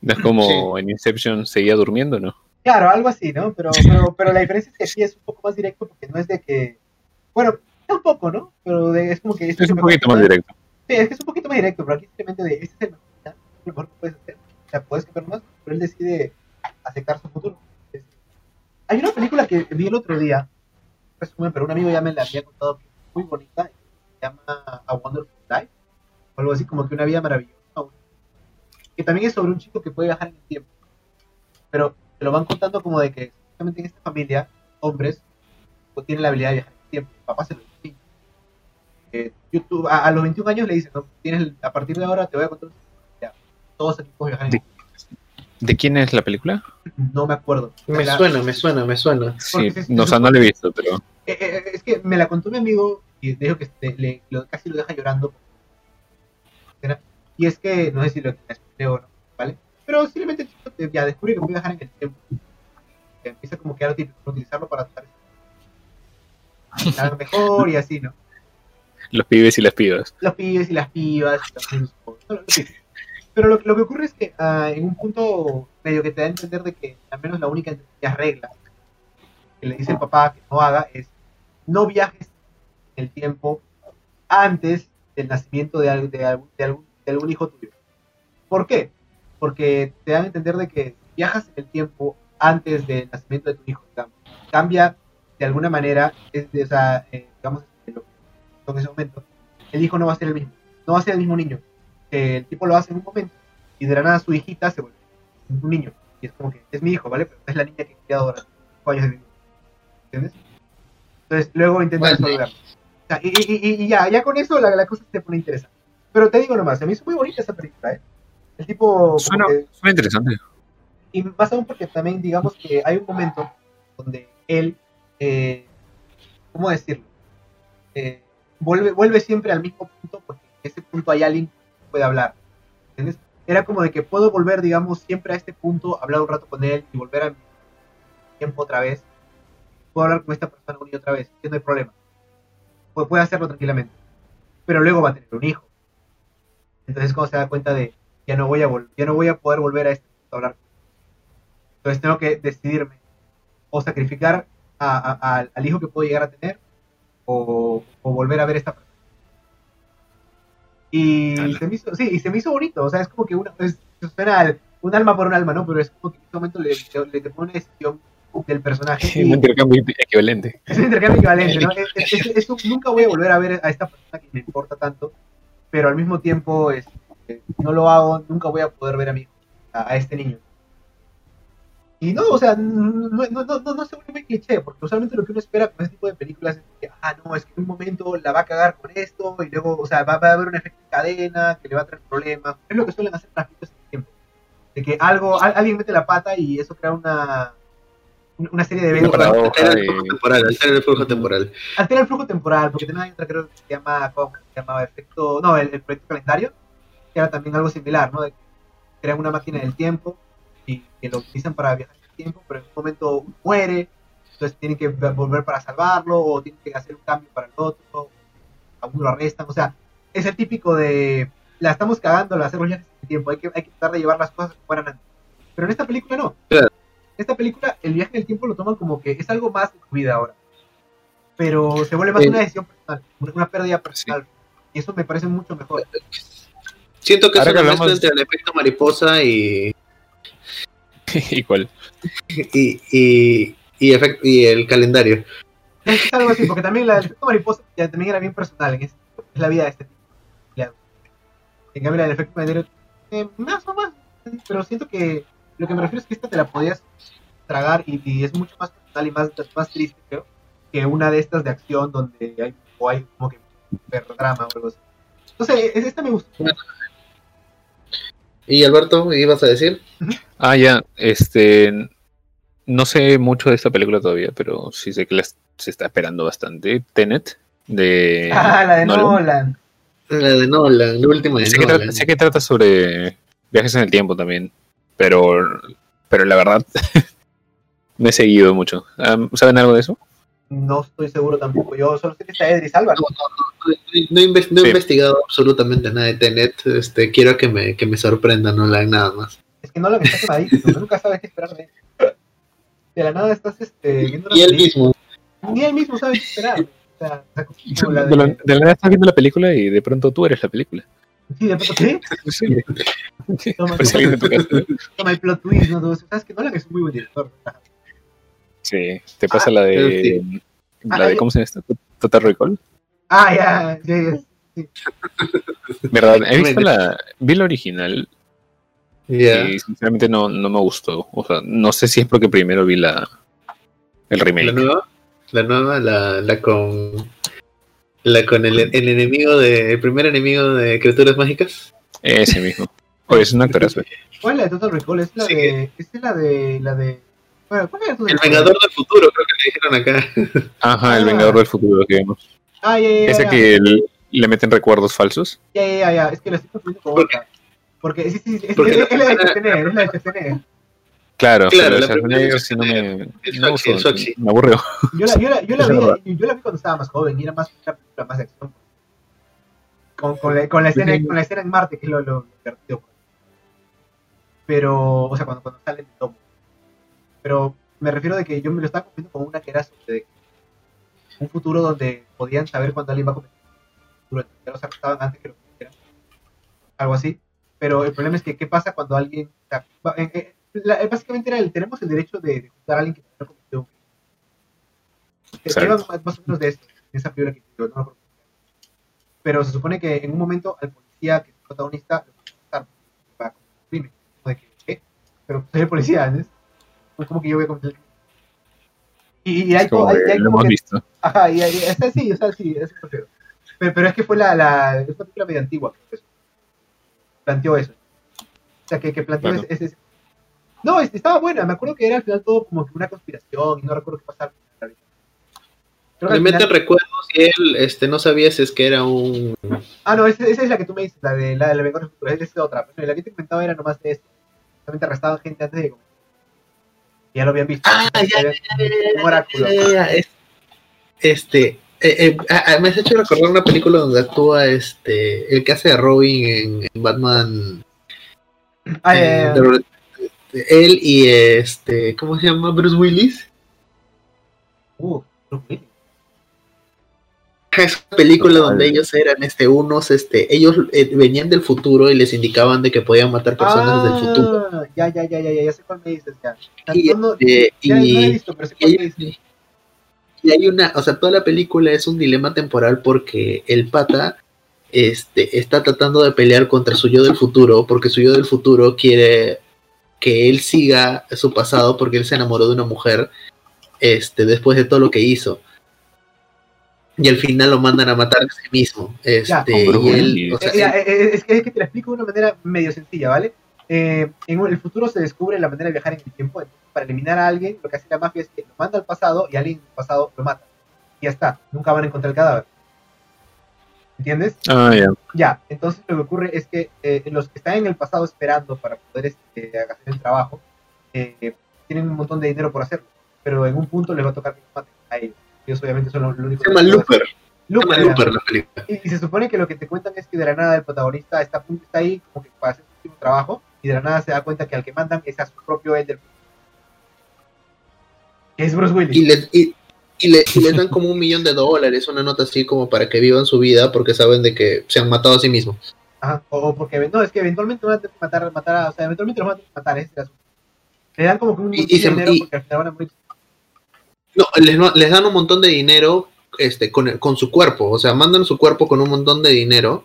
No es como en Inception seguía durmiendo, ¿no? Claro, algo así, ¿no? Pero, pero, pero la diferencia es que aquí es un poco más directo porque no es de que, bueno, tampoco, ¿no? Pero de- es como que... Es un poquito más directo. Sí, es que es un poquito más directo, pero aquí simplemente de, este es el mejor, lo mejor que puedes hacer. O sea, puedes cambiar más, pero él decide aceptar su futuro. Hay una película que vi el otro día, resumen, pero un amigo ya me la había contado muy bonita, se llama A Wonderful Life, o algo así como que una vida maravillosa, que también es sobre un chico que puede viajar en el tiempo, pero te lo van contando como de que justamente en esta familia, hombres, pues, tienen la habilidad de viajar en el tiempo, papá se lo. Eh, YouTube, a, a los 21 años le dicen, ¿no? Tienes el- a partir de ahora te voy a contar, ya, todos aquí pueden viajar en el tiempo. ¿De quién es la película? No me acuerdo. Me La- suena, me suena, me suena. Sí, se- no, o sea, no la he visto, pero Eh, eh, es que me la contó mi amigo y dijo que este, le, lo- casi lo deja llorando. Y es que, no sé si lo expliqué o no, ¿vale? Pero simplemente chico ya descubre que puede viajar en el tiempo. Empieza como que a utilizarlo para tratar mejor y así, ¿no? Los pibes y las pibas. Los pibes y las pibas. Pero lo, lo que ocurre es que ah, en un punto medio que te da a entender de que al menos la única regla que le dice el papá que no haga es no viajes en el tiempo antes del nacimiento de, de de algún- de algún hijo tuyo. ¿Por qué? Porque te dan a entender de que viajas en el tiempo antes del nacimiento de tu hijo, digamos, cambia de alguna manera, es o sea, eh, en ese momento, el hijo no va a ser el mismo, no va a ser el mismo niño. Eh, el tipo lo hace en un momento y de la nada su hijita se vuelve un niño. Y es como que es mi hijo, ¿vale? Pero es la niña que he criado durante cinco años de vida. ¿Entiendes? Entonces luego intenta Vale. resolverlo. O sea, y, y- y- ya, ya con eso la, la cosa se pone interesante. Pero te digo nomás, a mí es muy bonita esa película, ¿eh? El tipo... Suena, que- suena interesante. y más aún porque también digamos que hay un momento donde él, eh, ¿cómo decirlo? Eh, vuelve, vuelve siempre al mismo punto porque en ese punto hay alguien que puede hablar. ¿Entiendes? Era como de que puedo volver, digamos, siempre a este punto, hablar un rato con él y volver a mi tiempo otra vez. Puedo hablar con esta persona una y otra vez, que no hay problema. Pu- puede hacerlo tranquilamente. Pero luego va a tener un hijo. Entonces cuando se da cuenta de ya no voy a ya no voy a poder volver a este punto a hablar entonces tengo que decidirme o sacrificar a- al hijo que puedo llegar a tener o, o volver a ver esta persona. Y se me hizo, sí, y se me hizo bonito, o sea, es como que una, es, suena un alma por un alma, ¿no? Pero es como que en este momento le, le, le pone decisión del personaje Un y intercambio equivalente. es un intercambio equivalente, ¿no? Es- es- es- nunca voy a volver a ver a esta persona que me importa tanto, pero al mismo tiempo este, no lo hago, nunca voy a poder ver a a, a este niño. Y no, o sea, no, no, no, no, no se vuelve cliché, porque usualmente lo que uno espera con este tipo de películas es que, ah, no, es que en un momento la va a cagar con esto, y luego, o sea, va, va a haber un efecto en cadena que le va a traer problemas. Es lo que suelen hacer las películas en tiempo. De que algo, al- alguien mete la pata y eso crea una, una serie de eventos. Altera el flujo temporal, altera el flujo temporal. altera el flujo temporal, porque también hay otra creo que se llama, ¿cómo se llamaba? Efecto, no, el, el proyecto calendario, que era también algo similar, ¿no? De que crean una máquina del tiempo y que lo utilizan para viajar en el tiempo, pero en un momento muere, entonces tienen que volver para salvarlo, o tienen que hacer un cambio para el otro, a uno lo arrestan, o sea, es el típico de, la estamos cagando al hacer los viajes en el tiempo, hay que, hay que tratar de llevar las cosas como eran antes. Pero en esta película no. Claro. En esta película el viaje en el tiempo lo toman como que es algo más de tu vida ahora pero se vuelve más una decisión personal, una- una pérdida personal. Y eso me parece mucho mejor. Siento que es una mezcla entre el efecto mariposa y, Igual. y, y, y, efect- y el calendario. Es algo así, porque también la, el efecto mariposa ya también era bien personal en ese es la vida de este tipo. En cambio, la del efecto calendario, eh, más o más, pero siento que lo que me refiero es que esta te la podías tragar y, y es mucho más personal y más, más triste, creo, que una de estas de acción donde hay, o hay como que drama o algo así. Entonces, es- esta me gustó. ¿Y Alberto, ibas a decir? Ah, ya, este. No sé mucho de esta película todavía, pero sí sé que la, se está esperando bastante. Tenet, de. Ah, la de Nolan. Nolan. La de Nolan, la última de Sé que, Nolan. trata, sé que trata sobre viajes en el tiempo también, pero, pero la verdad no he seguido mucho. ¿Saben algo de eso? No estoy seguro tampoco. Yo solo sé que está Edris Álvaro. No, no he inves- no he Sí. investigado absolutamente nada de Tenet. Este, quiero que me, que me sorprenda Nolan nada más. Es que no lo está quemadito. tú nunca sabes qué esperar de él. De la nada estás este, viendo Y él mismo. Ni él mismo sabe qué esperar. O sea, la De la, de... de la nada estás viendo la película y de pronto tú eres la película. Sí, de pronto, ¿qué? Sí. Toma, alguien en tu casa. toma el plot twist, ¿no? Tú sabes que Nolan es un muy buen director. Sí, te pasa Ah, la de. Ah, La de ah, ¿Cómo se llama esta? Total Recall. Ah, ya, ya, ya. ¿Verdad? He visto la. Vi la original Y sinceramente no, no me gustó. O sea, no sé si es porque primero vi la. El remake. La nueva, la nueva, la, la con. La con el, el enemigo de. El primer enemigo de criaturas mágicas. Ese mismo. Oye, es una actorazo. ¿Cuál es la de Total Recall? Es la Sí. de. Es la de. La de. Bueno, ¿cuál es la de Total El? Vengador del Futuro, creo que le dijeron acá. Ajá, el Ah. Vengador del Futuro que vemos. Ah, ya, ya, ya. Ese que el- le meten recuerdos falsos. Ya, ya, ya, ya. Es que lo estoy confundiendo con. Porque sí, sí, sí. Es, Porque es- la es la de Schwarzenegger, es la de Schwarzenegger. Claro, Claro, pero la Schwarzenegger primera sí no me, es no uso, es me aburrió. Yo la, yo la, yo la Esa es verdad. vi, yo la vi cuando estaba más joven y era más película más de acción. Con, con, la, con, la escena, con la escena en Marte, que es lo, lo divertido. Pero, o sea, cuando, cuando sale el tomo. Pero me refiero de que yo me lo estaba confundiendo con una que era sobre un futuro donde podían saber cuándo alguien va a cometer un futuro. Ya los arrestaban antes que lo cometieran. Algo así. Pero el problema es que, ¿qué pasa cuando alguien... va- eh, eh, la- básicamente era el, tenemos el derecho de, de juzgar a alguien que no cometió un más, más o menos de eso, en esa película que yo no. Pero se supone que en un momento al policía, que es el protagonista, lo van a matar para cometer un crimen. Como de que, ¿qué? Pero soy el policía, ¿no? No es como que yo voy a cometer. Y, y hay, Es como co- hay- hay lo como hemos que visto. Ajá, y, y esa sí, o sea, sí, eso prefiero. Pero, pero es que fue la, la, es una película medio antigua que eso. Planteó eso. O sea, que, que planteó Claro. ese, ese- No, es- estaba buena, me acuerdo que era al final todo como que una conspiración y no recuerdo qué pasaba. Le meten final- recuerdos y él este, no sabía si es que era un. Ah, no, esa, esa es la que tú me dices, la de la del Vengador del Futuro, esa es otra. Pero la que te comentaba era nomás de esto. Solamente arrestaban gente antes de. Ya lo habían visto. Ah, ya, Este. Eh, eh, me has hecho recordar una película donde actúa este el que hace de Robin en, en Batman Ah, eh, de- él y este ¿cómo se llama? Bruce Willis Uh, Bruce Willis. es una película donde ellos eran este unos este ellos eh, venían del futuro y les indicaban de que podían matar personas del futuro Ah, Ya, ya, ya, ya, ya, ya sé cuál me dices, ya. y, No, este, ya no la he y- visto, pero sé cuál me dices. Y, hay una, o sea, toda la película es un dilema temporal porque el pata este, está tratando de pelear contra su yo del futuro, porque su yo del futuro quiere que él siga su pasado porque él se enamoró de una mujer este, después de todo lo que hizo. Y al final lo mandan a matar a sí mismo. Este, y él, o sea, Eh, eh, eh, es, que, es que te lo explico de una manera medio sencilla, ¿vale? Eh, en el futuro se descubre la manera de viajar en el tiempo. Entonces, para eliminar a alguien, lo que hace la mafia es que lo manda al pasado y alguien del pasado lo mata. Y ya está, nunca van a encontrar el cadáver. ¿Entiendes? Ah, ya. Ya, entonces lo que ocurre es que eh, los que están en el pasado esperando para poder este, hacer el trabajo, eh, tienen un montón de dinero por hacerlo, pero en un punto les va a tocar que los maten a ellos. Ellos obviamente son los únicos se llama Looper. Se Looper, llama. Looper la película. Y, y se supone que lo que te cuentan es que de la nada el protagonista está, está ahí como que para hacer su último trabajo y de la nada se da cuenta que al que mandan es a su propio que es Bruce Willis. y les, y, y le- y dan como un millón de dólares, una nota así como para que vivan su vida porque saben de que se han matado a sí mismos. Ajá, o, porque no, es que eventualmente van a matar, matar a, o sea, eventualmente los van a matar, ese es. Le dan como que un montón y de dinero y- porque al final van a morir. No, les, les dan un montón de dinero este, con, el- con su cuerpo, o sea, mandan su cuerpo con un montón de dinero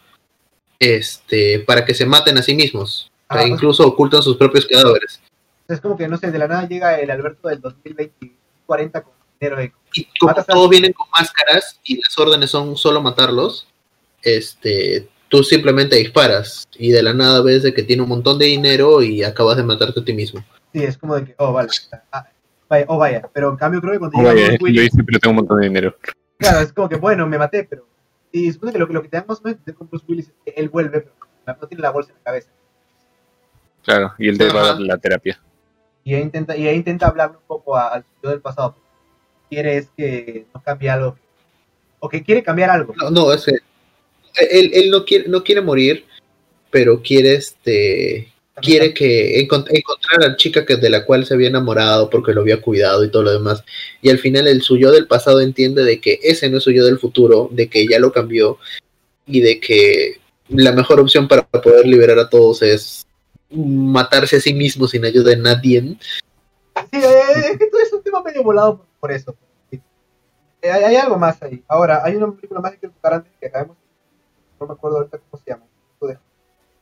este, para que se maten a sí mismos. Ajá. incluso ocultan sus propios cadáveres. Es como que, no sé, de la nada llega el Alberto del 2020, 40 con dinero de... Y como todos vienen con máscaras y las órdenes son solo matarlos, este, tú simplemente disparas y de la nada ves de que tiene un montón de dinero y acabas de matarte a ti mismo. Sí, es como de que, oh, vale. ah, vaya, oh, vaya. Pero en cambio creo que cuando Oh, llega vaya, Bruce Willis, hice, pero tengo un montón de dinero. claro, es como que, bueno, me maté, pero... Y supone que lo, que- lo que te dan más o menos con Bruce Willis es que él vuelve, pero no tiene la bolsa en la cabeza. Claro, y él te va a dar la terapia. Y ahí intenta, y ahí intenta hablarle un poco a- al yo del pasado. Quiere es que no cambie algo. O que quiere cambiar algo. No, no, es que él, él no quiere, no quiere morir, pero quiere este quiere que encont- encontrar a la chica que de la cual se había enamorado porque lo había cuidado y todo lo demás. Y al final el suyo del pasado entiende de que ese no es suyo del futuro, de que ya lo cambió y de que la mejor opción para poder liberar a todos es matarse a sí mismo sin ayuda de nadie. Sí, eh, es que todo es un tema medio volado por, eso. Eh, hay, algo más ahí. Ahora, hay una película más que quiero tocar antes que acabemos. No me acuerdo ahorita cómo se llama.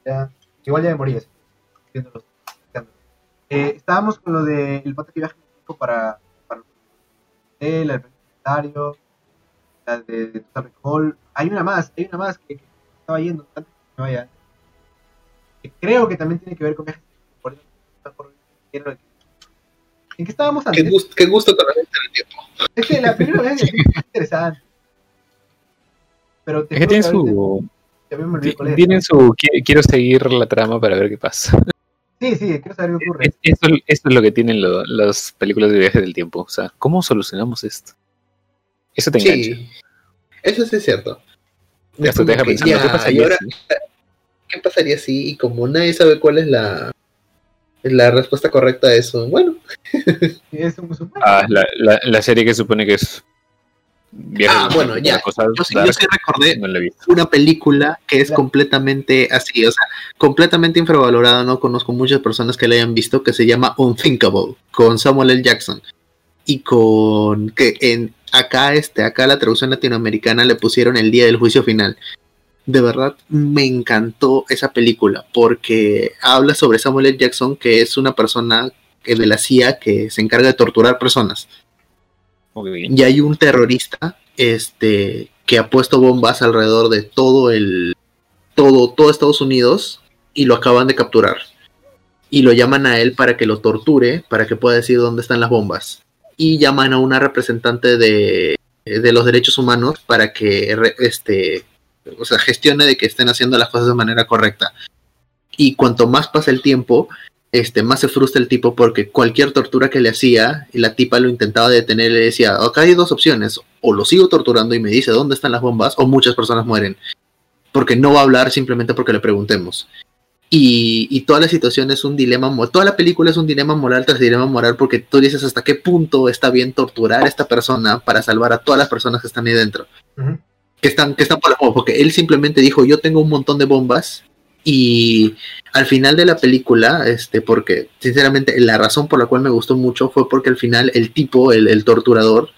Ya, igual ya me morí. Eh, estábamos con lo de el pata que viaja para, para el el planetario, la de, de Recall. Hay una más, hay una más que, que estaba yendo antes que me vaya. Que creo que también tiene que ver con viajes por eso ¿En qué estábamos Qué antes? gusto, qué gusto con la gente del tiempo. Es que la primera vez es interesante. Pero te Es que tiene su. Tienen su. qui- Quiero seguir la trama para ver qué pasa. Sí, sí, quiero saber qué ocurre. Es- Esto, esto es lo que tienen lo- las películas de viajes del tiempo. O sea, ¿cómo solucionamos esto? Eso te engancha. Sí, eso sí es cierto. Ya Es se te deja pensando, ya, ¿qué y ahora? ¿Qué pasaría si? Y como nadie sabe cuál es la, la respuesta correcta a eso, bueno. Es un, Ah, la, la, la serie que supone que es. viajes Ah, bueno, ya. Yo sí, yo dark, sí recordé no una película que es completamente así, o sea, completamente infravalorada. No conozco muchas personas que la hayan visto, que se llama Unthinkable, con Samuel L. Jackson. Y con que en acá, este, acá la traducción latinoamericana le pusieron el día del juicio final. De verdad, me encantó esa película porque habla sobre Samuel L. Jackson, que es una persona que de la CIA que se encarga de torturar personas. Y hay un terrorista este que ha puesto bombas alrededor de todo el todo todo Estados Unidos y lo acaban de capturar. Y lo llaman a él para que lo torture para que pueda decir dónde están las bombas. Y llaman a una representante de, de los derechos humanos para que re- este o sea gestione de que estén haciendo las cosas de manera correcta y cuanto más pasa el tiempo este, más se frustra el tipo porque cualquier tortura que le hacía, la tipa lo intentaba detener y le decía, acá hay dos opciones, o lo sigo torturando y me dice dónde están las bombas, o muchas personas mueren, porque no va a hablar simplemente porque le preguntemos. Y, y toda la situación es un dilema, toda la película es un dilema moral tras dilema moral porque tú dices hasta qué punto está bien torturar a esta persona para salvar a todas las personas que están ahí dentro Ujú. Que están, que están por las bombas, porque él simplemente dijo, yo tengo un montón de bombas y al final de la película, este, porque sinceramente la razón por la cual me gustó mucho fue porque al final el tipo, el, el torturador,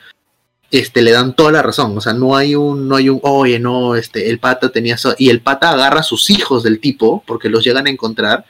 este, le dan toda la razón, o sea, no hay un, no hay un, oye, no, este, el pata tenía eso, y el pata agarra a sus hijos del tipo, porque los llegan a encontrar,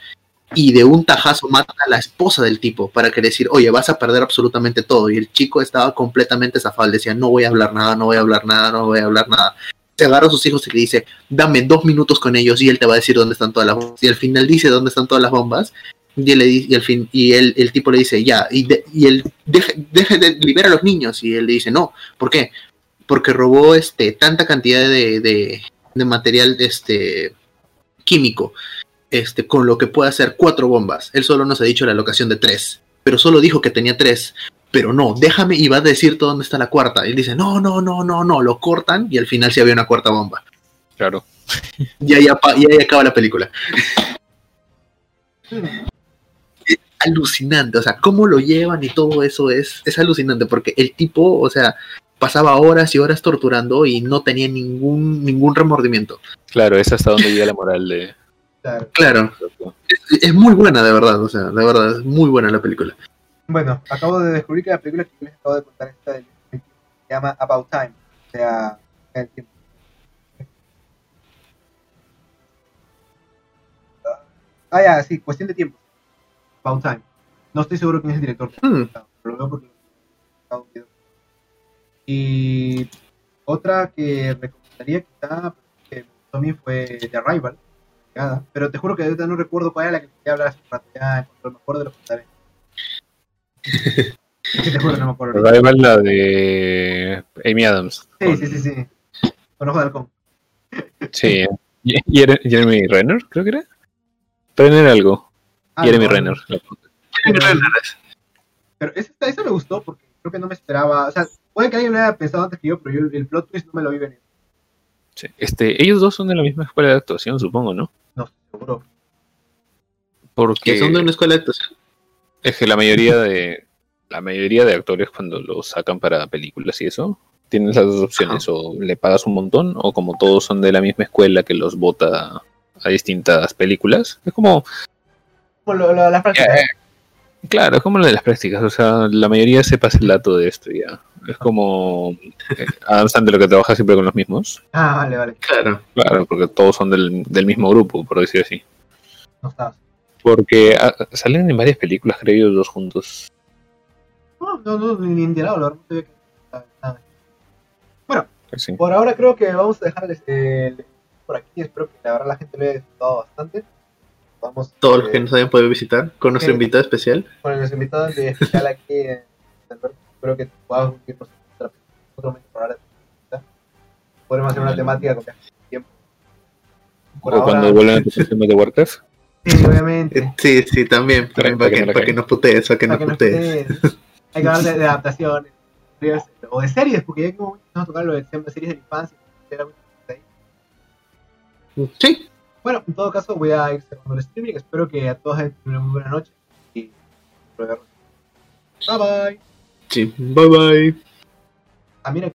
y de un tajazo mata a la esposa del tipo para que decir, oye, vas a perder absolutamente todo. Y el chico estaba completamente zafado, decía, no voy a hablar nada, no voy a hablar nada, no voy a hablar nada. Se agarra a sus hijos y le dice, dame dos minutos con ellos y él te va a decir dónde están todas las bombas. Y al final dice dónde están todas las bombas. Y él le dice, y al fin, y el tipo le dice, ya, y, de- y él deje, de liberar a los niños. Y él le dice, no, ¿por qué? Porque robó este tanta cantidad de, de, de material este químico este, con lo que puede hacer cuatro bombas. Él solo nos ha dicho la locación de tres, pero solo dijo que tenía tres. Pero no, déjame y va a decirte dónde está la cuarta. Y él dice, no, no, no, no, no, lo cortan y al final sí había una cuarta bomba. Claro. Y ahí, y ahí acaba la película. Es alucinante, o sea, cómo lo llevan y todo eso es, es alucinante, porque el tipo, o sea, pasaba horas y horas torturando y no tenía ningún, ningún remordimiento. Claro, es hasta donde llega la moral de. Claro. Claro, es, es muy buena, de verdad, o sea, de verdad, es muy buena la película. Bueno, acabo de descubrir que la película que les acabo de contar esta del- se llama About Time, o sea, el tiempo. Ah, ya, sí, cuestión de tiempo. About Time. No estoy seguro quién es el director, Hmm. lo veo porque. Y otra que recomendaría quizá que me gustó a mí fue The Arrival, Pero te juro que ahorita no recuerdo cuál era la que quería hablar hace un rato, ya lo mejor de lo contaré. Es que te juro, no me acuerdo. la de Amy Adams. Sí, sí, sí, sí. Con ojo de halcón. Sí. Jeremy Renner, creo que era. Renner algo. Ah, Jeremy no, Renner. Pero esa me gustó porque creo que no me esperaba. O sea, puede que alguien lo haya pensado antes que yo, pero yo el, el plot twist no me lo vi venir. Sí. Este, ellos dos son de la misma escuela de actuación, supongo, ¿no? No, seguro. Porque Que son de una escuela de actuación. es que la mayoría de la mayoría de actores cuando los sacan para películas y eso tienes las dos opciones o le pagas un montón o como todos son de la misma escuela que los vota a distintas películas es como Como lo, lo- las prácticas. Claro es como lo de las prácticas o sea la mayoría se pasa el dato de esto ya es como eh, Adam Sandler que trabaja siempre con los mismos Ah, vale, vale. Claro. claro porque todos son del, del mismo grupo por decir así No estabas. porque ah, salen en varias películas creo ellos dos juntos No, no, no, ni enterado, la verdad. No sabía que. nada. Sí. Por ahora creo que vamos a dejar el, el- por aquí. Espero que la verdad la gente lo haya disfrutado bastante. Vamos, Todos los eh, que nos hayan podido visitar, con nuestro sí. invitado especial. con nuestro invitado de especial aquí, eh, Alberto, espero que puedas unirnos en otra- otro de Podremos hacer una temática con en tiempo. Por o ahora, cuando vuelvan a tus temas de Warcraft. sí, obviamente. Eh, Sí, sí, también. También Para para, que que, para que nos putees, para que nos Para que nos putees. Hay que hablar de, de adaptaciones, o de series, porque ya en momento vamos a tocar lo de siempre series de la infancia. que. Sí, Bueno, en todo caso voy a ir cerrando el streaming. Espero que a todos hayan tenido una muy buena noche. Y Bye bye. sí. Bye bye. Ah, mira,